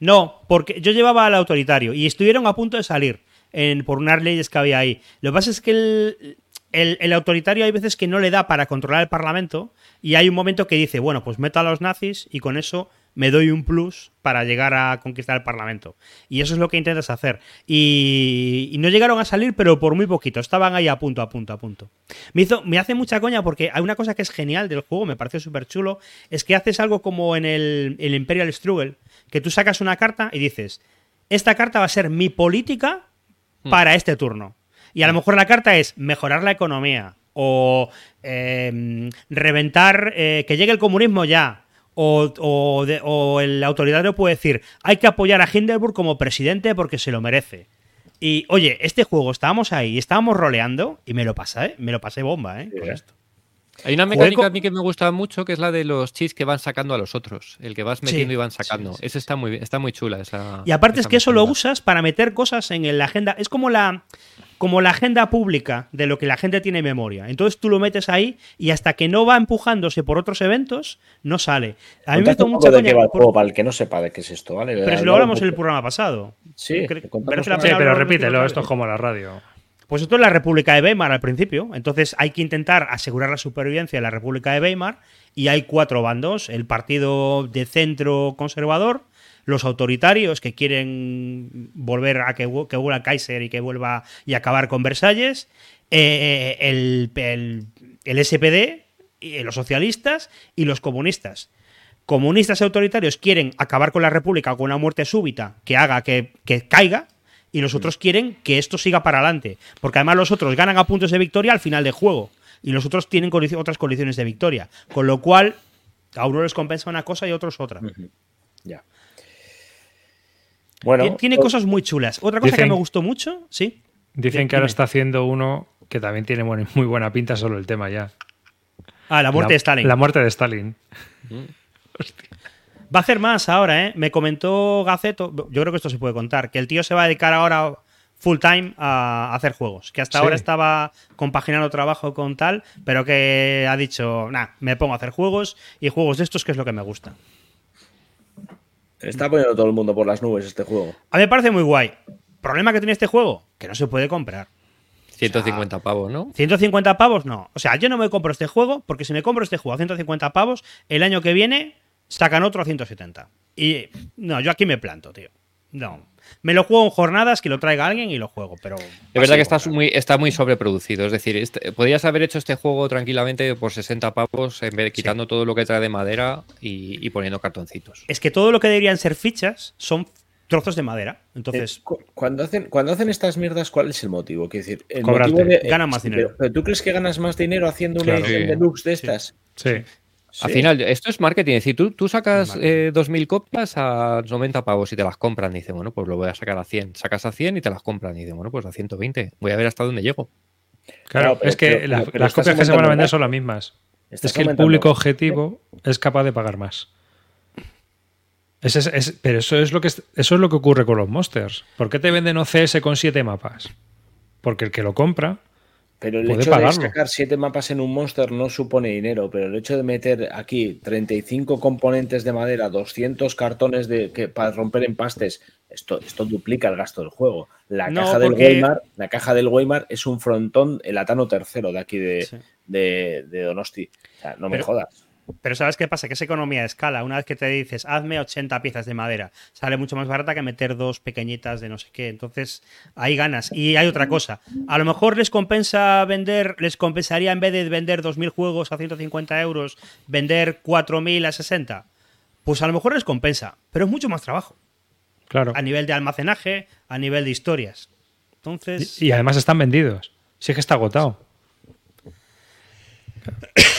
No, porque yo llevaba al autoritario y estuvieron a punto de salir en, por unas leyes que había ahí. Lo que pasa es que el, el, autoritario hay veces que no le da para controlar el Parlamento y hay un momento que dice, bueno, pues meto a los nazis y con eso me doy un plus para llegar a conquistar el Parlamento. Y eso es lo que intentas hacer. Y, no llegaron a salir, pero por muy poquito. Estaban ahí a punto, a punto, a punto. Me, hizo, me hace mucha coña porque hay una cosa que es genial del juego, me parece súper chulo, es que haces algo como en el, el Imperial Struggle, que tú sacas una carta y dices, esta carta va a ser mi política hmm. para este turno. Y a lo mejor la carta es mejorar la economía o em, reventar, eh, que llegue el comunismo ya, o, el autoritario puede decir, hay que apoyar a Hindenburg como presidente porque se lo merece. Y oye, este juego estábamos ahí, estábamos roleando y me lo pasé, me lo pasé bomba, ¿eh? Con esto. Hay una mecánica a mí que me gusta mucho que es la de los chis que van sacando a los otros. El que vas metiendo y van sacando. Esa está muy, está muy chula. y aparte es que eso lo usas para meter cosas en la agenda. Es como la, como la agenda pública de lo que la gente tiene en memoria. Entonces tú lo metes ahí y hasta que no va empujándose por otros eventos, no sale. A mí me gusta mucho de qué va para el que no sepa de qué es esto, ¿vale? Pero si lo hablamos en el programa pasado. Sí, pero, pero repítelo, esto es como la radio. Pues esto es la República de Weimar al principio. Entonces hay que intentar asegurar la supervivencia de la República de Weimar y hay cuatro bandos. El partido de centro conservador, los autoritarios que quieren volver a que, vuelva Kaiser y que vuelva y acabar con Versalles, eh, el, el, SPD, y los socialistas y los comunistas. Comunistas y autoritarios quieren acabar con la República con una muerte súbita que haga que, que caiga, y los otros quieren que esto siga para adelante. Porque además los otros ganan a puntos de victoria al final del juego. Y los otros tienen otras condiciones de victoria. Con lo cual, a uno les compensa una cosa y a otros otra. Ya. Bueno, tiene cosas muy chulas. Otra cosa que me gustó mucho, sí. Dicen que ahora está haciendo uno que también tiene muy buena pinta solo el tema ya. Ah, la muerte de Stalin. La muerte de Stalin. Va a hacer más ahora, ¿eh? Me comentó Gaceto, yo creo que esto se puede contar, que el tío se va a dedicar ahora full time a hacer juegos. Que hasta ahora estaba compaginando trabajo con tal, pero que ha dicho, nah, me pongo a hacer juegos y juegos de estos que es lo que me gusta. Está poniendo todo el mundo por las nubes este juego. A mí me parece muy guay. ¿Problema que tiene este juego? Que no se puede comprar. 150 pavos, ¿no? 150 pavos no. O sea, yo no me compro este juego porque si me compro este juego a 150 pavos, el año que viene sacan otro a 170. Y no, yo aquí me planto, tío. No. Me lo juego en jornadas, que lo traiga alguien y lo juego, pero... Es verdad que está muy, está muy sobreproducido. Es decir, este, podrías haber hecho este juego tranquilamente por 60 pavos, en vez de quitando todo lo que trae de madera y, poniendo cartoncitos. Es que todo lo que deberían ser fichas son trozos de madera. Entonces... Eh, cuando, hacen, cuando hacen estas mierdas, ¿cuál es el motivo? decir, el motivo de, ganan más dinero. Pero, ¿tú crees que ganas más dinero haciendo una edición deluxe de estas? sí. Al final, esto es marketing. Es decir, tú, tú sacas eh, 2.000 copias a 90 pavos y te las compran. Dice, bueno, pues lo voy a sacar a 100. Sacas a 100 y te las compran. Dice, bueno, pues a 120. Voy a ver hasta dónde llego. Claro, es que las copias que se van a vender son las mismas. Es que el público objetivo es capaz de pagar más. pero eso es, lo que, eso es lo que ocurre con los monsters. ¿Por qué te venden OCS con 7 mapas? Porque el que lo compra Pero el hecho de sacar siete mapas en un monster no supone dinero, pero el hecho de meter aquí 35 componentes de madera, 200 cartones de, que, para romper empastes, esto, esto duplica el gasto del juego. La, caja del Weimar, la caja del Weimar es un frontón, el Atano tercero de aquí de, de, Donosti. O sea, no me jodas. Pero ¿sabes qué pasa? Que esa economía de escala, una vez que te dices, hazme 80 piezas de madera, sale mucho más barata que meter dos pequeñitas de no sé qué. Entonces, ahí ganas. Y hay otra cosa. A lo mejor les compensa vender, les compensaría en vez de vender 2.000 juegos a 150 euros, vender 4.000 a 60. Pues a lo mejor les compensa, pero es mucho más trabajo. Claro. A nivel de almacenaje, a nivel de historias. Entonces. Y, y además están vendidos. Sí que está agotado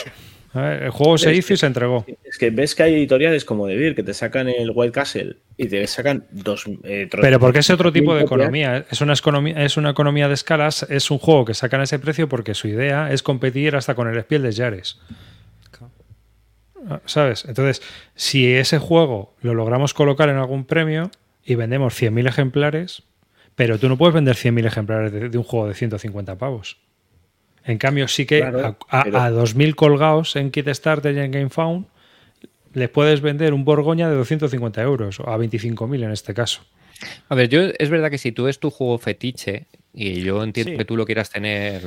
el juego se hizo y se entregó. Es que ves que hay editoriales como De que te sacan el White Castle y te sacan dos. Eh, Pero porque es otro tipo de economía. Es una economía, es una economía de escalas. Es un juego que sacan a ese precio porque su idea es competir hasta con el Spiel de Yares. ¿Sabes? Entonces, si ese juego lo logramos colocar en algún premio y vendemos 100.000 ejemplares, pero tú no puedes vender 100.000 ejemplares de un juego de 150 pavos. En cambio, sí que a, 2.000 colgados en Kickstarter y en GameFound les puedes vender un Borgoña de 250 euros, o a 25.000 en este caso. A ver, yo es verdad que si tú es tu juego fetiche, y yo entiendo que tú lo quieras tener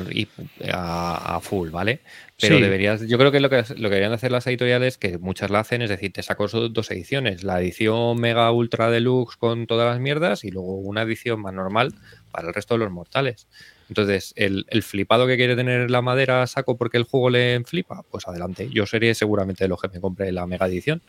a, full, ¿vale? Pero deberías, yo creo que lo que lo que deberían hacer las editoriales, que muchas la hacen, es decir, te saco dos ediciones, la edición mega ultra deluxe con todas las mierdas y luego una edición más normal para el resto de los mortales. Entonces, el, flipado que quiere tener la madera saco porque el juego le flipa, pues adelante. Yo sería seguramente de los que me compre la mega edición.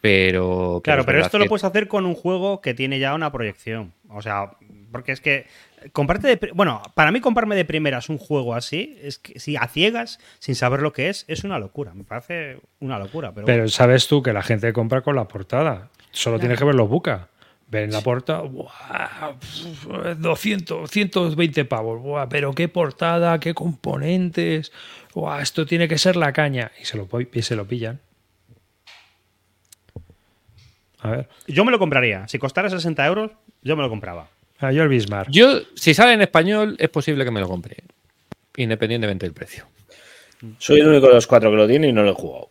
Pero. Claro, pero, esto lo puedes hacer con un juego que tiene ya una proyección. O sea, porque es que. Comprarte de. Bueno, para mí, comprarme de primeras un juego así, es que si a ciegas, sin saber lo que es, es una locura. Me parece una locura. Pero, pero sabes tú que la gente compra con la portada. Solo tienes que ver los Ven la portada, 200, 120 pavos, pero qué portada, qué componentes, esto tiene que ser la caña. Y se lo, y se lo pillan. A ver. Yo me lo compraría. Si costara 60 euros, yo me lo compraba. Ah, yo el Bismarck. Yo, si sale en español, es posible que me lo compre. Independientemente del precio. Soy el único de los cuatro que lo tiene y no lo he jugado.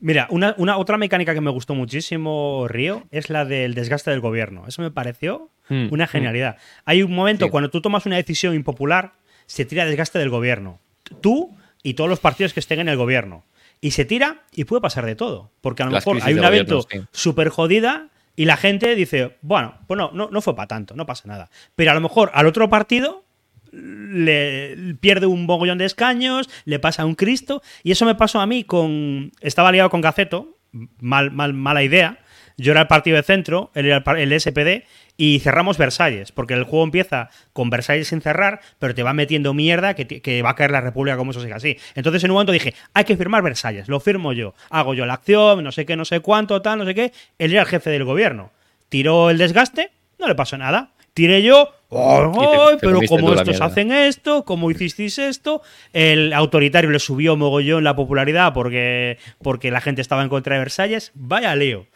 Mira, una, otra mecánica que me gustó muchísimo, Río, es la del desgaste del gobierno. Eso me pareció hmm, una hmm. genialidad. Hay un momento cuando tú tomas una decisión impopular, se tira desgaste del gobierno. Tú y todos los partidos que estén en el gobierno. Y se tira y puede pasar de todo. Porque a lo mejor hay un evento súper jodida y la gente dice, bueno, pues no, no, no fue para tanto, no pasa nada. Pero a lo mejor al otro partido le pierde un bogollón de escaños, le pasa un Cristo, y eso me pasó a mí con... Estaba liado con Gaceto, mal, mal, mala idea, yo era el partido de centro, él era el SPD, y cerramos Versalles, porque el juego empieza con Versalles sin cerrar, pero te va metiendo mierda que, va a caer la República como eso siga así. Entonces en un momento dije, hay que firmar Versalles, lo firmo yo, hago yo la acción, no sé qué, no sé cuánto, tal, no sé qué, él era el jefe del gobierno. Tiró el desgaste, no le pasó nada. Tiré yo, ¡ay! pero como estos hacen esto, como hicisteis esto, el autoritario le subió mogollón la popularidad porque, porque la gente estaba en contra de Versalles. Vaya Leo.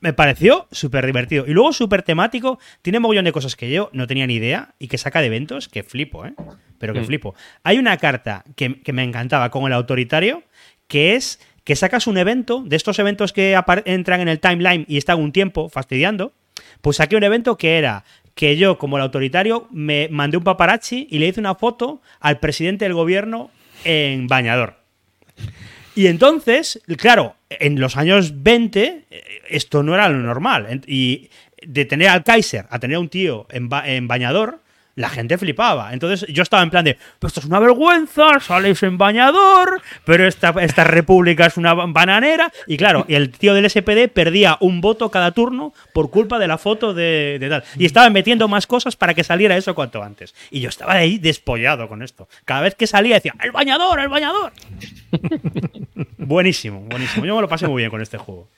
Me pareció súper divertido. Y luego súper temático. Tiene mogollón de cosas que yo no tenía ni idea y que saca de eventos que flipo, ¿eh? Pero que mm. flipo. Hay una carta que, que me encantaba con el autoritario que es que sacas un evento, de estos eventos que entran en el timeline y están un tiempo fastidiando, pues saqué un evento que era que yo, como el autoritario, me mandé un paparazzi y le hice una foto al presidente del gobierno en bañador. Y entonces, claro, en los años 20 eh, esto no era lo normal. Y de tener al Kaiser a tener a un tío en, en bañador, la gente flipaba. Entonces yo estaba en plan de, pues esto es una vergüenza, sales en bañador, pero esta, esta república es una bananera. Y claro, el tío del SPD perdía un voto cada turno por culpa de la foto de, tal. Y estaban metiendo más cosas para que saliera eso cuanto antes. Y yo estaba ahí despollado con esto. Cada vez que salía decía, el bañador, el bañador. buenísimo, buenísimo. Yo me lo pasé muy bien con este juego.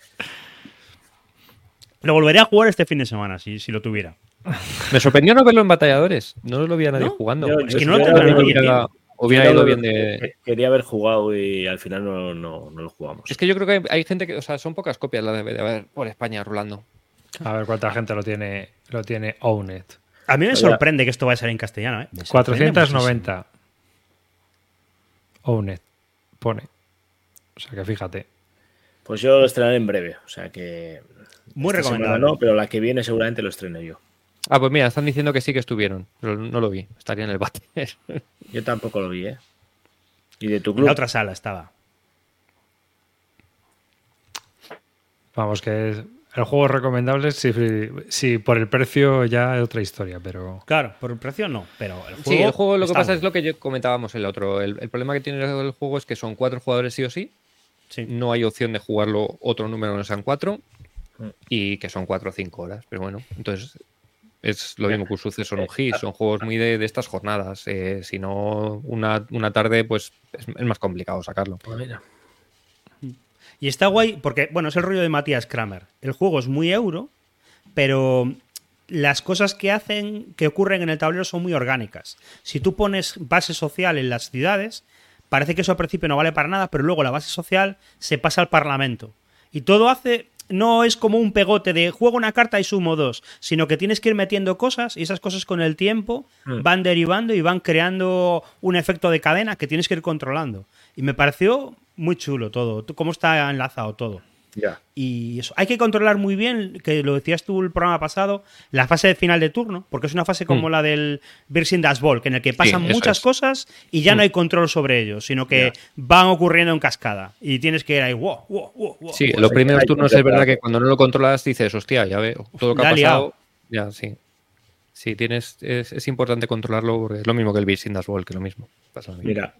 Lo volveré a jugar este fin de semana, si, si lo tuviera. Me sorprendió no verlo en batalladores. No lo había nadie jugando. es que no lo hubiera, hubiera ido bien de. Quería haber jugado y al final no, lo jugamos. Es que yo creo que hay, gente que. O sea, son pocas copias la de haber por España rolando. A ver cuánta gente lo tiene, lo tiene Owned. A mí me sorprende que esto vaya a salir en castellano. ¿eh? 490. Owned, pone. O sea que fíjate. Pues yo lo estrenaré en breve. O sea que. Muy recomendable. No, pero la que viene seguramente lo estreno yo. Ah, pues mira, están diciendo que sí que estuvieron. Pero no lo vi. Estaría en el bate. yo tampoco lo vi, ¿eh? ¿Y de tu club? En la otra sala estaba. Vamos, que el juego es recomendable si, por el precio ya es otra historia, pero... Claro, por el precio no, pero el juego... Sí, el juego lo que pasa es lo que comentábamos el otro. El, problema que tiene el juego es que son cuatro jugadores sí o sí. sí. No hay opción de jugarlo otro número no sean cuatro. Mm. Y que son cuatro o cinco horas. Pero bueno, entonces es lo mismo que un suceso en un GIS. Son juegos muy de, estas jornadas. Eh, si no, una, tarde, pues es, más complicado sacarlo. Pues. Y está guay porque, bueno, es el rollo de Matías Kramer. El juego es muy euro, pero las cosas que hacen, que ocurren en el tablero son muy orgánicas. Si tú pones base social en las ciudades, parece que eso al principio no vale para nada, pero luego la base social se pasa al Parlamento. Y todo hace, no es como un pegote de juego una carta y sumo dos, sino que tienes que ir metiendo cosas y esas cosas con el tiempo mm. van derivando y van creando un efecto de cadena que tienes que ir controlando. Y me pareció muy chulo todo, cómo está enlazado todo. Y eso, hay que controlar muy bien, que lo decías tú el programa pasado, la fase de final de turno, porque es una fase como mm. la del Virgin Dashball, que en el que pasan muchas cosas y ya no mm. hay contrlo sobre ellos, sino que van ocurriendo en cascada y tienes que ir ahí, wow, wow, wow. Sí, los primeros turnos es verdad que cuando no lo controlas dices, hostia, ya veo, todo lo que ha pasado, ya, sí. Sí, tienes, es, importante controlarlo porque es lo mismo que el Virgin Dashball, que lo mismo. Mira,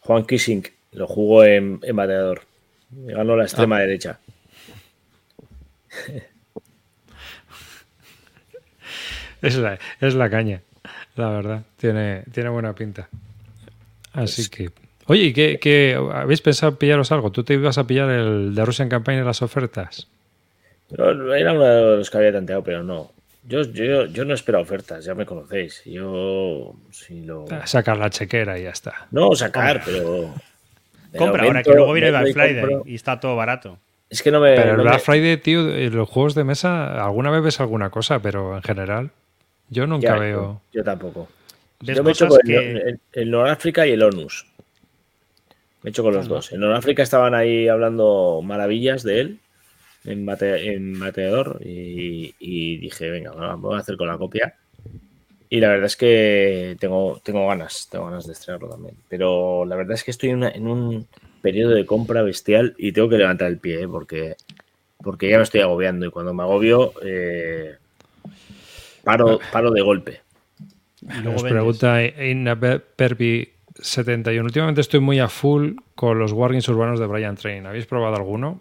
Juan Kissing lo jugó en, en bateador. Ganó la extrema ah. derecha. Es, la, es la caña, la verdad. Tiene, tiene buena pinta. Así que. Oye, ¿qué, qué, habéis pensado pillaros algo? ¿Tú te ibas a pillar el de Russian Campaign en las ofertas? era uno de los que había tanteado, pero no. Yo, yo, yo no espero ofertas, ya me conocéis. Yo si lo... Sacar la chequera y ya está. No, sacar, pero Compra ahora, que luego viene Black Friday y está todo barato. Es que no me. Pero el Black Friday, tío, los juegos de mesa, alguna vez ves alguna cosa, pero en general, yo nunca veo. Yo, tampoco. Yo me he hecho con el, el, Noráfrica y el ONUS. Me he hecho con los dos. En Noráfrica estaban ahí hablando maravillas de él en, bate, en bateador y, y, dije, venga, vamos a hacer con la copia. Y la verdad es que tengo, tengo ganas, tengo ganas de estrenarlo también. Pero la verdad es que estoy en, un periodo de compra bestial y tengo que levantar el pie, ¿eh? porque, porque ya me estoy agobiando. Y cuando me agobio, eh, paro, paro de golpe. Nos pregunta Inna Perpi 71. Últimamente estoy muy a full con los Wargames urbanos de Brian Train. ¿Habéis probado alguno?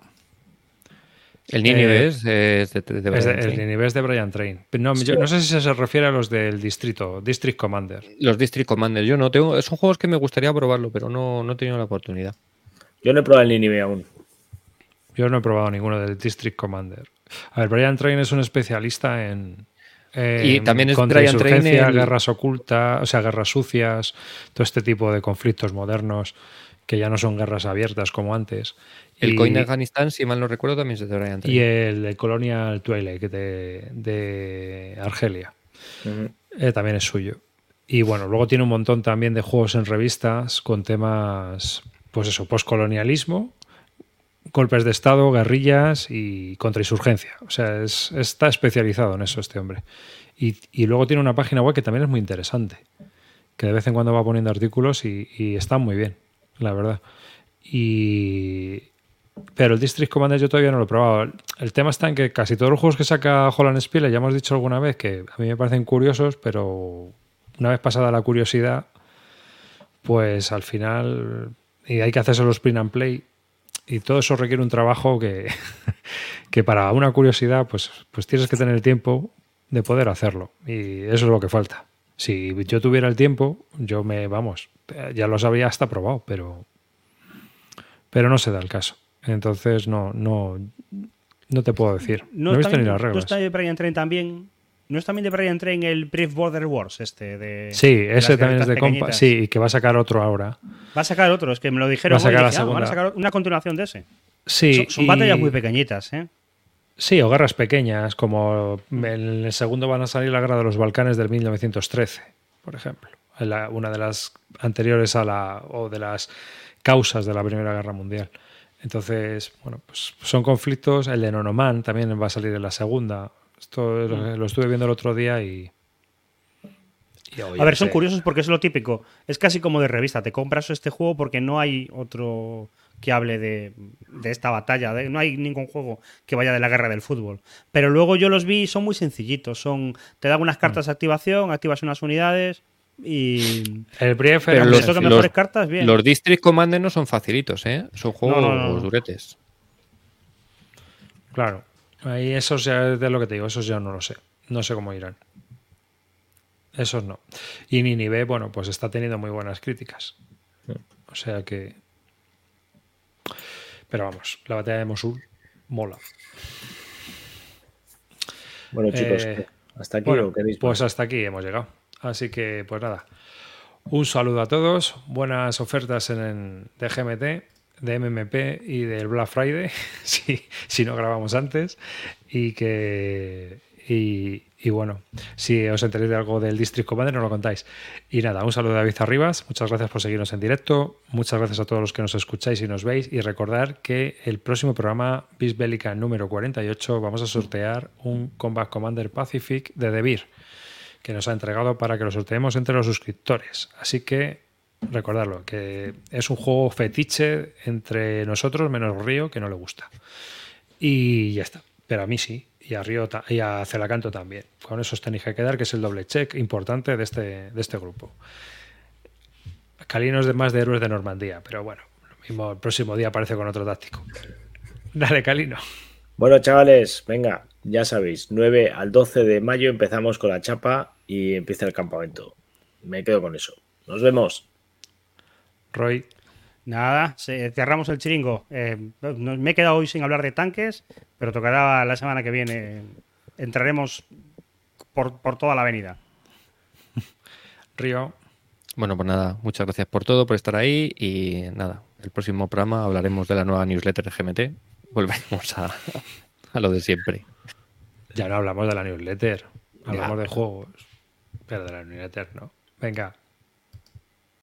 El Ninive eh, es, de, Brian El Ninive es de Brian Train. No, no sé si se refiere a los del distrito, District Commander. Los District Commander, yo no tengo. Son juegos que me gustaría probarlo, pero no, no he tenido la oportunidad. Yo no he probado el Ninive aún. Yo no he probado ninguno del District Commander. A ver, Brian Train es un especialista en. y también es Brian Train. guerras ocultas, o sea, guerras sucias, todo este tipo de conflictos modernos que ya no son guerras abiertas como antes. El Coin de Afganistán, si mal no recuerdo, también se debería entrar. Y el de Colonial Twilight de, de Argelia. Eh, también es suyo. Y bueno, luego tiene un montón también de juegos en revistas con temas, pues eso, postcolonialismo, golpes de Estado, guerrillas y contrainsurgencia. O sea, está especializado en eso este hombre. Y, y, luego tiene una página web que también es muy interesante, que de vez en cuando va poniendo artículos y, y muy bien, la verdad. Y, pero el District Commander yo todavía no lo he probado. El tema está en que casi todos los juegos que saca Holland Spiele, ya hemos dicho alguna vez que a mí me parecen curiosos, pero una vez pasada la curiosidad, pues al final y hay que hacerse los print and play y todo eso requiere un trabajo que, que para una curiosidad pues, pues tienes que tener el tiempo de poder hacerlo y eso es lo que falta. Si yo tuviera el tiempo, yo me, vamos, ya lo habría hasta probado, pero, pero no se da el caso. Entonces no, no, no te puedo decir. No, he visto ni las reglas. ¿No está Brian Train también? ¿No es también de Brian Train el Brief Border Wars este? De, sí, ese también es de compa. Sí, y que va a sacar otro ahora. Va a sacar otro, es que me lo dijeron. Va a sacar, la ah, van a sacar una continuación de ese. Sí. Son, batallas muy pequeñitas, ¿eh? Sí, o guerras pequeñas, como en el segundo van a salir la guerra de los Balcanes del 1913, por ejemplo. una de las anteriores a la. o de las causas de la Primera Guerra Mundial. Entonces, bueno, pues son conflictos. El de Nonoman también va a salir en la segunda. Esto lo, estuve viendo el otro día y. a ver, son curiosos porque es lo típico. Es casi como de revista. Te compras este juego porque no hay otro que hable de, esta batalla. no hay ningún juego que vaya de la guerra del fútbol. Pero luego yo los vi son muy sencillitos. Son, te dan unas cartas de activación, activas unas unidades y el brief Pero los, que mejores cartas, bien. Los District Commander no son facilitos, ¿eh? Son juegos duretes. Claro. Ahí esos ya de lo que te digo, esos ya no lo sé. No sé cómo irán. Esos no. Y Ninive, bueno, pues está teniendo muy buenas críticas. O sea que. Pero vamos, la batalla de Mosul mola. Bueno, chicos, eh, hasta aquí Pues hasta aquí hemos llegado. Así que, pues nada, un saludo a todos, buenas ofertas en, de GMT, de MMP y del Black Friday, si, si no grabamos antes, y que... Y, bueno, si os enteréis de algo del District Commander, nos lo contáis. Y nada, un saludo de David Arribas, muchas gracias por seguirnos en directo, muchas gracias a todos los que nos escucháis y nos veis, y recordar que el próximo programa, Bélica número 48, vamos a sortear un Combat Commander Pacific de Debir que nos ha entregado para que lo sorteemos entre los suscriptores. Así que recordarlo, que es un juego fetiche entre nosotros, menos Río, que no le gusta. Y ya está. Pero a mí sí, y a Río y a Celacanto también. Con eso os tenéis que quedar, que es el doble check importante de este, de este grupo. Calino es de más de héroes de Normandía, pero bueno, lo mismo el próximo día aparece con otro táctico. Dale, Calino. Bueno, chavales, venga, ya sabéis, 9 al 12 de mayo empezamos con la chapa y empieza el campamento. Me quedo con eso. Nos vemos. Roy. Nada, cerramos el chiringo. Eh, me he quedado hoy sin hablar de tanques, pero tocará la semana que viene. Entraremos por, toda la avenida. Río. Bueno, pues nada, muchas gracias por todo, por estar ahí y nada, el próximo programa hablaremos de la nueva newsletter de GMT. Volvemos a, a lo de siempre. Ya no hablamos de la newsletter, hablamos de juegos. Pero de la unidad eterno. Venga,